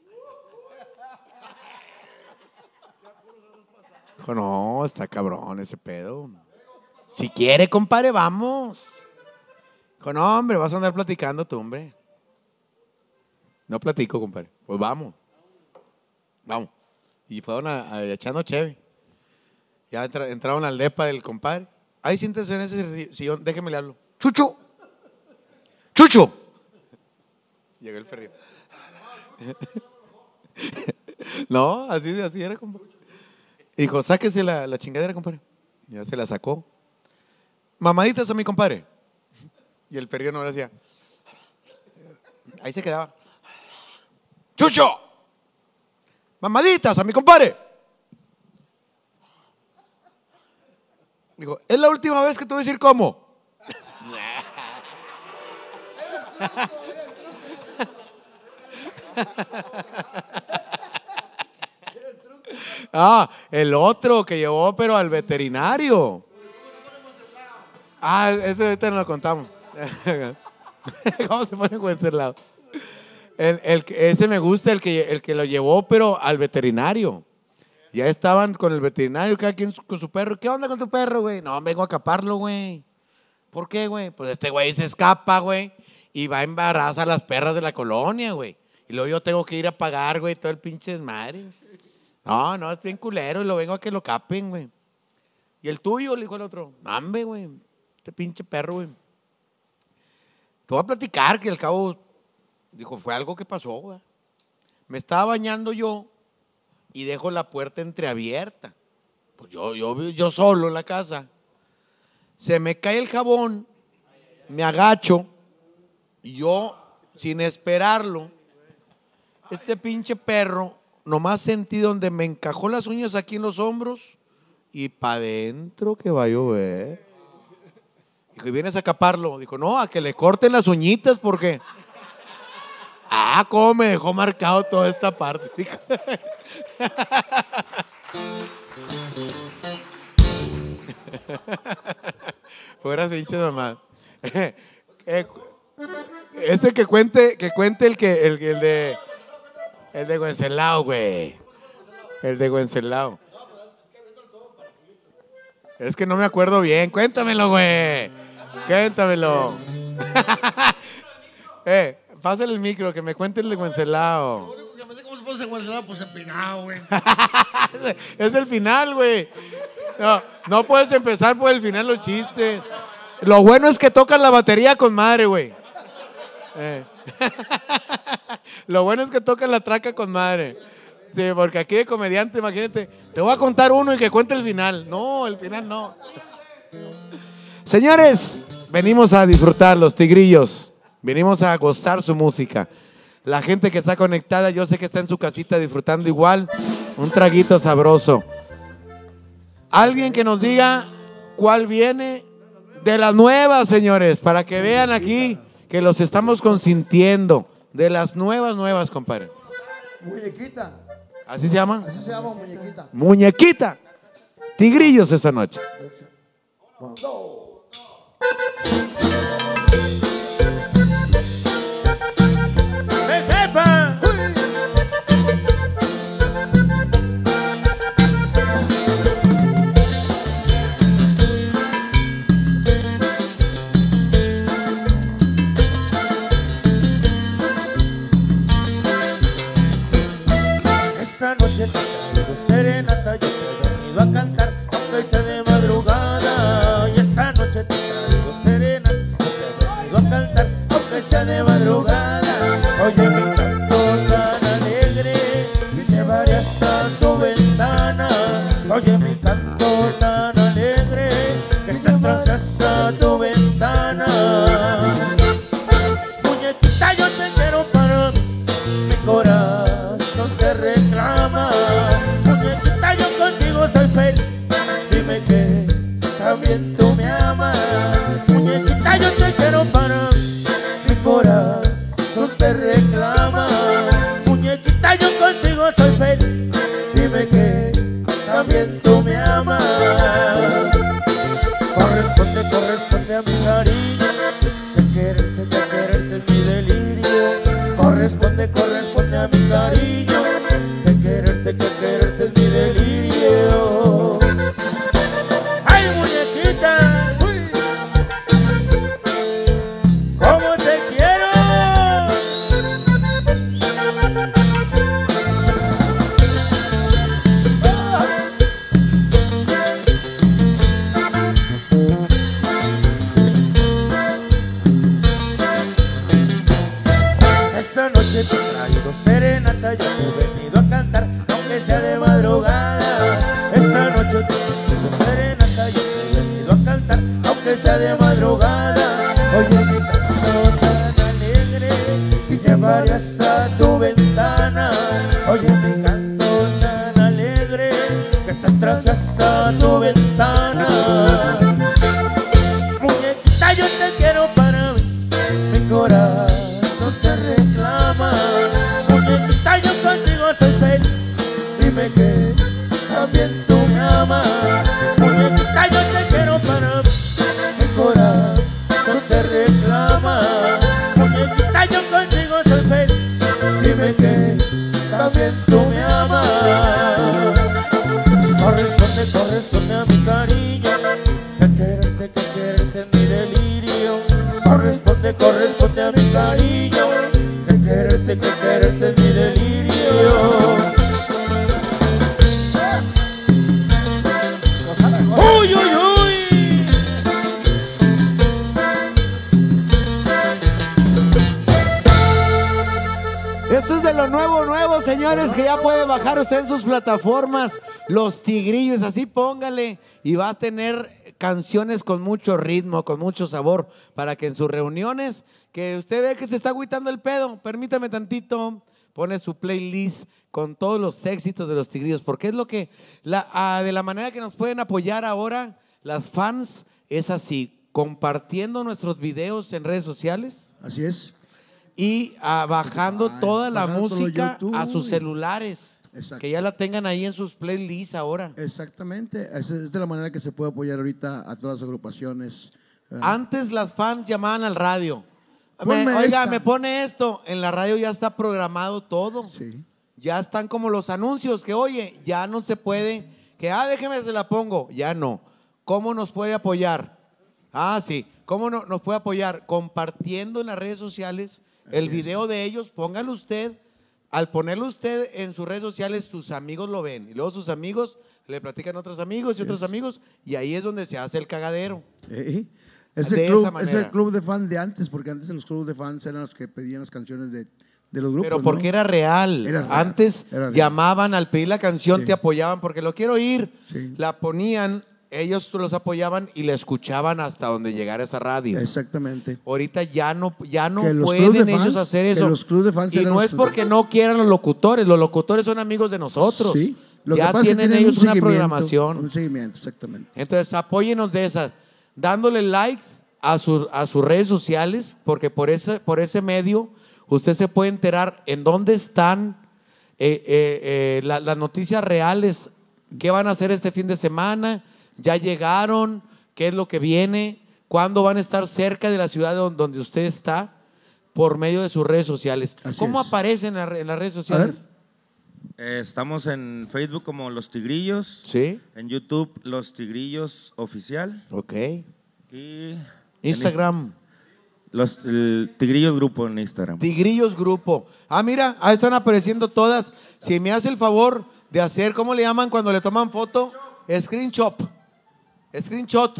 Dijo, no, está cabrón ese pedo. Si quiere, compadre, vamos. Dijo, no, hombre, vas a andar platicando tú, hombre. No platico, compadre. Pues vamos. Vamos. Y fueron a, a- echando cheve. Ya entra- entraron al depa del compadre. Ahí siéntese en ese sillón, déjeme le hablo. ¡Chucho! ¡Chucho! Llegó el perrito. no, así, así era, compadre. Dijo, sáquese la, la chingadera, compadre. Ya se la sacó. Mamaditas a mi compadre. Y el perrillo no le hacía. Ahí se quedaba. ¡Chucho! Mamaditas a mi compadre. Dijo, es la última vez que te voy a decir cómo. Ah, el otro que llevó, pero al veterinario. Ah, ese ahorita no lo contamos. ¿Cómo se pone lado? El, el ese me gusta, el que, el que lo llevó, pero al veterinario. Ya estaban con el veterinario, cada quien con su perro. ¿Qué onda con tu perro, güey? No, vengo a caparlo, güey. ¿Por qué, güey? Pues este güey se escapa, güey, y va a embarazar a las perras de la colonia, güey. Y luego yo tengo que ir a pagar, güey, todo el pinche desmadre. No, no, es bien culero y lo vengo a que lo capen, güey. ¿Y el tuyo? Le dijo el otro. Mambe, güey. Este pinche perro, güey. Te voy a platicar que al cabo, dijo, fue algo que pasó, güey. Me estaba bañando yo y dejo la puerta entreabierta. Pues yo, yo, yo solo en la casa. Se me cae el jabón, me agacho y yo, sin esperarlo, este pinche perro, nomás sentí donde me encajó las uñas aquí en los hombros y para adentro que va a llover. Dijo, ¿y vienes a caparlo? Dijo, no, a que le corten las uñitas porque... Ah, cómo me dejó marcado toda esta parte. Fueras pinche mamá. Eh, ese que cuente, que cuente el que el, el de el de Wenceslao, güey. El de Wenceslao. Es que no me acuerdo bien. Cuéntamelo, güey. Cuéntamelo. eh, pásale el micro, que me cuente el de Wenceslao. Pues empinado, güey. es el final, güey. No, no puedes empezar por el final los chistes. Lo bueno es que tocas la batería con madre, güey. Eh. Lo bueno es que tocas la traca con madre. Sí, porque aquí de comediante, imagínate, te voy a contar uno y que cuente el final. No, el final no. Señores, venimos a disfrutar los tigrillos. Venimos a gozar su música. La gente que está conectada, yo sé que está en su casita disfrutando igual. Un traguito sabroso. Alguien que nos diga cuál viene de las nuevas, señores, para que vean aquí que los estamos consintiendo. De las nuevas, nuevas, compadre. Muñequita. ¿Así se llama? Así se llama muñequita. Muñequita. Tigrillos esta noche. Plataformas. Los tigrillos, así póngale. Y va a tener canciones con mucho ritmo, con mucho sabor, para que en sus reuniones, que usted ve que se está agüitando el pedo, permítame tantito, pone su playlist con todos los éxitos de los tigrillos, porque es lo que, la, ah, de la manera que nos pueden apoyar ahora, las fans, es así, compartiendo nuestros videos en redes sociales Así es. y ah, bajando Ay, toda la bajando música a sus celulares. Exacto. Que ya la tengan ahí en sus playlists ahora. Exactamente. Esa es de la manera que se puede apoyar ahorita a todas las agrupaciones. ¿verdad? Antes las fans llamaban al radio. Me- oiga, esta. me pone esto. En la radio ya está programado todo. Sí. Ya están como los anuncios que, oye, ya no se puede. Que, ah, déjeme, se la pongo. Ya no. ¿Cómo nos puede apoyar? Ah, sí. ¿Cómo no, nos puede apoyar? Compartiendo en las redes sociales el video de ellos. Póngalo usted. Al ponerlo usted en sus redes sociales, sus amigos lo ven. Y luego sus amigos le platican a otros amigos y otros amigos. Y ahí es donde se hace el cagadero. Sí. Es el, club, esa es manera. el club de fans de antes, porque antes en los clubes de fans eran los que pedían las canciones de, de los grupos. Pero porque ¿no? era real. Era real, Antes era real. llamaban al pedir la canción, Sí. te apoyaban porque lo quiero oír. Sí. La ponían, ellos los apoyaban y la escuchaban hasta donde llegara esa radio. Exactamente. Ahorita ya no, ya no pueden ellos hacer que eso. los clubs de fans y no es porque no quieran los locutores, los locutores son amigos de nosotros. Sí. Lo ya que tienen ellos un una programación. Un seguimiento, exactamente. Entonces, apóyenos de esas, dándole likes a, su- a sus redes sociales, porque por ese, por ese medio usted se puede enterar en dónde están eh, eh, eh, la- las noticias reales, qué van a hacer este fin de semana, ya llegaron, qué es lo que viene, cuándo van a estar cerca de la ciudad don- donde usted está, por medio de sus redes sociales. Así ¿Cómo es. aparecen en, las redes sociales? Eh, estamos en Facebook como Los Tigrillos. Sí, En YouTube, Los Tigrillos Oficial. ok. Y en Instagram. Los el Tigrillos Grupo en Instagram. Tigrillos Grupo. Ah, mira, ahí están apareciendo todas. Si me hace el favor de hacer, ¿cómo le llaman cuando le toman foto? Screenshot. Screenshot.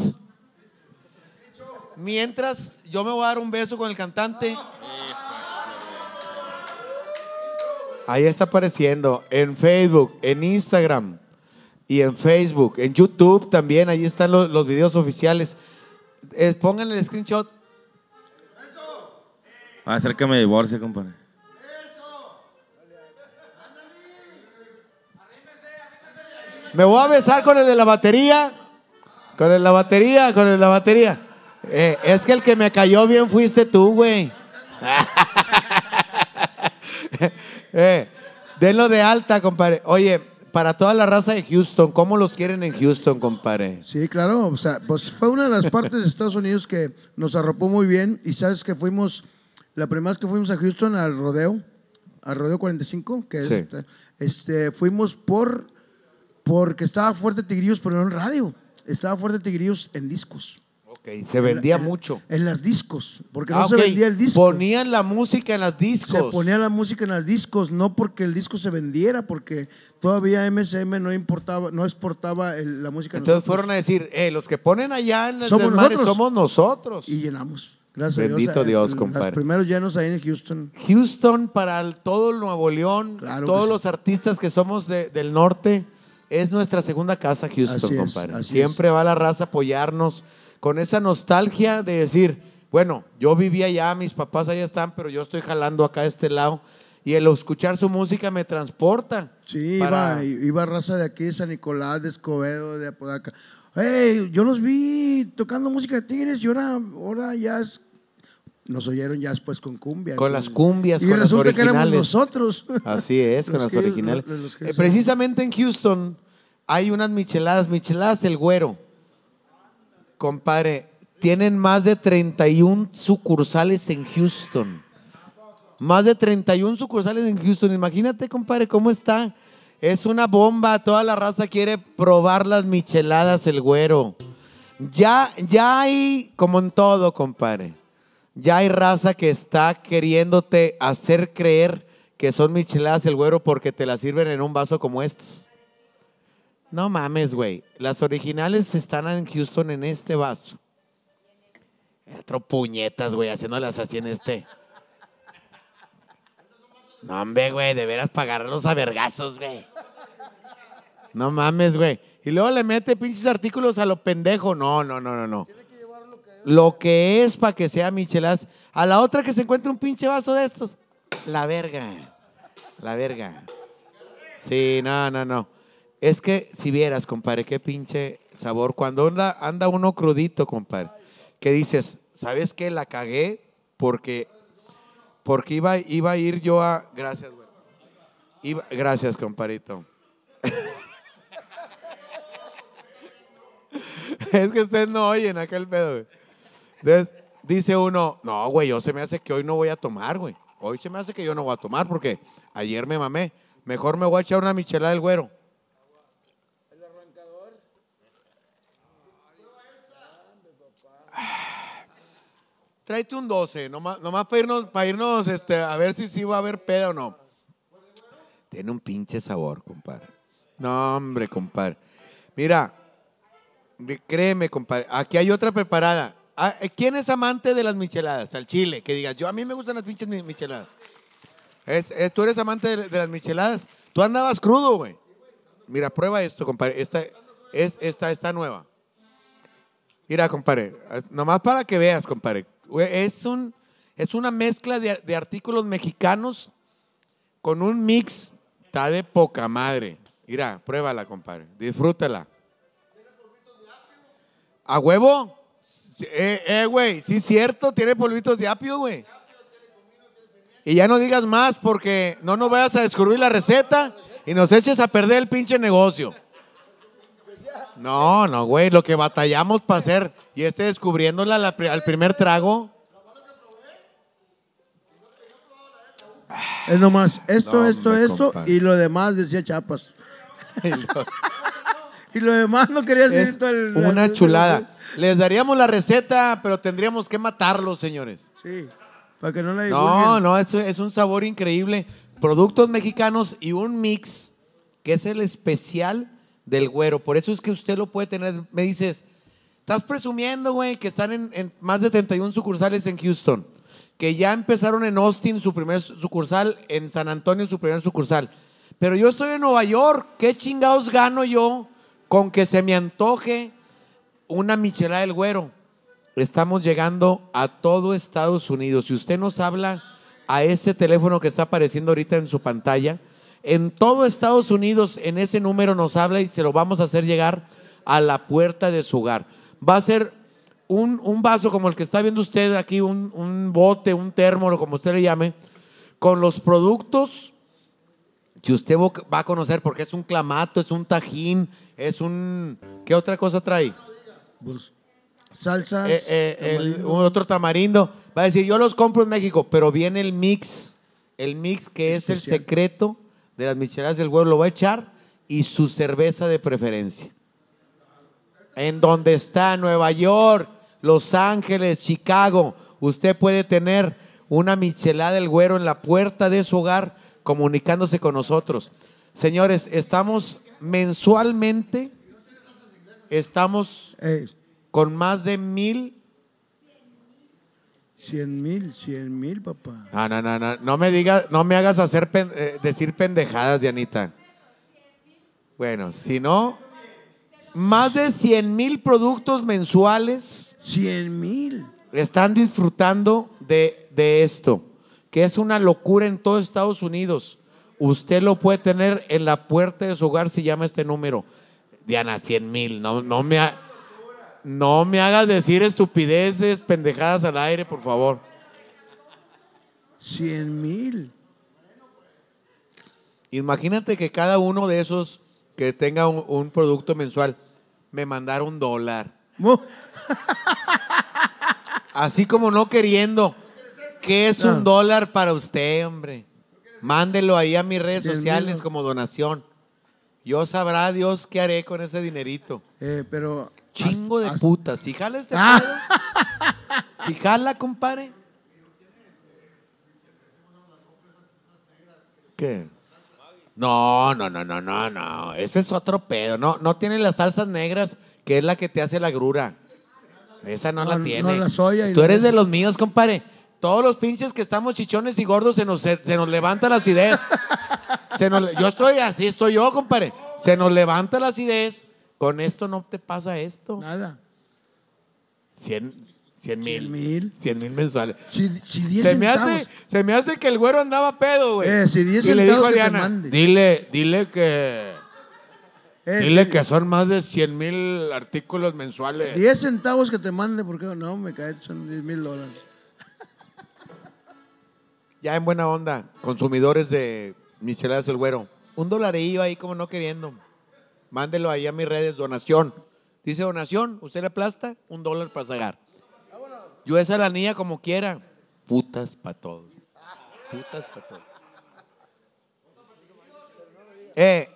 Mientras yo me voy a dar un beso con el cantante. Ahí está apareciendo en Facebook, en Instagram y en Facebook, en YouTube también. Ahí están los, los videos oficiales. Eh, pongan el screenshot. Va a hacer que me divorcie, compadre. Me voy a besar con el de la batería. Con la batería, con la batería. Eh, es que el que me cayó bien fuiste tú, güey. eh, denlo de alta, compadre. Oye, para toda la raza de Houston, ¿cómo los quieren en Houston, compadre? Sí, claro. O sea, pues fue una de las partes de Estados Unidos que nos arropó muy bien. Y sabes que fuimos, la primera vez que fuimos a Houston al rodeo, al rodeo 45, que es, Sí. este, fuimos por, porque estaba fuerte Tigrillos, pero no en radio. Estaba fuerte Tigrillos en discos. Ok, se vendía En- mucho. En las discos, porque Ah, no se ok. vendía el disco. Ponían la música en las discos. Se ponía la música en los discos, no porque el disco se vendiera, porque todavía MSM no importaba, no exportaba el- la música. Entonces nosotros. fueron a decir, eh, los que ponen allá en el Somos nosotros. somos nosotros. Y llenamos. Gracias Bendito a Dios. Dios, eh, compadre. Los primeros llenos ahí en Houston. Houston para el- todo el Nuevo León, Claro todos sí. los artistas que somos de- del norte, es nuestra segunda casa Houston, es, compadre. Siempre va la raza a apoyarnos con esa nostalgia de decir, Bueno, yo vivía allá, mis papás allá están, pero yo estoy jalando acá a este lado. Y el escuchar su música me transporta. Sí, para- iba, iba raza de aquí, de San Nicolás, de Escobedo, de Apodaca. Hey, yo los vi tocando música de Tigres y ahora, ahora ya es- nos oyeron ya después con cumbia. Con las cumbias, y con las resulta que éramos originales. nosotros. Así es, con las que- originales. los- los que Eh, precisamente en Houston hay unas micheladas, micheladas el güero. Compadre, tienen más de 31 sucursales en Houston. Más de 31 sucursales en Houston. Imagínate, compadre, cómo está. Es una bomba. Toda la raza quiere probar las micheladas el güero. Ya, ya hay, como en todo, compadre. Ya hay raza que está queriéndote hacer creer que son micheladas el güero porque te las sirven en un vaso como estos. No mames, güey. Las originales están en Houston en este vaso. Otro puñetas, güey, haciéndolas así en este. No, hombre, güey, de veras pagarlos a vergazos, güey. No mames, güey. Y luego le mete pinches artículos a lo pendejo. No, no, no, no, no. Lo que es para que sea micheladas. A la otra que se encuentre un pinche vaso de estos. La verga. La verga. Sí, no, no, no. Es que si vieras, compadre, qué pinche sabor. Cuando anda, anda uno crudito, compadre, que dices, ¿sabes qué? La cagué porque, porque iba, iba a ir yo a. Gracias, güey. Gracias, compadrito. es que ustedes no oyen acá el pedo, güey. Entonces, dice uno, no, güey, yo se me hace que hoy no voy a tomar, güey. Hoy se me hace que yo no voy a tomar porque ayer me mamé. Mejor me voy a echar una michelada del güero. Tráete un 12, nomás, nomás para irnos, para irnos este, a ver si sí va a haber pedo o no. Tiene un pinche sabor, compadre. No, hombre, compadre. Mira, créeme, compadre, aquí hay otra preparada. Ah, eh, ¿Quién es amante de las micheladas? Al chile, que digas, yo a mí me gustan las pinches mi- micheladas. Es- ¿Tú eres amante de, las micheladas? Tú andabas crudo, güey. Mira, prueba esto, compadre. Esta, es, esta está nueva. Mira, compadre, nomás para que veas, compadre. Es, un, es una mezcla de, de artículos mexicanos con un mix. Está de poca madre. Mira, pruébala, compadre. Disfrútala. ¿A huevo? Eh, eh, güey, sí es cierto, tiene polvitos de apio, güey. Y ya no digas más porque no nos vayas a descubrir la receta y nos eches a perder el pinche negocio. No, no, güey, lo que batallamos para hacer y este descubriéndola la al primer trago. Es nomás esto, No, esto, esto y lo demás decía Chapas. y lo demás no quería decir Es todo el- una chulada. Les daríamos la receta, pero tendríamos que matarlos, señores. Sí, para que no la No, divulguen. no, es, es un sabor increíble. Productos mexicanos y un mix que es el especial del güero. Por eso es que usted lo puede tener. Me dices, estás presumiendo, güey, que están en, en más de 31 sucursales en Houston. Que ya empezaron en Austin su primer sucursal, en San Antonio su primer sucursal. Pero yo estoy en Nueva York. ¿Qué chingados gano yo con que se me antoje una michelada del güero? Estamos llegando a todo Estados Unidos. Si usted nos habla a ese teléfono que está apareciendo ahorita en su pantalla, en todo Estados Unidos, en ese número nos habla y se lo vamos a hacer llegar a la puerta de su hogar. Va a ser un, un vaso como el que está viendo usted aquí, un, un bote, un termo, como usted le llame, con los productos que usted va a conocer, porque es un clamato, es un tajín, es un... ¿Qué otra cosa trae? Pues, salsas. Eh, eh, el- otro tamarindo. Va a decir, yo los compro en México, pero viene el mix, el mix que es el secreto de las micheladas del huevo, lo va a echar y su cerveza de preferencia. En donde está Nueva York, Los Ángeles, Chicago, usted puede tener una michelada del güero en la puerta de su hogar comunicándose con nosotros. Señores, estamos mensualmente, estamos Eh, con más de mil. cien mil, cien mil, papá. No, no, no, no, no me digas, no me hagas hacer pen- eh, decir pendejadas, Dianita. Bueno, si no, más de 100 mil productos mensuales. Cien mil. están disfrutando de, de esto, que es una locura en todo Estados Unidos. Usted lo puede tener en la puerta de su hogar si llama este número. Diana, 100 mil. No, no, me ha- no me hagas decir estupideces, pendejadas al aire, por favor. 100 mil. Imagínate que cada uno de esos que tenga un, un producto mensual me mandara un dólar. Así como no queriendo. ¿Qué es un dólar para usted, hombre? Mándelo ahí a mis redes sociales como donación. Yo sabrá Dios qué haré con ese dinerito. Eh, pero. Chingo de hasta- putas. Si jala este Ah. pedo, si jala, compadre. ¿Qué? No, no, no, no, no, no. Ese es otro pedo. No, no tiene las salsas negras, que es la que te hace la grura. Esa no, No, la no tiene. la soya y Tú eres de los míos, compadre. Todos los pinches que estamos chichones y gordos se nos, se, nos levanta la acidez. Se nos- yo estoy así, estoy yo, compadre. Se nos levanta la acidez. Con esto no te pasa esto. Nada. 100, 100 mil. 100 mil. 100 mil mensuales. Si, si 10 Se me, centavos. hace, se me hace que el güero andaba pedo, güey. Eh, si 10 Y le dijo centavos a Diana, dile, dile que, eh, dile si- que son más de 100 mil artículos mensuales. 10 centavos que te mande, porque no, me cae, son 10 mil dólares. Ya en buena onda, consumidores de micheladas el güero. Un dolarillo ahí como no queriendo. Mándelo ahí a mis redes, donación. Dice donación, usted le aplasta, un dólar para sacar. Yo esa la niña como quiera. Putas para todos. Putas para todos. Eh,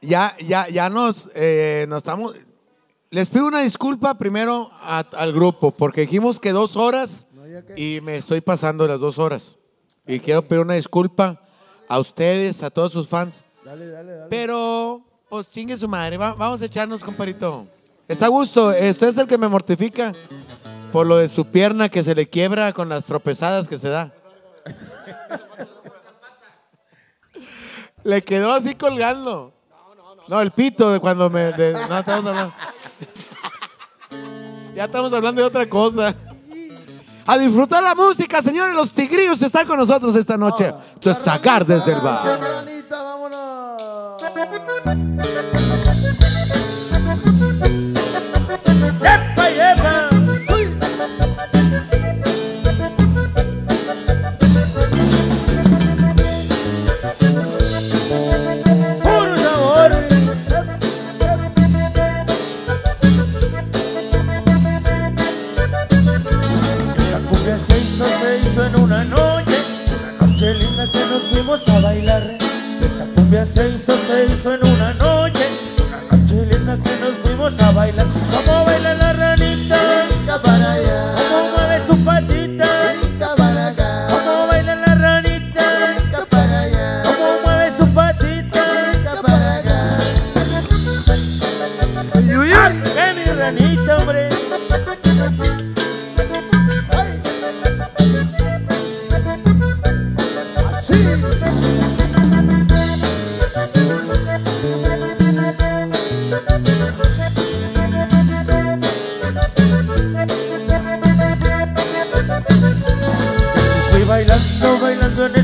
ya, ya, ya nos, eh, nos estamos. Les pido una disculpa primero a- al grupo, porque dijimos que dos horas y me estoy pasando las dos horas. Y quiero pedir una disculpa a ustedes, a todos sus fans. Dale, dale, dale. Pero, pues chingue su madre. Va- vamos a echarnos, comparito. Está a gusto. Usted es el que me mortifica por lo de su pierna que se le quiebra con las tropezadas que se da. le quedó así colgando. No, el pito de cuando me. de- no, estamos hablando. ya estamos hablando de otra cosa. A disfrutar la música, señores. Los tigrillos están con nosotros esta noche. Esto es sacar desde el bar. Fuimos a bailar. Esta cumbia se hizo, se hizo en una noche, una noche linda que nos fuimos a bailar. ¿Cómo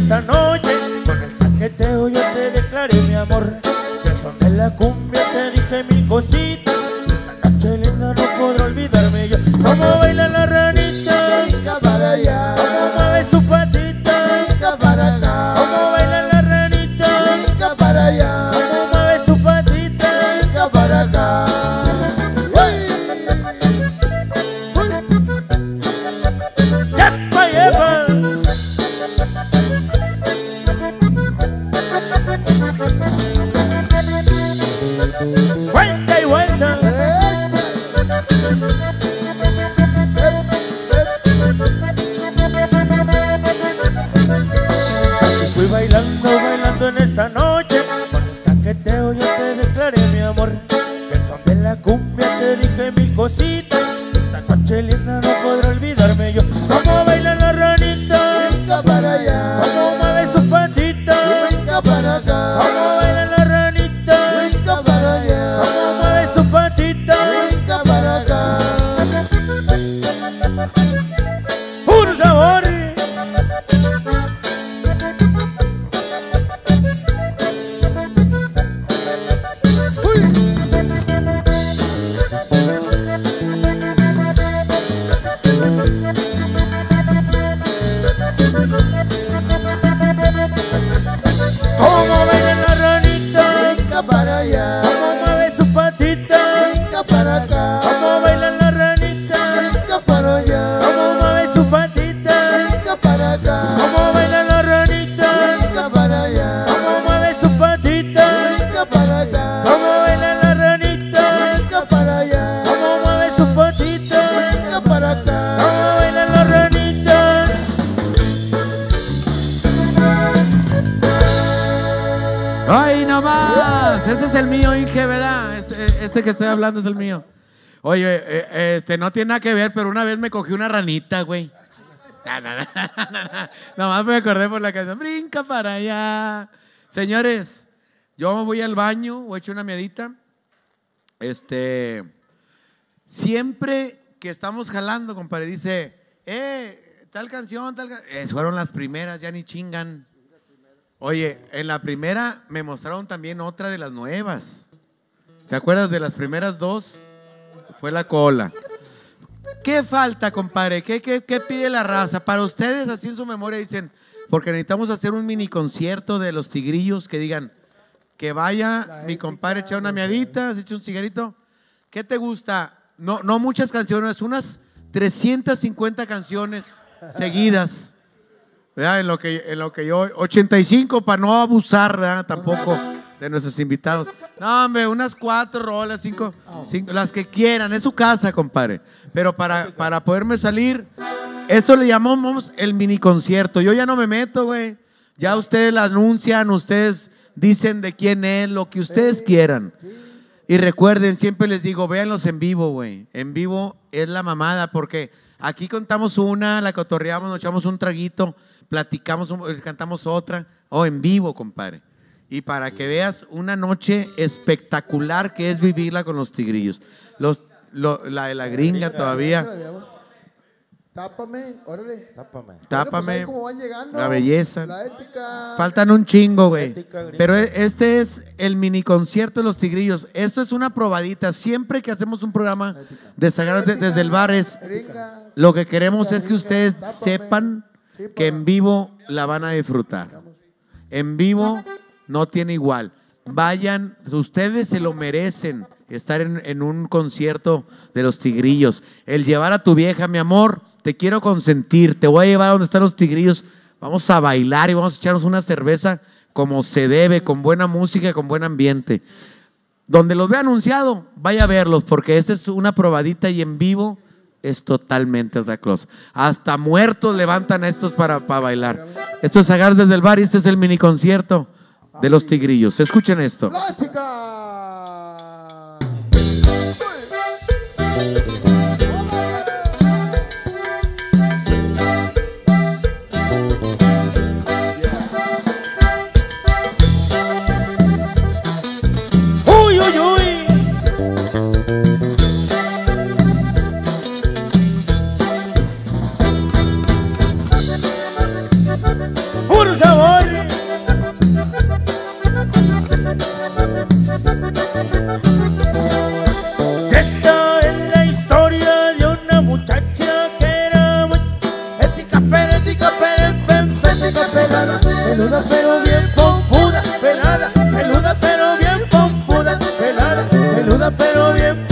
esta noche. Con el taqueteo yo te declaré mi amor. Al son de la cumbia te dije mil cositas you. Eh, este no tiene nada que ver, pero una vez me cogí una ranita, güey. No, no, no, no, no. Nomás me acordé por la canción. Brinca para allá. Señores, yo voy al baño, voy a echar una miedita. Este, siempre que estamos jalando, compadre, dice, eh, tal canción, tal canción. fueron las primeras, ya ni chingan. Oye, en la primera me mostraron también otra de las nuevas. ¿Te acuerdas de las primeras dos? Fue la cola. ¿Qué falta, compadre? ¿Qué, qué, qué pide la raza? Para ustedes, así en su memoria, dicen, porque necesitamos hacer un mini concierto de los tigrillos que digan, que vaya mi compadre echa una miadita, se echa un cigarrito. ¿Qué te gusta? No, no muchas canciones, unas 350 canciones seguidas. ¿verdad? En lo que, en lo que yo, 85 para no abusar ¿verdad? tampoco de nuestros invitados. No, hombre, unas cuatro rolas, cinco, las que quieran, es su casa, compadre. Pero para, para poderme salir, eso le llamamos el mini concierto. Yo ya no me meto, güey. Ya ustedes la anuncian, ustedes dicen de quién es, lo que ustedes quieran. Y recuerden, siempre les digo, véanlos en vivo, güey. En vivo es la mamada, porque aquí contamos una, la cotorreamos, nos echamos un traguito, platicamos, cantamos otra. Oh, en vivo, compadre. Y para que veas una noche espectacular que es vivirla con los tigrillos. Los, lo- la de la gringa todavía. Tápame, órale. Tápame. Tápame. Pues llegando, La belleza. La ética. Faltan un chingo, güey. Pero e- este es el mini concierto de los tigrillos. Esto es una probadita. Siempre que hacemos un programa de Sagrados de- desde el bar es Gringa. lo que queremos es que ustedes Tápame. sepan Sí, que en vivo la van a disfrutar. En vivo no tiene igual. Vayan, ustedes se lo merecen estar en, un concierto de los tigrillos. El llevar a tu vieja, mi amor, te quiero consentir, te voy a llevar a donde están los tigrillos. Vamos a bailar y vamos a echarnos una cerveza como se debe, con buena música, con buen ambiente. Donde los vea anunciado, vaya a verlos, porque esta es una probadita y en vivo es totalmente otra cosa. Hasta muertos levantan estos para, para bailar. Esto es Agar desde el bar y este es el mini concierto de los tigrillos. Escuchen esto. Pero bien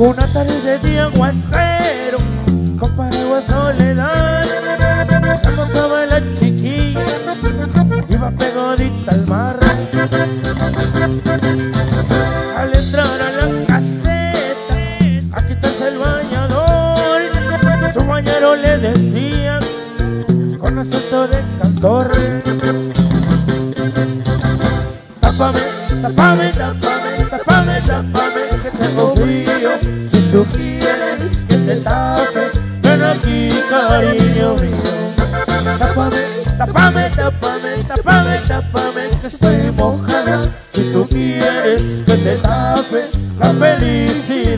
Una tarde de día aguacero, con paraguas soledad,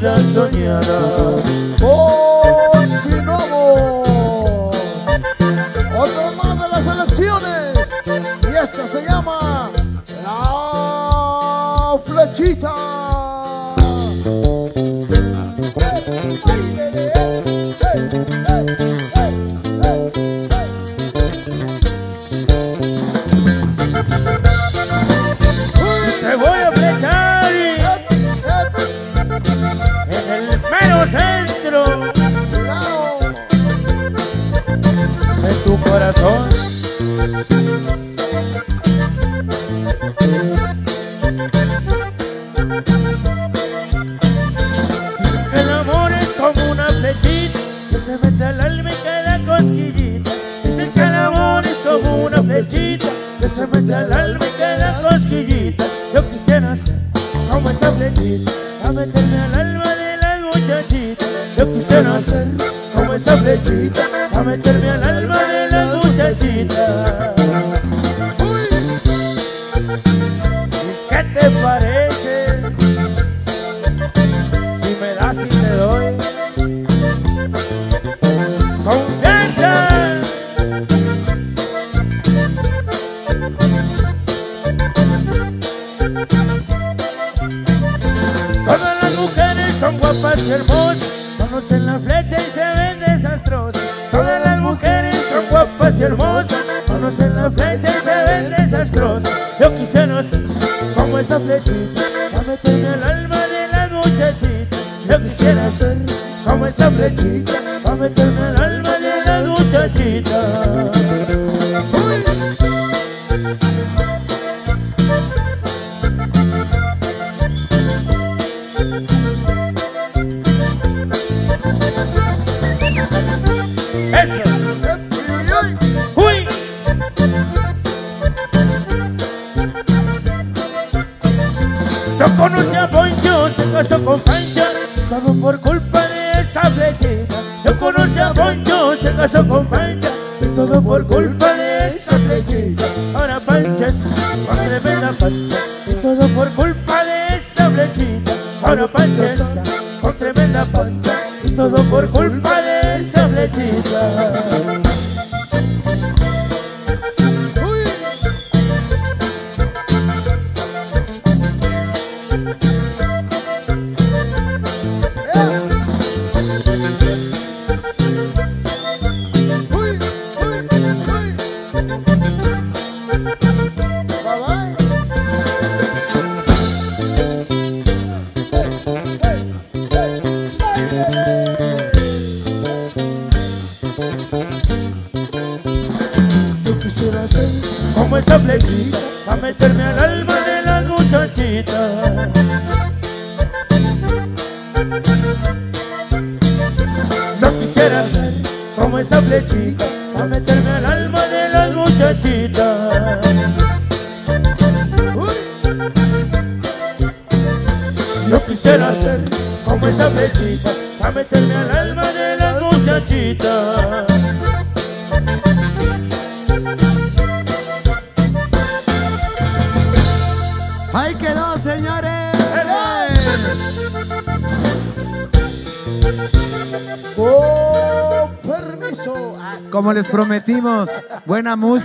vida soñada.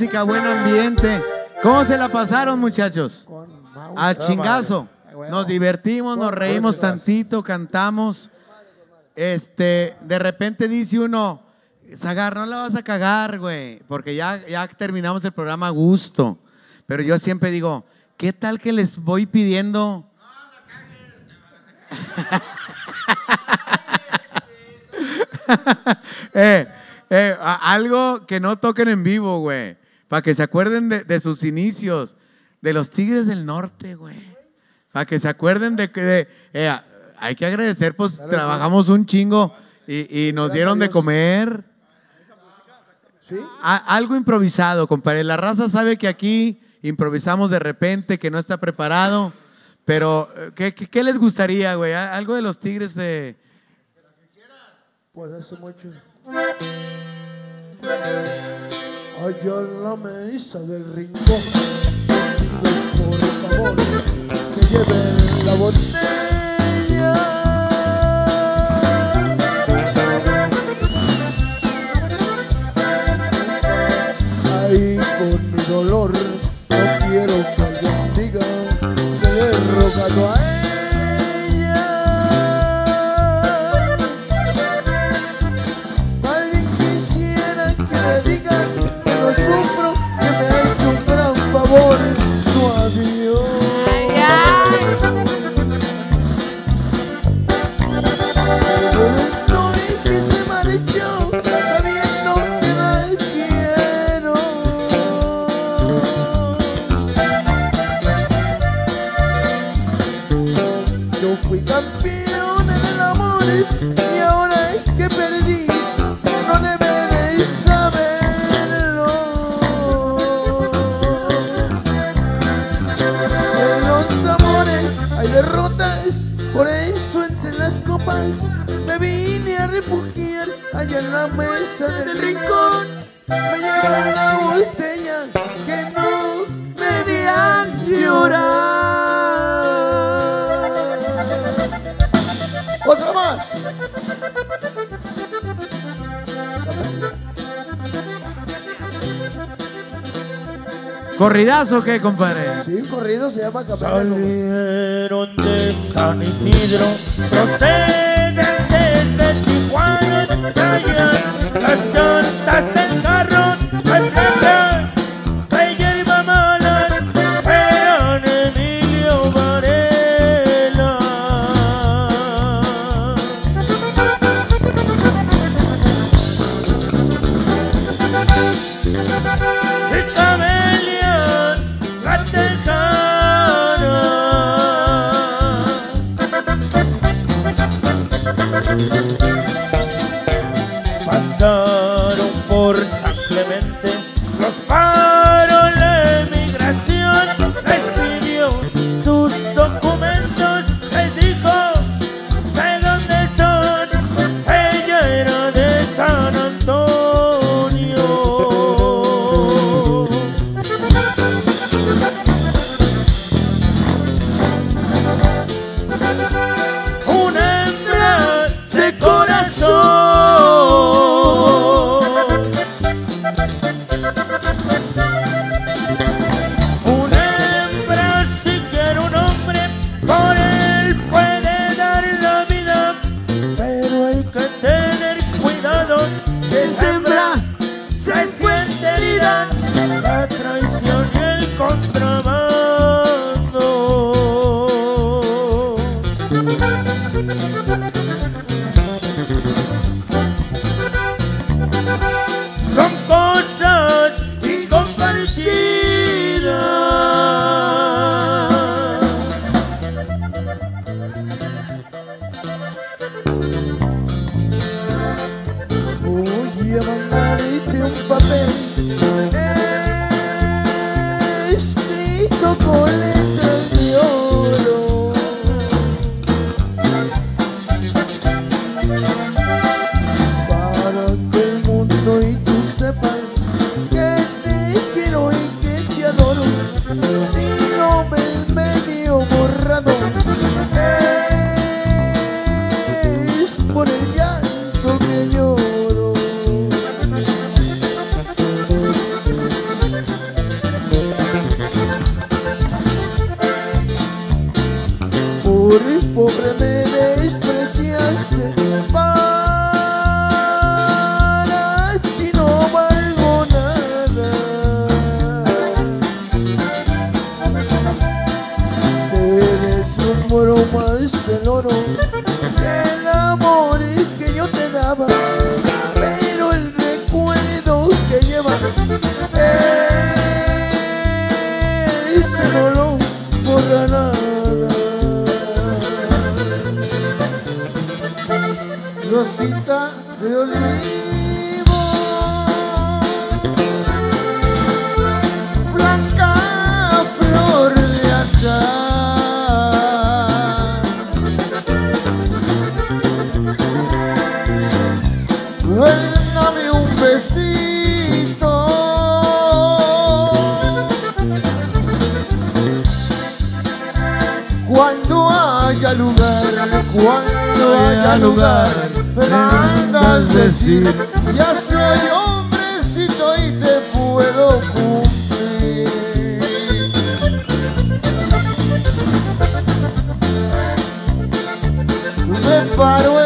música, buen ambiente. ¿Cómo se la pasaron, muchachos? A chingazo. Nos divertimos, nos reímos tantito, cantamos. Este, de repente dice uno, Zagar, no la vas a cagar, güey, porque ya, ya terminamos el programa a gusto. Pero yo siempre digo, ¿qué tal que les voy pidiendo? eh, eh, algo que no toquen en vivo, güey. Para que se acuerden de, de, sus inicios, de los Tigres del Norte, güey. Para que se acuerden de que eh, hay que agradecer, pues trabajamos un chingo y, y nos dieron de comer. ¿Sí? A, algo improvisado, compadre. La raza sabe que aquí improvisamos de repente, que no está preparado. Pero, eh, ¿qué, qué, les gustaría, güey? Algo de los Tigres de... Pues hace mucho. Allá en la mesa del rincón, por favor que lleven la botella. ¿Corridazo o qué, compadre? Sí, corrido se llama Capitán. Salieron de San Isidro, separou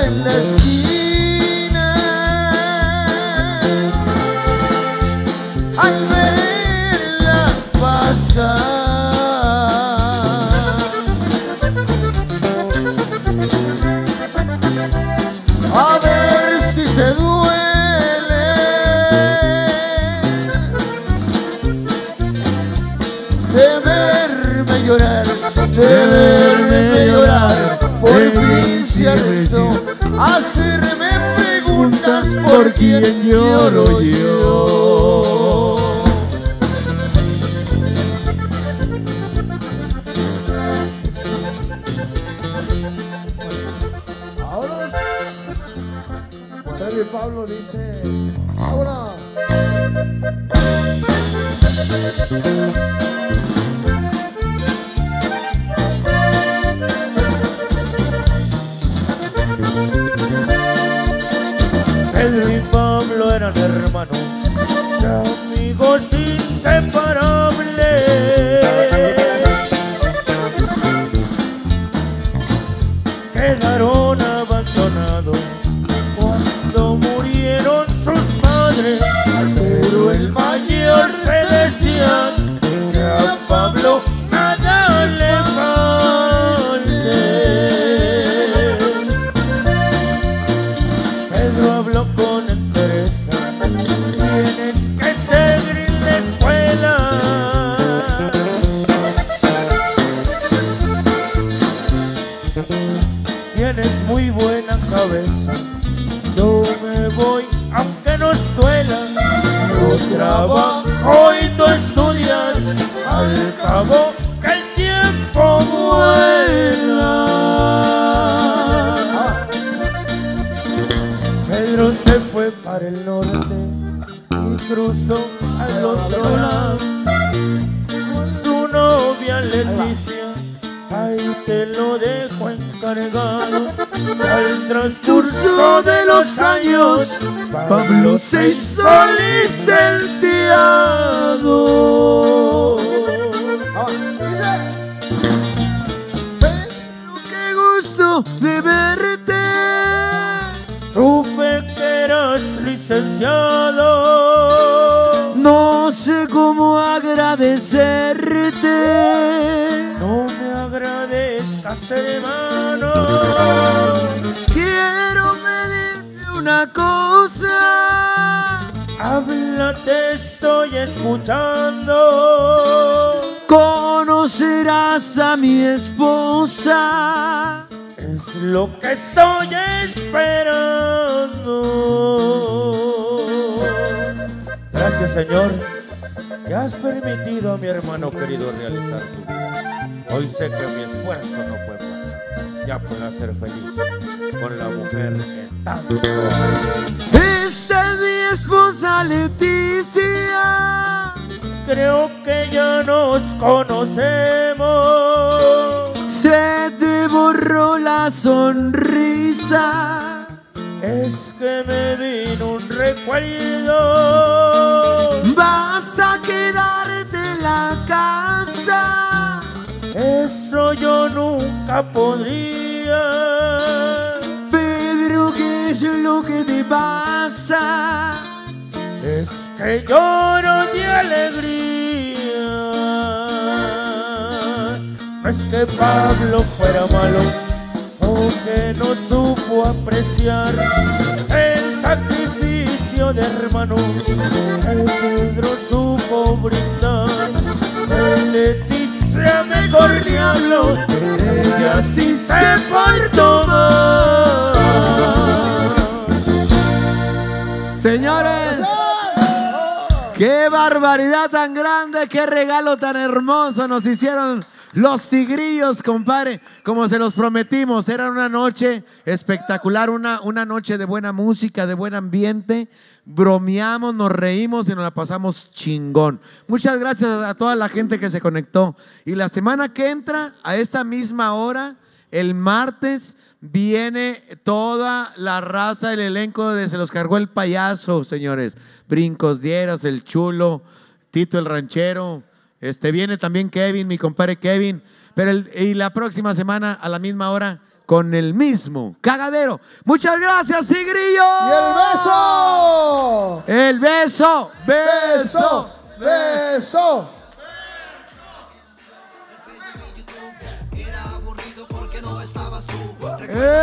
hicieron los tigrillos, compadre, como se los prometimos. Era una noche espectacular, una, una noche de buena música, de buen ambiente. Bromeamos, nos reímos y nos la pasamos chingón. Muchas gracias a toda la gente que se conectó. Y la semana que entra, a esta misma hora, el martes, viene toda la raza, el elenco de Se los cargó el payaso, señores. Brincos Dieras, el chulo, Tito el ranchero, este viene también Kevin, mi compadre Kevin. Pero el- y la próxima semana a la misma hora con el mismo cagadero. Muchas gracias, Tigrillo. ¡Y el beso! El beso, beso, ¡Beso! ¡Beso!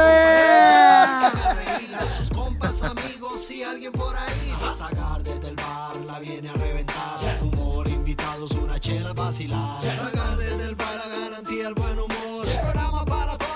¡Eh! Tus compas, amigos y alguien por ahí. Sacar desde el bar la viene a reventar vacilar.